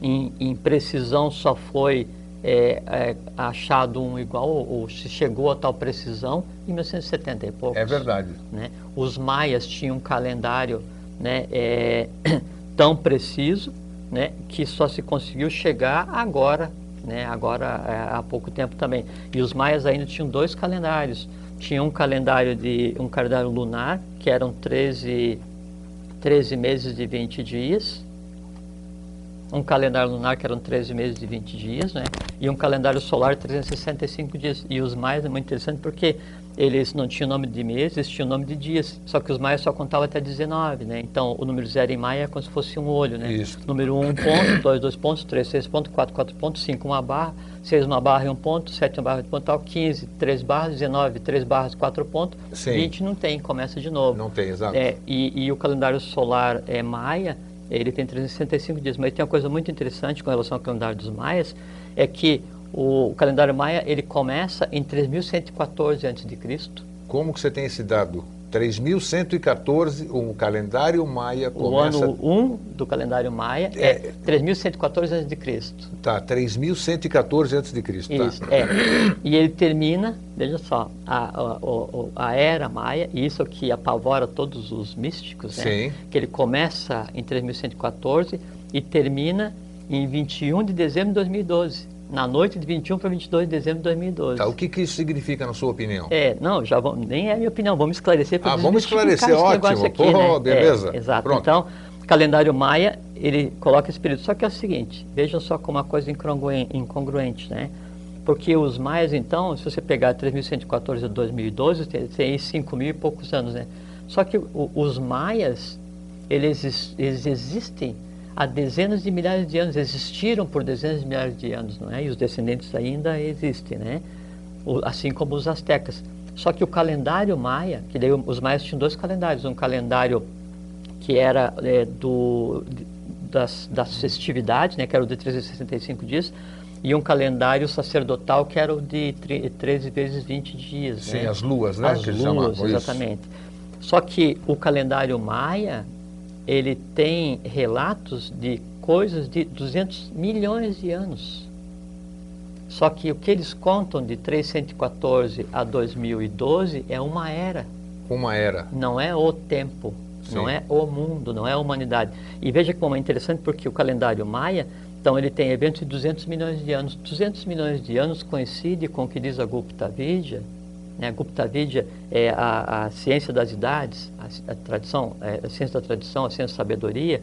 em, em precisão, só foi é, é, achado um igual, ou, se chegou a tal precisão, em 1970 e poucos É verdade. né? Os maias tinham um calendário né, é, [CLEARS THROAT] tão preciso né, que só se conseguiu chegar agora, né, agora é, há pouco tempo também. E os maias ainda tinham dois calendários. Tinha um calendário de um calendário lunar, que eram 13, 13 meses de 20 dias. Um calendário lunar que eram 13 meses de 20 dias, né? E um calendário solar 365 dias. E os maias é muito interessante porque eles não tinham nome de meses, eles tinham nome de dias. Só que os maias só contavam até 19, né? Então o número zero em maia é como se fosse um olho, né? Isso. Número 1, um ponto, [COUGHS] 2, dois pontos, 3, seis pontos, 4, quatro pontos, 5, uma barra, 6, uma barra e um ponto, 7, uma barra e um ponto, tal, 15, 3 barras, 19, 3 barras, 4 pontos, Sim. 20 não tem, começa de novo. Não tem, exato. É, e, e o calendário solar é maia, ele tem 365 dias, mas tem uma coisa muito interessante com relação ao calendário dos maias, é que o, o calendário maia ele começa em 3114 a.C. Como que você tem esse dado? 3.114, o calendário maia O começa... ano 1 do calendário maia é, É. 3114 a.C. Tá, 3.114 antes de Cristo. tá. Isso, é. E ele termina, veja só, a, a, o- a era maia, e isso que apavora todos os místicos, né? Sim. que ele começa em 3114 e termina em 21 de dezembro de 2012. na noite de 21 para 22 de dezembro de 2012. Tá, o que, que isso significa, na sua opinião? É, não, já vamos, nem é a minha opinião, vamos esclarecer para Ah, vamos esclarecer, ótimo. Aqui, Pô, né? beleza. É, exato. Pronto. Então, calendário maia, ele coloca esse período. Só que é o seguinte, vejam só como uma coisa incongruente, incongruente né? Porque os maias, então, se você pegar 3.114 de 2012, tem, tem aí 5 mil e poucos anos, né? Só que o, os maias, eles, eles existem há dezenas de milhares de anos, existiram por dezenas de milhares de anos, não é? E os descendentes ainda existem, né? Assim como os astecas. Só que o calendário maia, que daí os maias tinham dois calendários, um calendário que era é, do, das, das festividades, né, que era o de 365 dias, e um calendário sacerdotal que era o de 13 vezes 20 dias. Sim, né? as luas, né? As luas, chamavam isso. exatamente. Só que o calendário maia, ele tem relatos de coisas de 200 milhões de anos. Só que o que eles contam de 314 a 2012 é uma era, Uma era. não é o tempo, não Sim. é o mundo, não é a humanidade. E veja como é interessante porque o calendário maia, então ele tem eventos de 200 milhões de anos. 200 milhões de anos coincide com o que diz a Gupta Vidya. Né? Gupta Vidya é a, a ciência das idades, a, a tradição, é, a ciência da tradição, a ciência da sabedoria.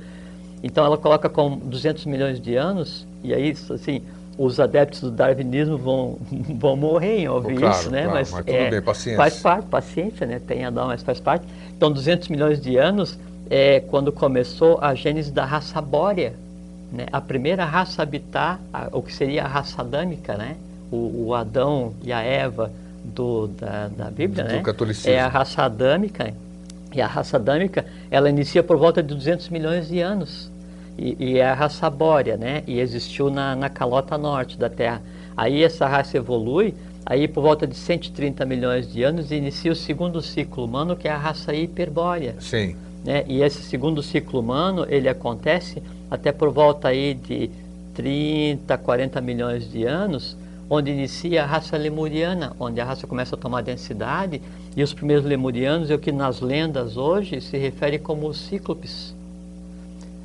Então ela coloca com 200 milhões de anos, e aí, assim, os adeptos do darwinismo vão, [LAUGHS] vão morrer em ouvir Claro, isso, né? claro, mas tudo é, bem, paciência. Faz parte, paciência, né? Tem a dar, mas faz parte. Então, 200 milhões de anos é quando começou a gênese da raça bórea, né? A primeira raça a habitar, a, o que seria a raça adâmica, né? O, o Adão e a Eva do, da, da Bíblia, Do né? catolicismo. É a raça adâmica. E a raça adâmica, ela inicia por volta de 200 milhões de anos. E, e é a raça bórea, né? E existiu na, na calota norte da Terra. Aí essa raça evolui, aí por volta de 130 milhões de anos inicia o segundo ciclo humano, que é a raça hiperbórea. Sim. Né? E esse segundo ciclo humano, ele acontece até por volta aí de 30, 40 milhões de anos, onde inicia a raça lemuriana, onde a raça começa a tomar densidade, e os primeiros lemurianos é o que nas lendas hoje se refere como os cíclopes.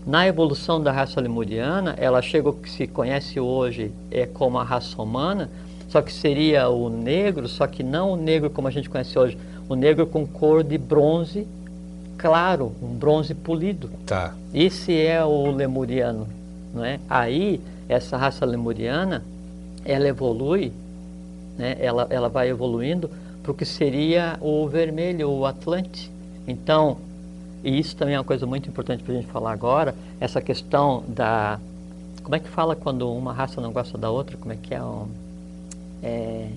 Na evolução da raça lemuriana, ela chega ao que se conhece hoje é como a raça humana, só que seria o negro, só que não o negro como a gente conhece hoje, o negro com cor de bronze claro, um bronze polido. Tá. Esse é o lemuriano, não é? Aí essa raça lemuriana, ela evolui, né? Ela ela vai evoluindo para o que seria o vermelho, o Atlante. Então, e isso também é uma coisa muito importante para a gente falar agora, essa questão da como é que fala quando uma raça não gosta da outra? Como é que é um é,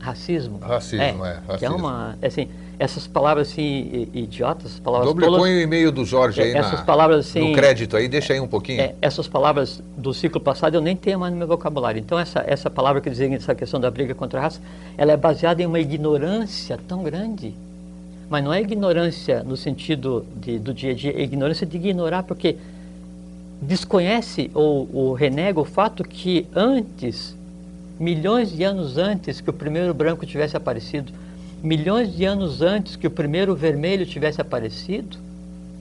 racismo? Racismo, é, Que é racismo. uma assim essas palavras assim idiotas, palavras Doble tolas, põe o e-mail do Jorge É, aí essas na, palavras assim- no crédito aí, deixa aí um pouquinho. é, essas palavras do ciclo passado eu nem tenho mais no meu vocabulário. Então essa, essa palavra que designa essa questão da briga contra a raça, ela é baseada em uma ignorância tão grande. Mas não é ignorância no sentido de, do dia a dia, é ignorância de ignorar, porque desconhece ou, ou renega o fato que antes, milhões de anos antes que o primeiro branco tivesse aparecido, milhões de anos antes que o primeiro vermelho tivesse aparecido,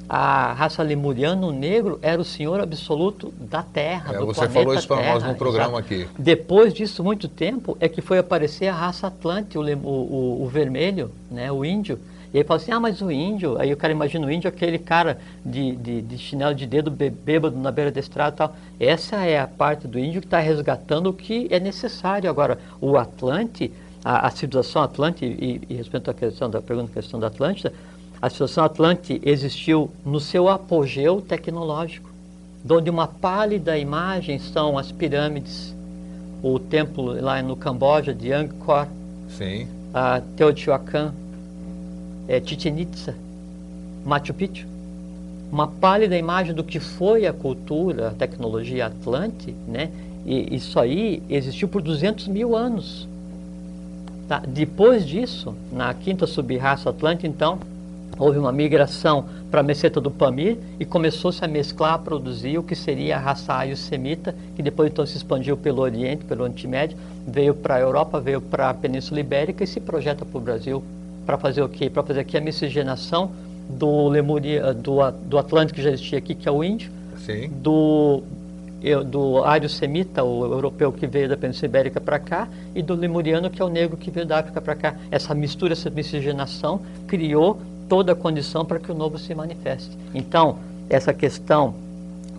a raça lemuriana, o negro, era o senhor absoluto da Terra, É, do você falou isso para nós no programa exato. aqui. Depois disso, muito tempo, é que foi aparecer a raça Atlante, o, o, o- vermelho, né, o índio. E aí fala assim, ah, mas o índio, aí o cara imagina o índio, aquele cara de, de, de chinelo de dedo bê- bêbado na beira da estrada e tal. Essa é a parte do índio que está resgatando o que é necessário. Agora, o Atlante, a, a civilização Atlante, e, e respeito à questão da pergunta, questão da Atlântida, a civilização Atlante existiu no seu apogeu tecnológico, onde uma pálida imagem são as pirâmides, o templo lá no Camboja de Angkor, Sim. a Teotihuacan, é, Chichen Itza, Machu Picchu. Uma pálida imagem do que foi a cultura, a tecnologia Atlante, né? E isso aí existiu por 200 mil anos. Tá? Depois disso, na quinta subraça Atlante, então, houve uma migração para a meseta do Pamir e começou-se a mesclar, a produzir o que seria a raça aio-semita, que depois então se expandiu pelo Oriente, pelo Oriente Médio, veio para a Europa, veio para a Península Ibérica e se projeta para o Brasil para fazer o quê? Para fazer aqui a miscigenação do, Lemuria, do, do Atlântico que já existia aqui, que é o índio, Sim. do eu, do ário semita, o europeu que veio da Península Ibérica para cá, e do lemuriano, que é o negro que veio da África para cá. Essa mistura, essa miscigenação criou toda a condição para que o novo se manifeste. Então, essa questão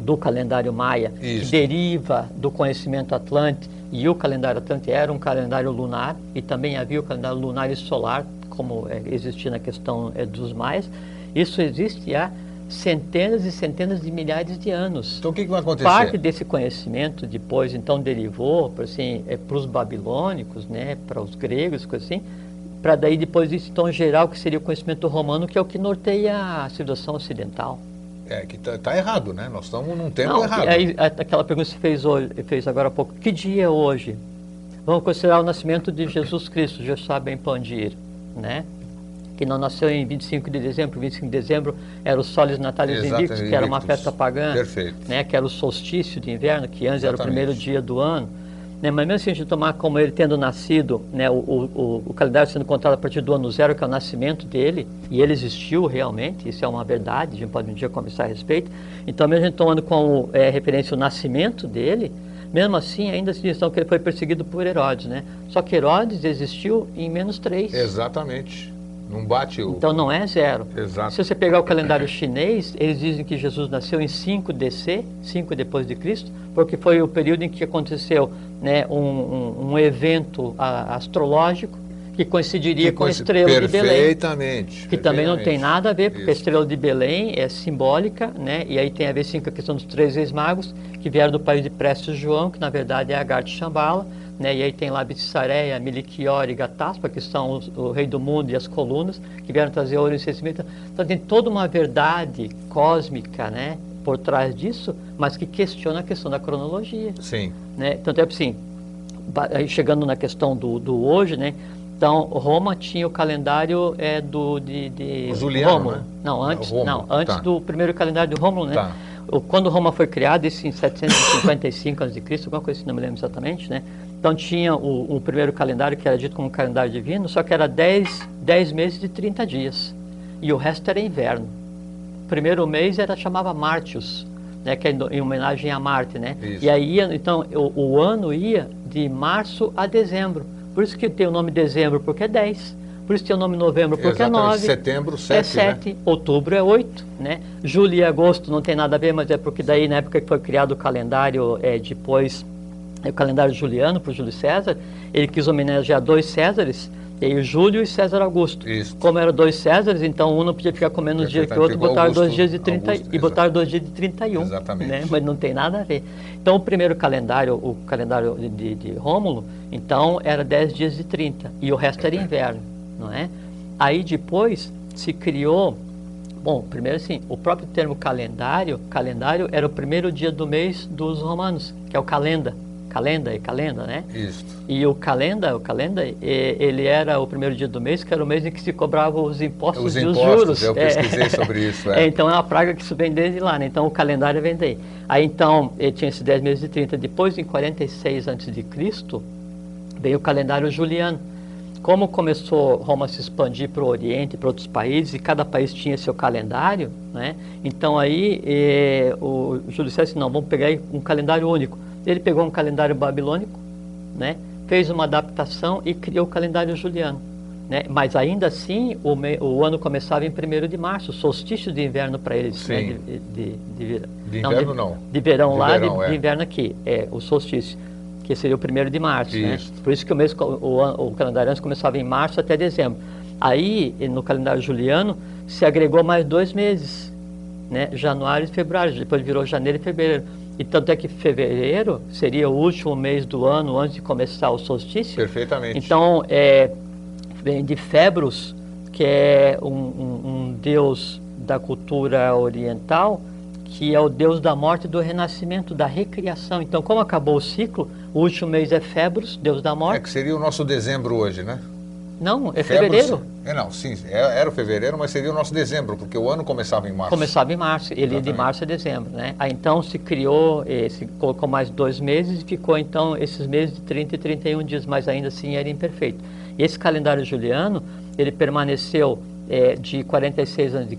do calendário maia, Isso. que deriva do conhecimento atlante, e o calendário atlante era um calendário lunar, e também havia o calendário lunar e solar, como é, existia na questão é, dos maias, isso existe há centenas e centenas de milhares de anos. Então o que, que vai acontecer? Parte desse conhecimento depois então derivou para assim, é, os babilônicos, né, para os gregos, coisa assim, para daí depois isso então gerar o que seria o conhecimento romano, que é o que norteia a civilização ocidental. É que tá, tá errado, né? Nós estamos num tempo Não, errado. aquela pergunta que você fez, hoje, fez agora há pouco, que dia é hoje? Vamos considerar o nascimento de Jesus Cristo, já sabem Pandir, né? Que não nasceu em 25 de dezembro, 25 de dezembro era o Solis Natalis Exatamente, Invictus, que era uma festa pagã, Perfeito. né? Que era o solstício de inverno, que antes era o Exatamente. primeiro dia do ano. Né? Mas mesmo se a gente tomar como ele tendo nascido, né, o, o, o- o calendário sendo contado a partir do ano zero, que é o nascimento dele, e ele existiu realmente, isso é uma verdade, a gente pode um dia conversar a respeito. Então, mesmo a gente tomando como é, referência o nascimento dele, mesmo assim, ainda se diz então, que ele foi perseguido por Herodes, né? Só que Herodes existiu em menos três. Exatamente. Não bate o. Então não é zero. Exato. Se você pegar o calendário chinês, eles dizem que Jesus nasceu em 5 DC, 5 depois de Cristo, porque foi o período em que aconteceu né, um, um- um evento a- astrológico que coincidiria Que com a estrela de Belém. Perfeitamente. Que também não tem nada a ver, porque a Isso. estrela de Belém é simbólica, né? E aí tem a ver sim com a questão dos três reis magos, que vieram do país de Prestes João, que na verdade é Agar de Shambhala, né? E aí tem lá Bitsareia, Miliquior e Gataspa, que são os- o rei do mundo e as colunas, que vieram trazer ouro e incensimento. Então tem toda uma verdade cósmica, né? Por trás disso, mas que questiona a questão da cronologia Sim. né? Tanto é assim, chegando na questão do, do hoje, né? Então, Roma tinha o calendário é, do, de, de Juliano, Rômulo. né? Não, antes, Rômulo, não, antes tá. do primeiro calendário de Rômulo, né? Tá. Quando Roma foi criada, isso em 755 a.C., alguma coisa assim, não me lembro exatamente, né? Então tinha o, o primeiro calendário, que era dito como calendário divino, só que era 10, 10 meses e 30 dias. E o resto era inverno. O primeiro mês era chamava Martius, né, que é em homenagem a Marte, né? Isso. E aí, então, o, o ano ia de março a dezembro. Por isso que tem o nome dezembro, porque é 10. Por isso tem o nome novembro, porque Exatamente. é 9. Setembro, é 7, 7. Outubro é 8, né? Julho e agosto não tem nada a ver, mas é porque daí, na época que foi criado o calendário, é, depois, é, o calendário juliano, para o Júlio César, ele quis homenagear dois Césares, e aí o Júlio e César Augusto. Isso. Como eram dois Césares, então um não podia ficar com menos dia que o outro, botaram igual dois dias de Augusto, 30 Augusto, e botaram dois dias de 31. Exatamente. Né? Mas não tem nada a ver. Então, o primeiro calendário, o calendário de, de, de Rômulo, então era 10 dias de 30 e o resto era inverno, não é? Aí depois se criou, bom, primeiro assim, o próprio termo calendário, calendário era o primeiro dia do mês dos romanos, que é o calenda, calenda e calenda, né? Isso. E o calenda, o calenda, eh, ele era o primeiro dia do mês, que era o mês em que se cobravam os impostos Os e os impostos, juros. eu pesquisei sobre [LAUGHS] isso, é. É, então é uma praga que isso vem desde lá, né? Então o calendário vem daí. Aí então, ele tinha esses 10 meses de 30. Depois, em 46 a.C., veio o calendário juliano. Como começou Roma a se expandir para o Oriente, para outros países, e cada país tinha seu calendário, né? então aí eh, o Júlio César disse, não, vamos pegar um calendário único. Ele pegou um calendário babilônico, né? fez uma adaptação e criou o calendário juliano. Né? Mas ainda assim, o, me- o ano começava em 1 de março, solstício de inverno para eles. né? Sim. De, de, de, vir- De inverno, não. De verão De lá, verão, de, é. de inverno aqui. É, o solstício, que seria o 1 de março. Né? Por isso que o, mês, o, o calendário antes começava em março até dezembro. Aí, no calendário juliano, se agregou mais dois meses, né? januário e fevereiro, depois virou janeiro e fevereiro. E tanto é que fevereiro seria o último mês do ano antes de começar o solstício. Perfeitamente. Então, é, vem de Febros, que é um, um- um deus da cultura oriental, que é o deus da morte e do renascimento, da recriação. Então, como acabou o ciclo, o último mês é Febros, deus da É morte. que seria o nosso dezembro hoje, né? Não, é Febro- fevereiro. É, não, sim, é- era o fevereiro, mas seria o nosso dezembro, porque o ano começava em março. Começava em março, ele ia de Exatamente. março a dezembro, né? Aí então se criou, se colocou mais dois meses e ficou então esses meses de 30 e 31 dias, mas ainda assim era imperfeito. Esse calendário juliano, ele permaneceu eh, de 46 a.C.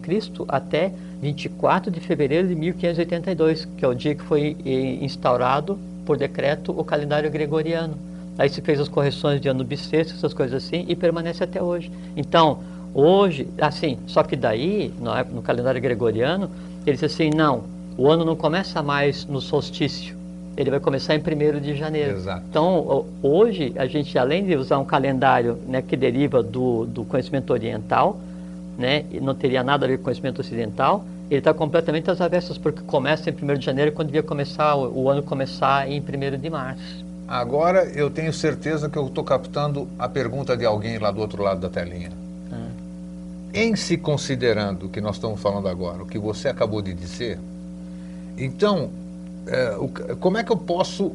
até 24 de fevereiro de 1582, que é o dia que foi eh, instaurado por decreto o calendário gregoriano. Aí se fez as correções de ano bissexto, essas coisas assim, e permanece até hoje. Então, hoje, assim, só que daí, no, calendário gregoriano, ele disse assim, não, o ano não começa mais no solstício, ele vai começar em 1 de janeiro. Exato. Então, hoje, a gente, além de usar um calendário né, que deriva do, do conhecimento oriental, né, não teria nada a ver com conhecimento ocidental, ele está completamente às avessas, porque começa em 1 de janeiro, quando devia começar, o, o ano começar em 1 de março. Agora eu tenho certeza que eu estou captando a pergunta de alguém lá do outro lado da telinha. Em se considerando o que nós estamos falando agora, o que você acabou de dizer, então, é, o, como é que eu posso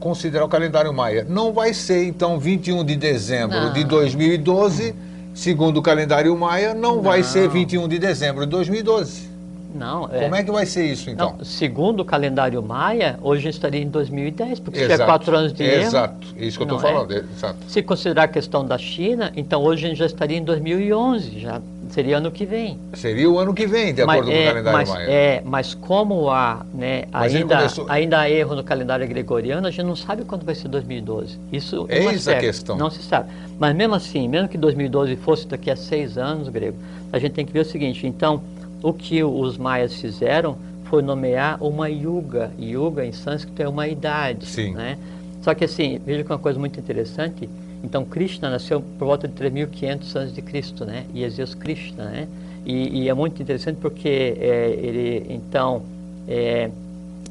considerar o calendário maia? Não vai ser, então, 21 de dezembro Não. de 2012, segundo o calendário maia, não, vai Não. ser 21 de dezembro de 2012. Não, Como é que vai ser isso, então? Não, segundo o calendário maia, hoje estaria em 2010, porque se tiver quatro anos de erro, Exato, é isso que eu estou é? falando, exato. Se considerar a questão da China, então hoje a gente já estaria em 2011, já seria ano que vem. Seria o ano que vem, de acordo com o é, calendário mas, maia. é, mas como há, né, Mas ainda, começou- ainda há erro no calendário gregoriano, a gente não sabe quando vai ser 2012. Isso Eis não a é certo, questão. Não se sabe. Mas mesmo assim, mesmo que 2012 fosse daqui a seis anos, grego, a gente tem que ver o seguinte, então, o que os maias fizeram foi nomear uma yuga. Yuga em sânscrito é uma idade. Sim. Né? Só que assim, veja que uma coisa muito interessante, então Krishna nasceu por volta de 3500 antes de Cristo, né? E Jesus Krishna, né? E, e é muito interessante porque é, ele, então, é,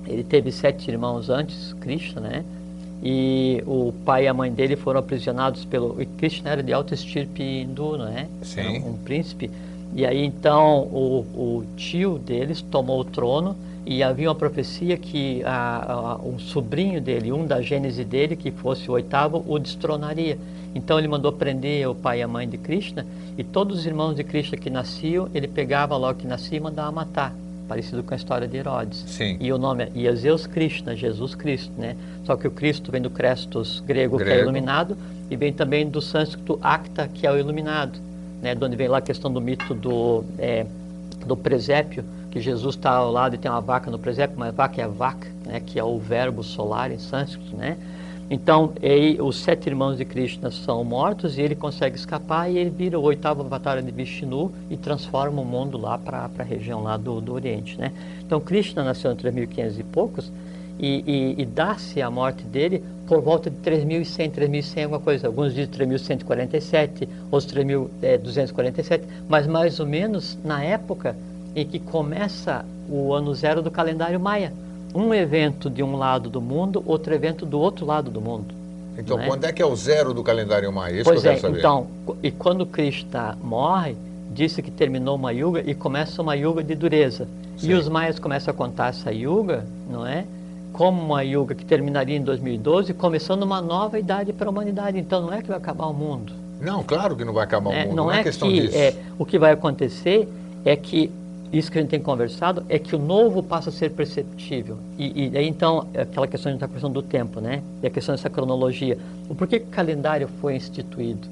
ele teve sete irmãos antes, Krishna, né? E o pai e a mãe dele foram aprisionados pelo... e Krishna era de alta estirpe hindu, né? Sim. Era um príncipe. E aí então o, o tio deles tomou o trono e havia uma profecia que a, a, um sobrinho dele, um da gênese dele, que fosse o oitavo, o destronaria. Então ele mandou prender o pai e a mãe de Krishna e todos os irmãos de Krishna que nasciam, ele pegava logo que nascia e mandava matar. Parecido com a história de Herodes. Sim. E o nome é Ieseus Krishna, Jesus Cristo, né? Só que o Cristo vem do Crestos grego, que é Grego. iluminado, e vem também do sânscrito Acta, que é o iluminado, né? De onde vem lá a questão do mito do, é, do presépio, que Jesus está ao lado e tem uma vaca no presépio, mas vaca é vaca, né? Que é o verbo solar em sânscrito, né? Então, aí, os sete irmãos de Krishna são mortos e ele consegue escapar e ele vira o oitavo avatar de Vishnu e transforma o mundo lá para a região lá do, do Oriente, né? Então, Krishna nasceu em 3.500 e poucos e, e, e dá-se a morte dele por volta de 3.100, 3.100 alguma coisa. Alguns dizem 3.147, outros 3.247, mas mais ou menos na época em que começa o ano zero do calendário maia. Um evento de um lado do mundo, outro evento do outro lado do mundo. Então, não é? quando é que é o zero do calendário maia? Isso pois que eu é, quero saber. então, e quando Krishna morre, disse que terminou uma yuga e começa uma yuga de dureza. Sim. E os maias começam a contar essa yuga, não é? Como uma yuga que terminaria em 2012, começando uma nova idade para a humanidade. Então não é que vai acabar o mundo. Não, claro que não vai acabar né? o mundo. Não, é, questão que disso. é, o que vai acontecer é que isso que a gente tem conversado é que o novo passa a ser perceptível. E, e aí então, é aquela questão que a gente está conversando do tempo, né? E a questão dessa cronologia. O porquê que o calendário foi instituído?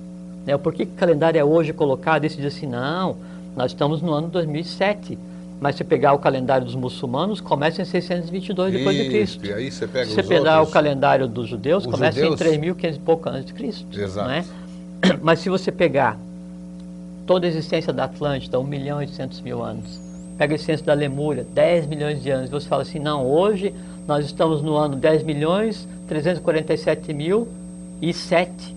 Né? O porquê que o calendário é hoje colocado e se diz assim, não, nós estamos no ano 2007. Mas se pegar o calendário dos muçulmanos, começa em 622 depois de Cristo. E aí você pega Se você pegar outros... o calendário dos judeus, começa judeus- em 3.500 e pouco antes de Cristo. Exato. É? [CLEARS THROAT] Mas se você pegar toda a existência da Atlântida, 1 milhão e 800 mil anos, pega a existência da Lemúria, 10 milhões de anos, e você fala assim, não, hoje nós estamos no ano 10 milhões 347 mil e 7.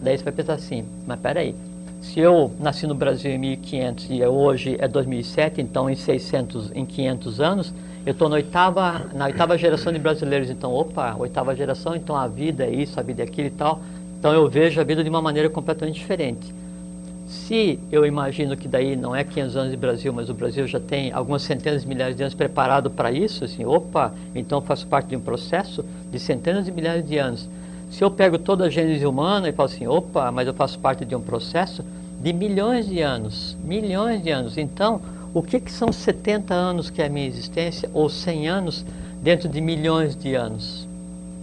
Daí você vai pensar assim, mas peraí, se eu nasci no Brasil em 1500 e hoje é 2007, então em 600, em 500 anos, eu estou na oitava, na oitava geração de brasileiros, então, opa, oitava geração, então a vida é isso, a vida é aquilo e tal. Então eu vejo a vida de uma maneira completamente diferente. Se eu imagino que daí não é 500 anos de Brasil, mas o Brasil já tem algumas centenas de milhares de anos preparado para isso, assim, opa, então faço parte de um processo de centenas de milhares de anos. Se eu pego toda a gênese humana e falo assim, opa, mas eu faço parte de um processo de milhões de anos, milhões de anos. Então, o que, que são 70 anos que é a minha existência ou 100 anos dentro de milhões de anos?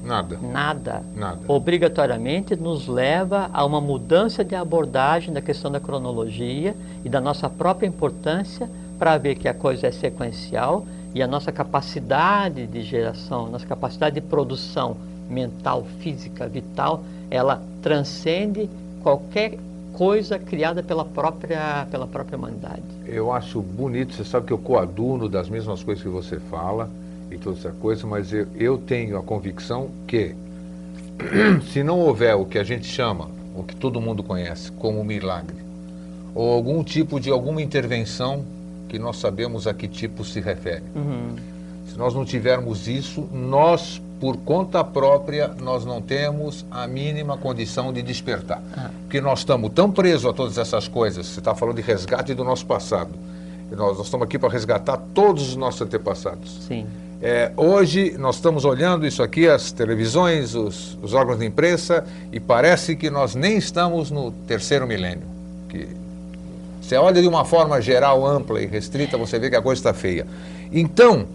Nada, Nada. nada. Obrigatoriamente nos leva a uma mudança de abordagem da questão da cronologia e da nossa própria importância para ver que a coisa é sequencial e a nossa capacidade de geração, nossa capacidade de produção mental, física, vital, ela transcende qualquer coisa criada pela própria, pela própria humanidade. Eu acho bonito, você sabe que eu coaduno das mesmas coisas que você fala e toda essa coisa, mas eu, eu tenho a convicção que [CLEARS THROAT] se não houver o que a gente chama, o que todo mundo conhece como milagre, ou algum tipo de alguma intervenção que nós sabemos a que tipo se refere. Uhum. Se nós não tivermos isso, nós, por conta própria, nós não temos a mínima condição de despertar. Ah. Porque nós estamos tão presos a todas essas coisas. Você está falando de resgate do nosso passado. Nós, nós estamos aqui para resgatar todos os nossos antepassados. Sim. É, hoje nós estamos olhando isso aqui, as televisões, os, os, órgãos de imprensa, e parece que nós nem estamos no terceiro milênio. Que você olha de uma forma geral, ampla e restrita, você vê que a coisa está feia. Então,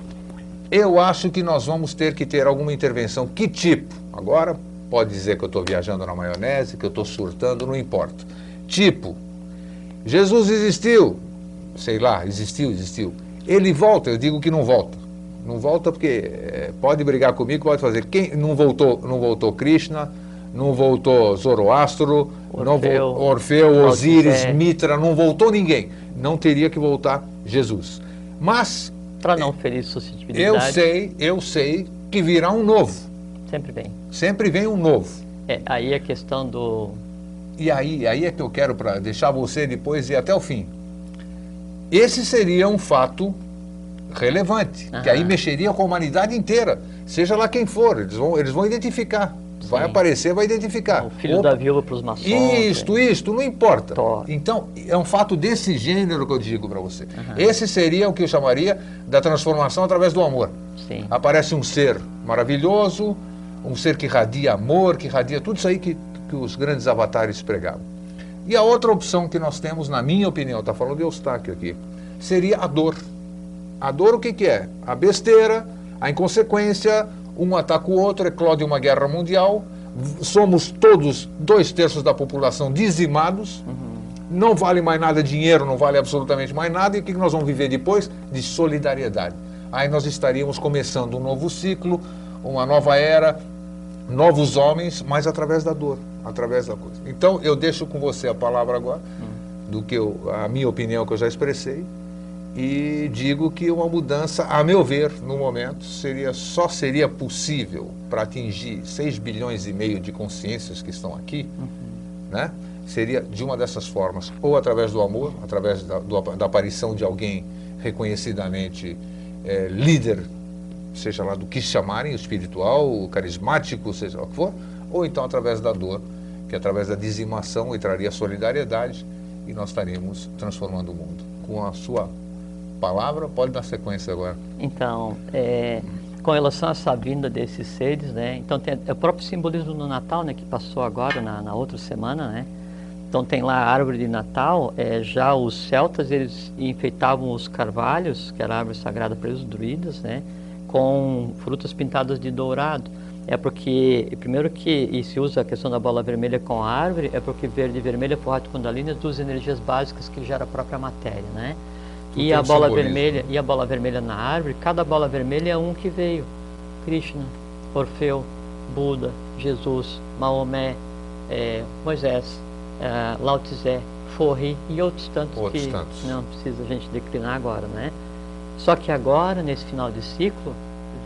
eu acho que nós vamos ter que ter alguma intervenção. Que tipo? Agora, pode dizer que eu estou viajando na maionese, que eu estou surtando, não importa. Tipo, Jesus existiu, sei lá, existiu, existiu. Ele volta, eu digo que não volta. Não volta porque é, pode brigar comigo, pode fazer. Quem não voltou, não voltou Krishna, não voltou Zoroastro, Orfeu, não vo, Orfeu Osíris, Mitra, não voltou ninguém. Não teria que voltar Jesus. Mas para não ferir suscetibilidade. Eu sei, eu sei que virá um novo. Sempre vem. Sempre vem um novo. É, aí a questão do E aí, aí é que eu quero para deixar você depois ir até o fim. Esse seria um fato relevante, que aí mexeria com a humanidade inteira, seja lá quem for, eles vão, eles vão identificar. Vai Sim. aparecer, vai identificar. o filho Opa, da viúva para os maçons. Isto, isto, não importa. Tó. Então, é um fato desse gênero que eu digo para você. Esse seria o que eu chamaria da transformação através do amor. Sim. Aparece um ser maravilhoso, um ser que radia amor, que radia tudo isso aí que, que os grandes avatares pregavam. E a outra opção que nós temos, na minha opinião, está falando de Eustáquio aqui, seria a dor. A dor o que, que é? A besteira, a inconsequência, um ataca o outro, eclode uma guerra mundial, somos todos dois terços da população dizimados, não vale mais nada dinheiro, não vale absolutamente mais nada, e o que nós vamos viver depois? De solidariedade. Aí nós estaríamos começando um novo ciclo, uma nova era, novos homens, mas através da dor, através da coisa. Então eu deixo com você a palavra agora, do que eu, a minha opinião que eu já expressei, e digo que uma mudança, a meu ver, no momento, seria só seria possível para atingir 6 bilhões e meio de consciências que estão aqui, né? Seria de uma dessas formas, ou através do amor, através da, do- da aparição de alguém reconhecidamente eh, líder, seja lá do que chamarem, espiritual, carismático, seja lá o que for, ou então através da dor, que através da dizimação entraria a solidariedade e nós estaríamos transformando o mundo. Com a sua palavra, pode dar sequência agora. Então, é, com relação a essa vinda desses seres, né? Então tem o próprio simbolismo do Natal, né? Que passou agora na, na outra semana, né? Então tem lá a árvore de Natal. É, já os celtas eles enfeitavam os carvalhos, que era a árvore sagrada para os druidas, né? Com frutas pintadas de dourado. É porque, primeiro que e se usa a questão da bola vermelha com a árvore, é porque verde e vermelho é forte Kundalini, as duas energias básicas que gera a própria matéria, né? E a bola simbolismo. vermelha e a bola vermelha na árvore, cada bola vermelha é um que veio. Krishna, Orfeu, Buda, Jesus, Maomé, eh, Moisés, eh, Lao Tse, Forri e outros tantos Outros que tantos. não precisa a gente declinar agora, né? Só que agora, nesse final de ciclo,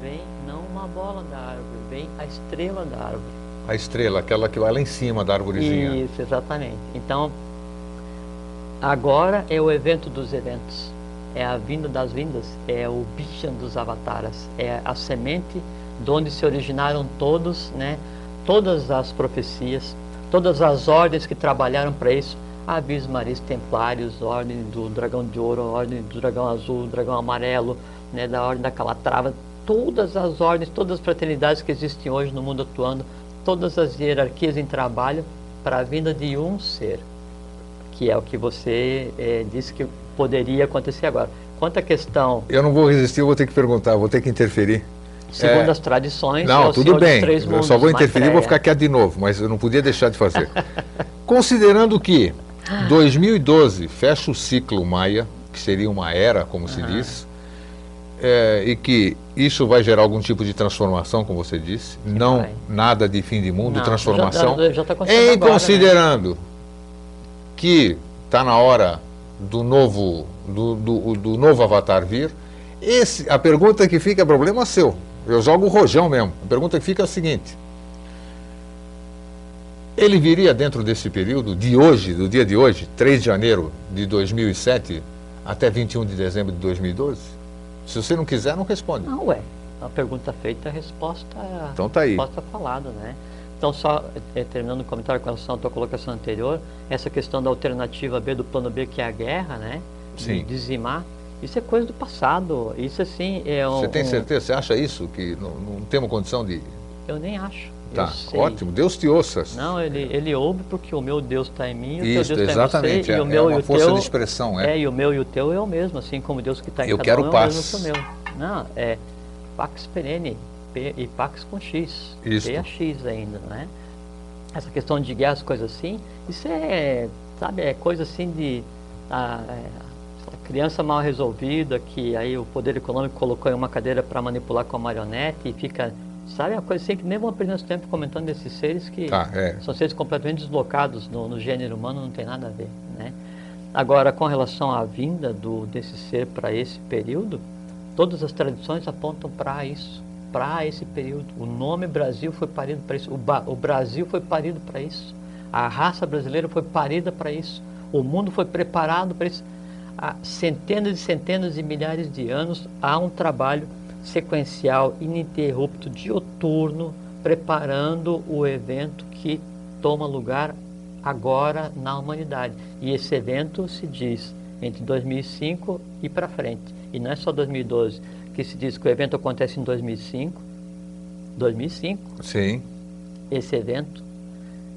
vem não uma bola da árvore, vem a estrela da árvore. A estrela, aquela que vai lá em cima da árvorezinha. Isso, exatamente. Então, agora é o evento dos eventos, é a vinda das vindas, é o Bishan dos avataras, é a semente de onde se originaram todos, né? Todas as profecias, todas as ordens que trabalharam para isso, Avis Maris Templários, Ordem do Dragão de Ouro, Ordem do Dragão Azul, Dragão Amarelo, né? Da Ordem da Calatrava, todas as ordens, todas as fraternidades que existem hoje no mundo atuando, todas as hierarquias em trabalho para a vinda de um ser, que é o que você eh, disse que poderia acontecer agora. Quanto à questão, Eu não vou resistir, eu vou ter que perguntar, vou ter que interferir. segundo É, as tradições, é Não, o tudo bem. Eu só vou interferir e vou ficar quieto de novo, mas eu não podia deixar de fazer. [LAUGHS] Considerando que 2012 fecha o ciclo Maia, que seria uma era, como se diz, é, e que isso vai gerar algum tipo de transformação, como você disse, não vai. nada de fim de mundo, Não, transformação, já- já tá acontecendo em agora, né? considerando que está na hora do novo, do, do, do novo avatar vir, esse, a pergunta que fica é problema seu. Eu jogo o rojão mesmo. A pergunta que fica é a seguinte. Ele viria dentro desse período de hoje, do dia de hoje, 3 de janeiro de 2007 até 21 de dezembro de 2012? Se você não quiser, não responde. Não, ué. A pergunta feita, a resposta Então tá aí. resposta falada, né? Então, só eh, terminando o comentário com relação à tua colocação anterior, essa questão da alternativa B, do plano B, que é a guerra, né? De Sim. dizimar, isso é coisa do passado. Isso, assim, é um... Você tem certeza? Você acha isso? Que não, não temos condição de. Eu nem acho. Tá, ótimo. Deus te ouça. Não, ele, ele ouve porque o meu Deus está em mim, o Isso, teu Deus está em exatamente. você, É, e o é meu uma e o força teu... de expressão. É. É, e o meu e o teu é o mesmo, assim como Deus que está em Eu cada quero um é o paz. mesmo que o meu. Não, é Pax Perene, P e Pax com X. Isso. P a X ainda, né? Essa questão de guerras, coisas assim, isso é, sabe, é coisa assim de ah, é, lá, criança mal resolvida, que aí o poder econômico colocou em uma cadeira para manipular com a marionete e fica, sabe, uma coisa assim que nem vamos perder nosso tempo comentando desses seres que Tá, é. são seres completamente deslocados no, no gênero humano, não tem nada a ver, né? Agora, com relação à vinda do, desse ser para esse período, todas as tradições apontam para isso, para esse período. O nome Brasil foi parido para isso, o, o Brasil foi parido para isso, a raça brasileira foi parida para isso, o mundo foi preparado para isso. Há centenas e centenas de milhares de anos há um trabalho sequencial, ininterrupto, dioturno, preparando o evento que toma lugar agora na humanidade. E esse evento se diz entre 2005 e para frente. E não é só 2012, que se diz que o evento acontece em 2005. 2005, Sim. esse evento,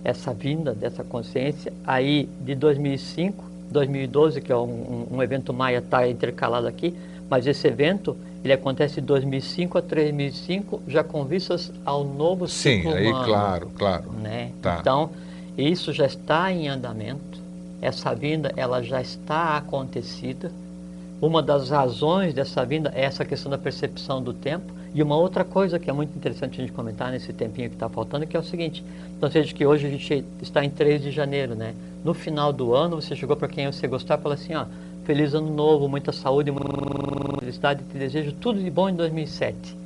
essa vinda dessa consciência, aí de 2005, 2012, que é um, um- evento maia, está intercalado aqui, mas esse evento, ele acontece de 2005 a 3005, já com vistas ao novo Sim, ciclo aí, humano claro, claro. né? Tá. Então, isso já está em andamento. Essa vinda, ela já está acontecida. Uma das razões dessa vinda é essa questão da percepção do tempo. E uma outra coisa que é muito interessante a gente comentar nesse tempinho que está faltando, que é o seguinte. Então, seja que hoje a gente está em 3 de janeiro, né? No final do ano, você chegou para quem você gostar e falou assim, ó, feliz ano novo, muita saúde, muita felicidade, te desejo tudo de bom em 2007.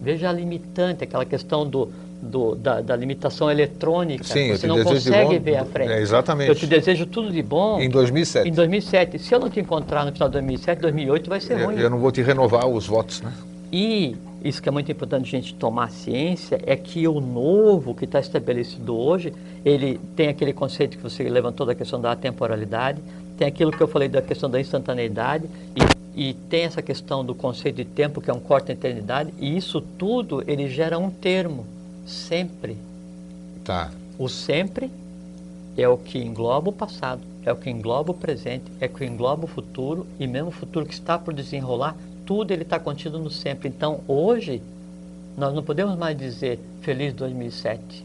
Veja a limitante, aquela questão do, do- da, da limitação eletrônica. Sim, você não consegue bom- ver a frente. É, exatamente. Eu te desejo tudo de bom Em 2007. em 2007. Se eu não te encontrar no final de 2007, 2008 vai ser Eu, ruim. eu não vou te renovar os votos, né? E isso que é muito importante a gente tomar ciência é que o novo que está estabelecido hoje, ele tem aquele conceito que você levantou da questão da atemporalidade, tem aquilo que eu falei da questão da instantaneidade e, e tem essa questão do conceito de tempo que é um corte da eternidade e isso tudo ele gera um termo, sempre. Tá. O sempre é o que engloba o passado, é o que engloba o presente, é o que engloba o futuro e mesmo o futuro que está por desenrolar, tudo ele está contido no sempre. Então, hoje, nós não podemos mais dizer feliz 2007,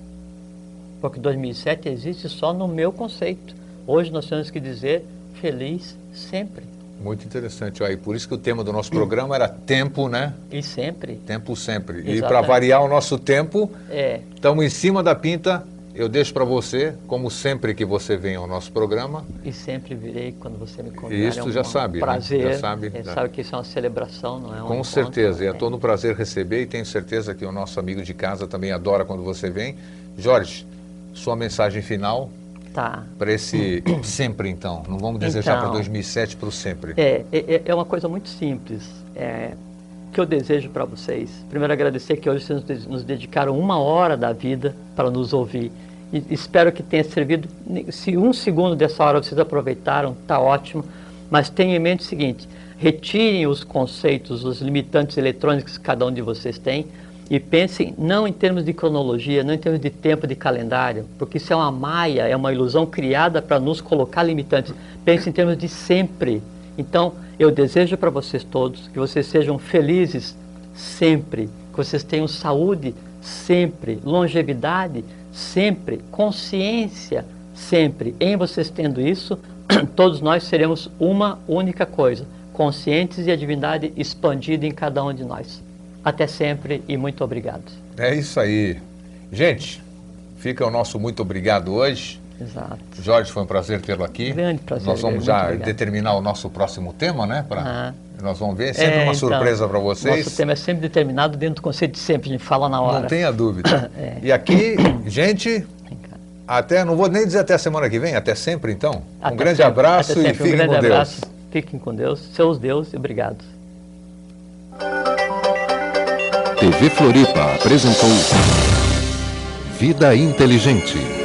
porque 2007 existe só no meu conceito. Hoje nós temos que dizer feliz sempre Muito interessante. Aí, por isso que o tema do nosso programa era tempo, né? e sempre. Tempo sempre. E para Exatamente. variar o nosso tempo, É, estamos em cima da pinta. Eu deixo para você, como sempre que você vem ao nosso programa, e sempre virei quando você me convidar. Isso é um, já sabe, né? prazer. Já sabe, É, já. sabe que isso é uma celebração, não é um com encontro, certeza. E é né? todo um prazer receber e tenho certeza que o nosso amigo de casa também adora quando você vem. Jorge, sua mensagem final Tá. para esse sempre então. Não vamos desejar para Então. 2007 para o sempre. É, é, é uma coisa muito simples. É, que eu desejo para vocês. Primeiro, agradecer que hoje vocês nos- dedicaram uma hora da vida para nos ouvir. E espero que tenha servido. Se um segundo dessa hora vocês aproveitaram, tá ótimo. Mas tenham em mente o seguinte: retirem os conceitos, os limitantes eletrônicos que cada um de vocês tem e pensem não em termos de cronologia, não em termos de tempo de calendário, porque isso é uma maia, é uma ilusão criada para nos colocar limitantes. Pensem em termos de sempre. Então, eu desejo para vocês todos que vocês sejam felizes sempre, que vocês tenham saúde sempre, longevidade sempre, consciência sempre. Em vocês tendo isso, [CLEARS THROAT] todos nós seremos uma única coisa, conscientes e a divindade expandida em cada um de nós. Até sempre e muito obrigado. É isso aí. Gente, fica o nosso muito obrigado hoje. Exato. Jorge, foi um prazer tê-lo aqui. Grande prazer, Nós vamos já obrigado. determinar o nosso próximo tema, né? Pra, Ah. Nós vamos ver. Sempre É, uma então, surpresa para vocês. Nosso tema é sempre determinado dentro do conceito de sempre, a gente fala na hora. Não tenha dúvida. [COUGHS] É. E aqui, gente, até, não vou nem dizer até a semana que vem, até sempre então. Um Até grande sempre, abraço e fiquem um grande com Deus. abraço. Fiquem com Deus, seus deuses e obrigado. TV Floripa apresentou Vida Inteligente.